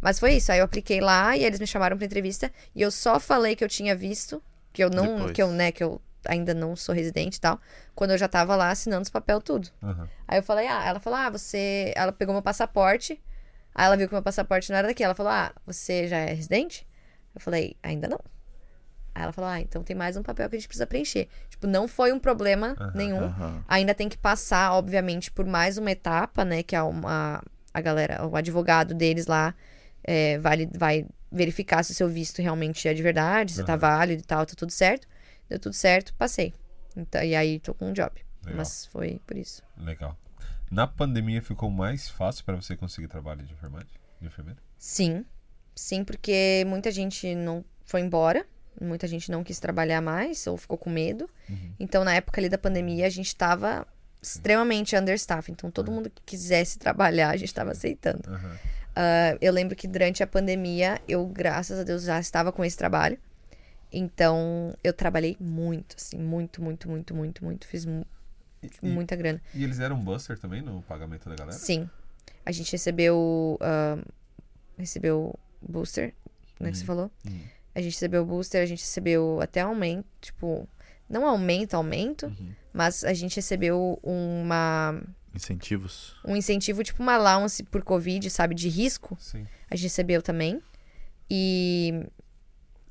Mas foi isso. Aí eu apliquei lá e eles me chamaram pra entrevista e eu só falei que eu tinha visto, que eu não, Depois. que eu, né, que eu ainda não sou residente e tal, quando eu já tava lá assinando os papel tudo. Aham. Aí eu falei, ah, ela falou, ah, você. Ela pegou meu passaporte. Aí ela viu que meu passaporte não era daqui. Ela falou, ah, você já é residente? Eu falei, ainda não. Aí ela falou, ah, então tem mais um papel que a gente precisa preencher. Tipo, não foi um problema Aham, nenhum. Aham. Ainda tem que passar, obviamente, por mais uma etapa, né? Que é uma, a galera, o advogado deles lá é, vai, vai verificar se o seu visto realmente é de verdade, se tá Aham. válido e tal, tá tudo certo. Deu tudo certo, passei. Então, e aí tô com um job. Legal. Mas foi por isso. Legal. Na pandemia ficou mais fácil pra você conseguir trabalho de enfermagem? De enfermeira? Sim. Sim, porque muita gente não foi embora, muita gente não quis trabalhar mais ou ficou com medo. Uhum. Então, na época ali da pandemia, a gente tava extremamente understaff. Então, todo mundo que quisesse trabalhar, a gente tava aceitando. Aham. Ah, eu lembro que durante a pandemia, eu, graças a Deus, já estava com esse trabalho. Então, eu trabalhei muito, assim, muito, muito, muito, muito, muito. Fiz mu- E, e- muita grana. e eles eram buster também no pagamento da galera? Sim. A gente recebeu. ah, recebeu booster, né, que você falou. Uhum. A gente recebeu booster, a gente recebeu até aumento, tipo, não aumento, aumento, Uhum. mas a gente recebeu uma, Incentivos. um incentivo, tipo uma allowance por Covid, sabe, de risco. Sim. A gente recebeu também. E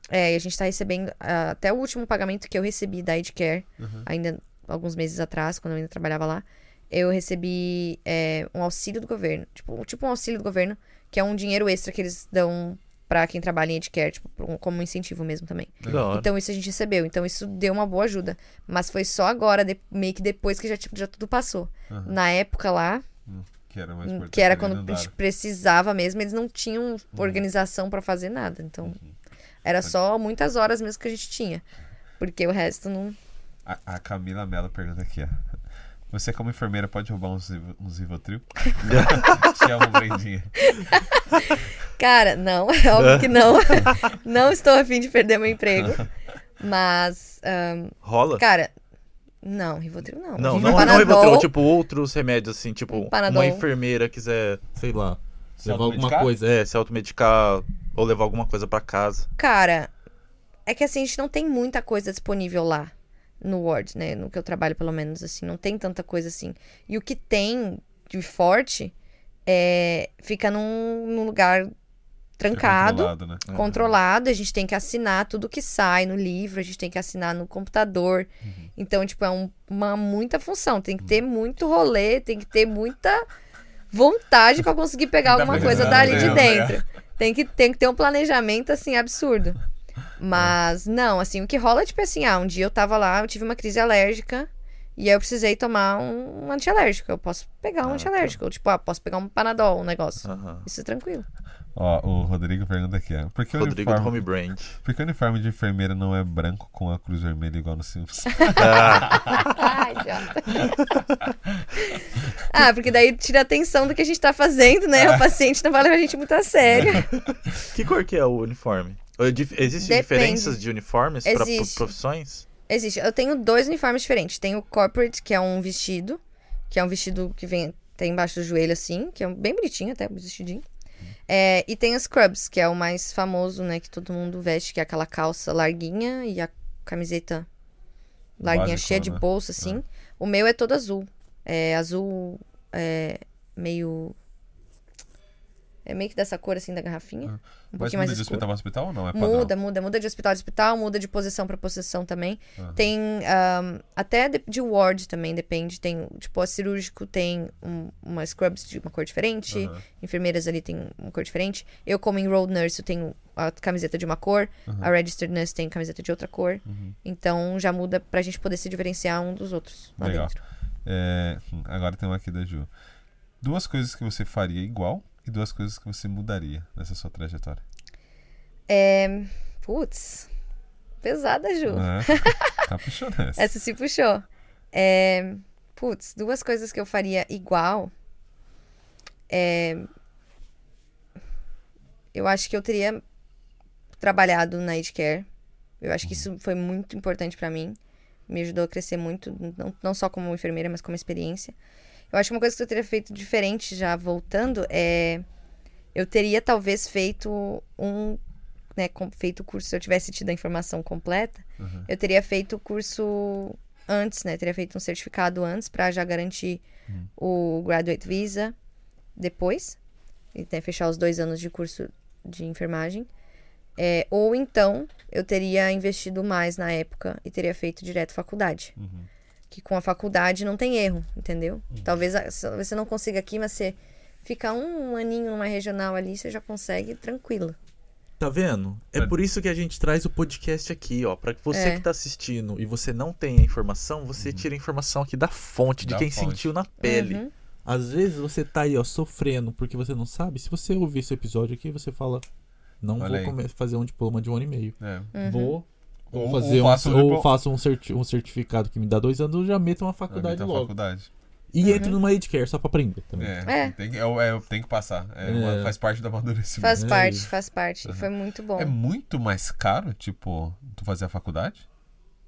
é, a gente tá recebendo ah, até o último pagamento que eu recebi da Edcare, Uhum. ainda alguns meses atrás, quando eu ainda trabalhava lá, eu recebi é, um auxílio do governo. Tipo, tipo um auxílio do governo, que é um dinheiro extra que eles dão pra quem trabalha em Edcare, tipo, como incentivo mesmo também. Hora. Então isso a gente recebeu. Então isso deu uma boa ajuda. Mas foi só agora, de- meio que depois que já, tipo, já tudo passou. Aham. Na época lá, Que era mais importante. que era quando a gente precisava mesmo, eles não tinham organização pra fazer nada. Então era só muitas horas mesmo que a gente tinha. Porque o resto não. A, a Camila Mello pergunta aqui, ó. Você, como enfermeira, pode roubar uns, uns Rivotril? Te amo, Brendinha. Cara, não, é óbvio que não. não estou afim de perder meu emprego. Mas, ahn, Rola? cara, não, Rivotril não. Não, não, não Panadol, Rivotril, tipo outros remédios, assim, tipo, Panadol. uma enfermeira quiser, sei lá, Se levar alguma coisa, é, se automedicar ou levar alguma coisa pra casa. Cara, é que assim, a gente não tem muita coisa disponível lá no Word, né? No que eu trabalho, pelo menos, assim, não tem tanta coisa assim. E o que tem de forte é, fica num, num lugar trancado. Controlado, né? controlado, a gente tem que assinar tudo que sai no livro, a gente tem que assinar no computador. Então, tipo, é um- uma muita função. Tem que ter muito rolê, tem que ter muita vontade pra conseguir pegar alguma coisa dali de dentro, né? dentro. Tem que, tem que ter um planejamento, assim, absurdo. Mas, não, assim, o que rola é tipo assim, ah, um dia eu tava lá, eu tive uma crise alérgica e aí eu precisei tomar um, um antialérgico. Eu posso pegar um Ah, antialérgico. Ou, tipo, ah, posso pegar um panadol, um negócio. Aham. Isso é tranquilo. Ó, o Rodrigo pergunta aqui, ó. Por que, o Rodrigo do uniforme, Home Brand. por que o uniforme de enfermeira não é branco com a cruz vermelha igual no Simpsons? Ai, idiota. ah, porque daí tira a atenção do que a gente tá fazendo, né? O paciente não vai levar a gente muito a sério. Que cor que é o uniforme? É Existem Depende. diferenças de uniformes para profissões? Existe. Eu tenho dois uniformes diferentes. Tem o corporate, que é um vestido, que é um vestido que vem até embaixo do joelho, assim, que é um- bem bonitinho até, um vestidinho. É, e tem os scrubs, que é o mais famoso, né? Que todo mundo veste, que é aquela calça larguinha e a camiseta larguinha Básico, cheia de né? bolsa, assim. O meu é todo azul. É azul é, meio. É meio que dessa cor, assim, da garrafinha. Um Mas pouquinho muda mais de escuro. hospital pra hospital ou não? É padrão? Muda, muda, muda de hospital a hospital, muda de posição pra posição também. Aham. Tem ahm, até de, de ward também, depende. Tem, tipo, a cirúrgico tem um, uma scrubs de uma cor diferente, Aham. enfermeiras ali tem uma cor diferente. Eu, como enrolled nurse, eu tenho a camiseta de uma cor, Uhum. a registered nurse tem camiseta de outra cor. Uhum. Então já muda pra gente poder se diferenciar um dos outros lá Legal. dentro. É, hum, agora tem uma aqui da Ju. Duas coisas que você faria igual e duas coisas que você mudaria nessa sua trajetória. É. Putz. Pesada, Ju. É, tá puxando essa. Essa se puxou. É, Putz, duas coisas que eu faria igual. é, eu acho que eu teria trabalhado na Care. Eu acho que isso foi muito importante pra mim. Me ajudou a crescer muito, não, não só como enfermeira, mas como experiência. Eu acho que uma coisa que eu teria feito diferente já voltando é. Eu teria talvez feito um. Né, com- feito o curso, se eu tivesse tido a informação completa, Uhum. eu teria feito o curso antes, né? Teria feito um certificado antes pra já garantir o graduate visa depois. E né, fechar os dois anos de curso de enfermagem. É, ou então eu teria investido mais na época e teria feito direto faculdade. Uhum. Que com a faculdade não tem erro, entendeu? Talvez a- talvez você não consiga aqui, mas você ficar um aninho numa regional ali, você já consegue tranquilo. Tá vendo? É por isso que a gente traz o podcast aqui, ó. Pra que você É. que tá assistindo e você não tem a informação, você tira a informação aqui da fonte, de Da quem fonte. sentiu na pele. Uhum. Às vezes você tá aí, ó, sofrendo porque você não sabe. Se você ouvir esse episódio aqui, você fala: Não Olha vou fazer um diploma de um ano e meio. É. Uhum. Vou. Ou- Ou ou fazer faço um, um ou faço um, certi- um certificado que me dá dois anos, eu já meto uma faculdade meter a logo. faculdade. E entro numa Edcare só pra aprender também. É, É. Tem, que, é, é, tem que passar. É, uma- É. faz parte do amadurecimento. Faz É parte, faz parte. Foi muito bom. É muito mais caro, tipo, tu fazer a faculdade?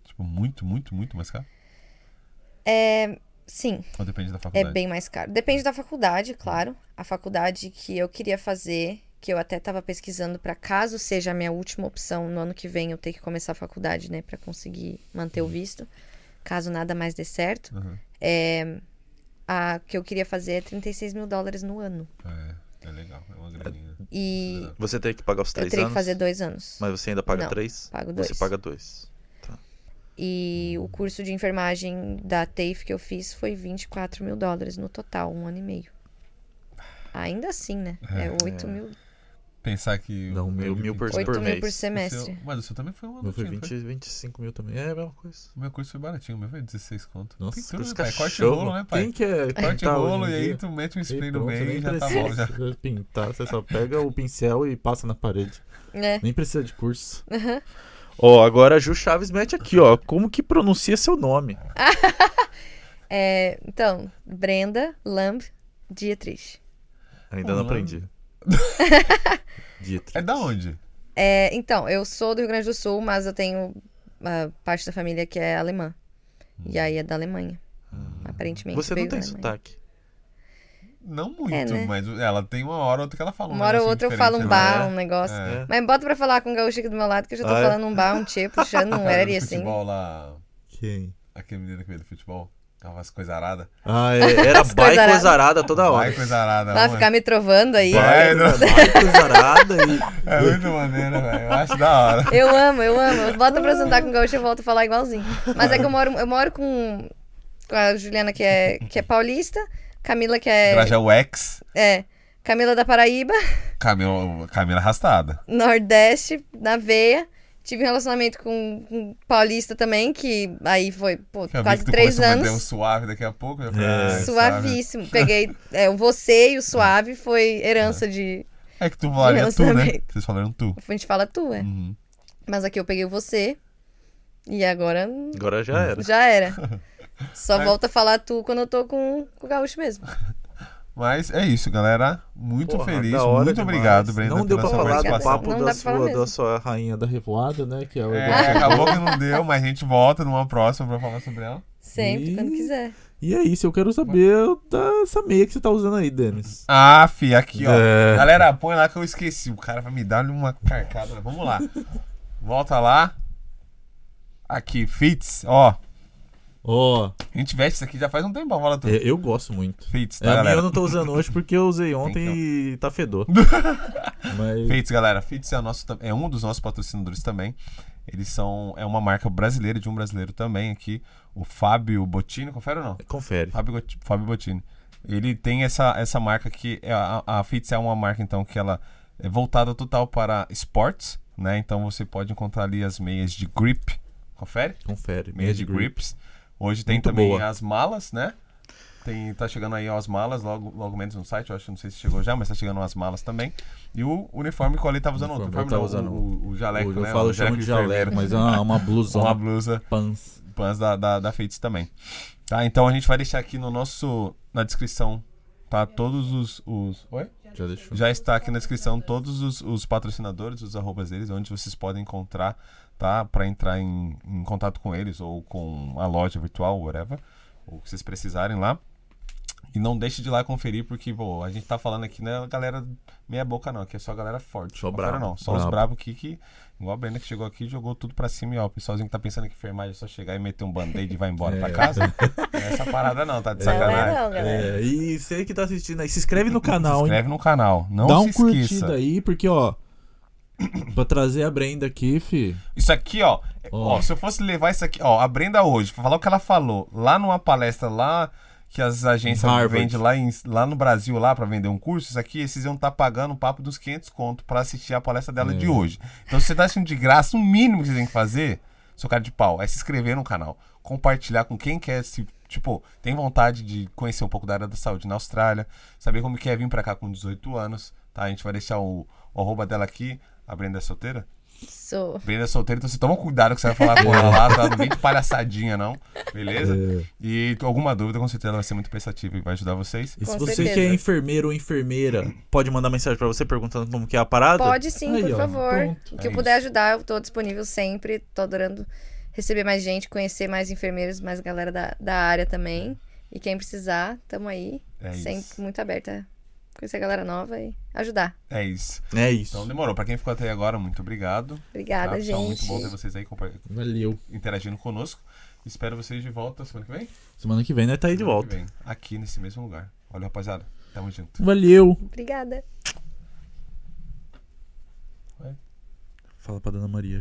Tipo, muito, muito, muito mais caro? É, sim, Ou depende da é faculdade? bem mais caro. Depende da faculdade, claro. A faculdade que eu queria fazer, que eu até tava pesquisando pra caso seja a minha última opção no ano que vem eu ter que começar a faculdade, né, Pra conseguir manter o visto, caso nada mais dê certo. Uhum. É, a que eu queria fazer é 36 mil dólares no ano. É, é legal, é uma graninha. E Você tem que pagar os eu três teria anos. que fazer dois anos. Mas você ainda paga Não, três? pago Você dois. paga dois. E o curso de enfermagem da TAFE que eu fiz foi 24 mil dólares no total, um ano e meio. Ainda assim, né? É 8 mil, Pensar que. Não, o mil- mil por- 8 mil mês. por O semestre. seu- mas o seu também foi um O meu foi ano. 20, 25 mil também. É a mesma coisa. O meu curso foi baratinho, o meu foi 16 conto. Nossa, Tem tudo, Os né, pai? Corte cachorro. rolo, né, pai? Quem que é Corte pintar rolo e aí tu mete um spray no meio e já tá bom. Já. pintar, você só pega o pincel e passa na parede. É. Nem precisa de curso. Ó, agora a Ju Chaves mete aqui, ó. Como que pronuncia seu nome? É, então, Brenda Lamb Dietrich. Ainda não Lamb. aprendi. Dietrich. É da onde? É, então, eu sou do Rio Grande do Sul, mas eu tenho uma parte da família que é alemã. E aí é da Alemanha. Aparentemente. Você não tem sotaque. Não muito, É, né? mas ela tem uma hora ou outra que ela fala um Uma hora ou outra eu falo um né? bar, É. um negócio. É. Mas bota pra falar com o gaúcho aqui do meu lado, que eu já tô Ah, é? falando um bar, um tio, puxando um do assim. futebol lá, Quem? aquele menino que veio do futebol, tava as coisas aradas. Ah, é, era aradas. coisarada toda hora. Vai coisa arada. Vai ficar me trovando aí. Vai. Bai coisarada e... É muito maneiro, velho. Eu acho da hora. Eu amo, eu amo. Bota pra sentar com o gaúcho e eu volto a falar igualzinho. Mas é que eu moro, eu moro com, com a Juliana, que é, que é paulista, Camila, que é, Grajaú X, é. Camila da Paraíba, Camila, Camila arrastada. Nordeste, na veia. Tive um relacionamento com, um paulista também, que aí foi, pô, quase três começou a meter um anos. suave daqui a pouco. Eu falei, É. ah. Suavíssimo. Peguei é, o você e o suave foi herança de. É que tu falaria tu, né? Vocês falaram tu. A gente fala tu, é. Uhum. Mas aqui eu peguei o você. E agora Agora já era. já era. Só Mas- volta a falar tu quando eu tô com, com o gaúcho mesmo. Mas é isso, galera. Muito Porra, feliz. Muito demais. obrigado, Brenda, Não deu pela pra sua falar do participação. papo Não da sua, da sua Rainha da Revoada, né? Que é o É, acabou que não deu, mas a gente volta numa próxima pra falar sobre ela. Sempre, E- quando quiser. E é isso, eu quero saber dessa meia que você tá usando aí, Denis. Ah, fi, aqui, ó. É. Galera, põe lá que eu esqueci. O cara vai me dar uma carcada. Vamos lá. Volta lá. Aqui, Fits, ó. Ó, A gente veste isso aqui já faz um tempão, fala tu. é, eu gosto muito. Fits, É, tá, a minha galera? eu não tô usando hoje porque eu usei ontem Então. e tá fedor. Mas Fits, galera. Fits é, o nosso, é um dos nossos patrocinadores também. Eles são. É uma marca brasileira, de um brasileiro também aqui. O Fábio Bottini. Confere ou não? Confere. Fábio, Fábio Bottini. Ele tem essa, essa marca que. é A, a Fits é uma marca, então, que ela é voltada total para esportes, né? Então você pode encontrar ali as meias de grip. Confere? confere. Meia de grips. Hoje tem Muito também boa. as malas, né? Tem, tá chegando aí ó, as malas, logo, logo menos no site, eu acho, não sei se chegou já, mas tá chegando as malas também. E o uniforme que o Ali tava usando ontem. Eu não, tava o, o, o jaleco, eu né? falo, o eu chamo de jaleco, mas é uma, uma blusona Uma blusa pants. pans da, da, da Fates também. Tá? Então a gente vai deixar aqui no nosso, na descrição tá? Todos os. os... Oi? Já deixou. Já está aqui na descrição todos os, os patrocinadores, os arrobas deles, onde vocês podem encontrar, tá? Para entrar em, em contato com eles ou com a loja virtual, whatever, ou o que vocês precisarem lá. E não deixe de ir lá conferir, porque, pô, a gente tá falando aqui, né, a galera meia boca não, aqui é só a galera forte. Só brabo. não, só os Brabo. bravos aqui que, igual a Brenda que chegou aqui, jogou tudo pra cima e ó, o pessoalzinho que tá pensando que enfermagem é só chegar e meter um band-aid e vai embora pra casa. Não é essa parada não, tá de Não é sacanagem. não, galera. É, e você que tá assistindo aí, se inscreve no canal, Se hein? inscreve no canal, não Dá se um esqueça. curtida aí, porque, ó. Pra trazer a Brenda aqui, fi. Isso aqui, ó, Ó. ó, se eu fosse levar isso aqui, ó, a Brenda hoje, pra falar o que ela falou, lá numa palestra lá que as agências vendem lá, em- lá no Brasil lá pra vender um curso, isso aqui, esses iam estar pagando um papo dos 500 conto pra assistir a palestra dela É. de hoje. Então, se você tá assistindo de graça, o mínimo que você tem que fazer, seu cara de pau, é se inscrever no canal, compartilhar com quem quer se Tipo, tem vontade de conhecer um pouco da área da saúde na Austrália, saber como que é vir pra cá com 18 anos, tá? A gente vai deixar o, o arroba dela aqui. A Brenda é solteira? Sou. Brenda é solteira, então você toma cuidado que você vai falar com ela lá, tá? Não vem de palhaçadinha, não. Beleza? É. E alguma dúvida, com certeza ela vai ser muito prestativa e vai ajudar vocês. E se Com você certeza. que é enfermeiro ou enfermeira, Pode mandar mensagem pra você perguntando como que é a parada? Pode sim, Aí, por ó, favor. pronto. O que É eu puder isso. ajudar, eu tô disponível sempre. Tô adorando receber mais gente, conhecer mais enfermeiros, mais galera da, da área também. E quem precisar, tamo aí. É sempre isso. muito aberta conhecer a galera nova e ajudar. É isso. É isso. Então demorou. Pra quem ficou até agora, muito obrigado. Obrigada, tá? Gente. Muito bom ter vocês aí Valeu. interagindo conosco. Espero vocês de volta semana que vem. Semana que vem, né? Tá aí de Semana volta. que vem, aqui nesse mesmo lugar. Olha, rapaziada. Tamo junto. Valeu. Obrigada. Fala pra Dona Maria.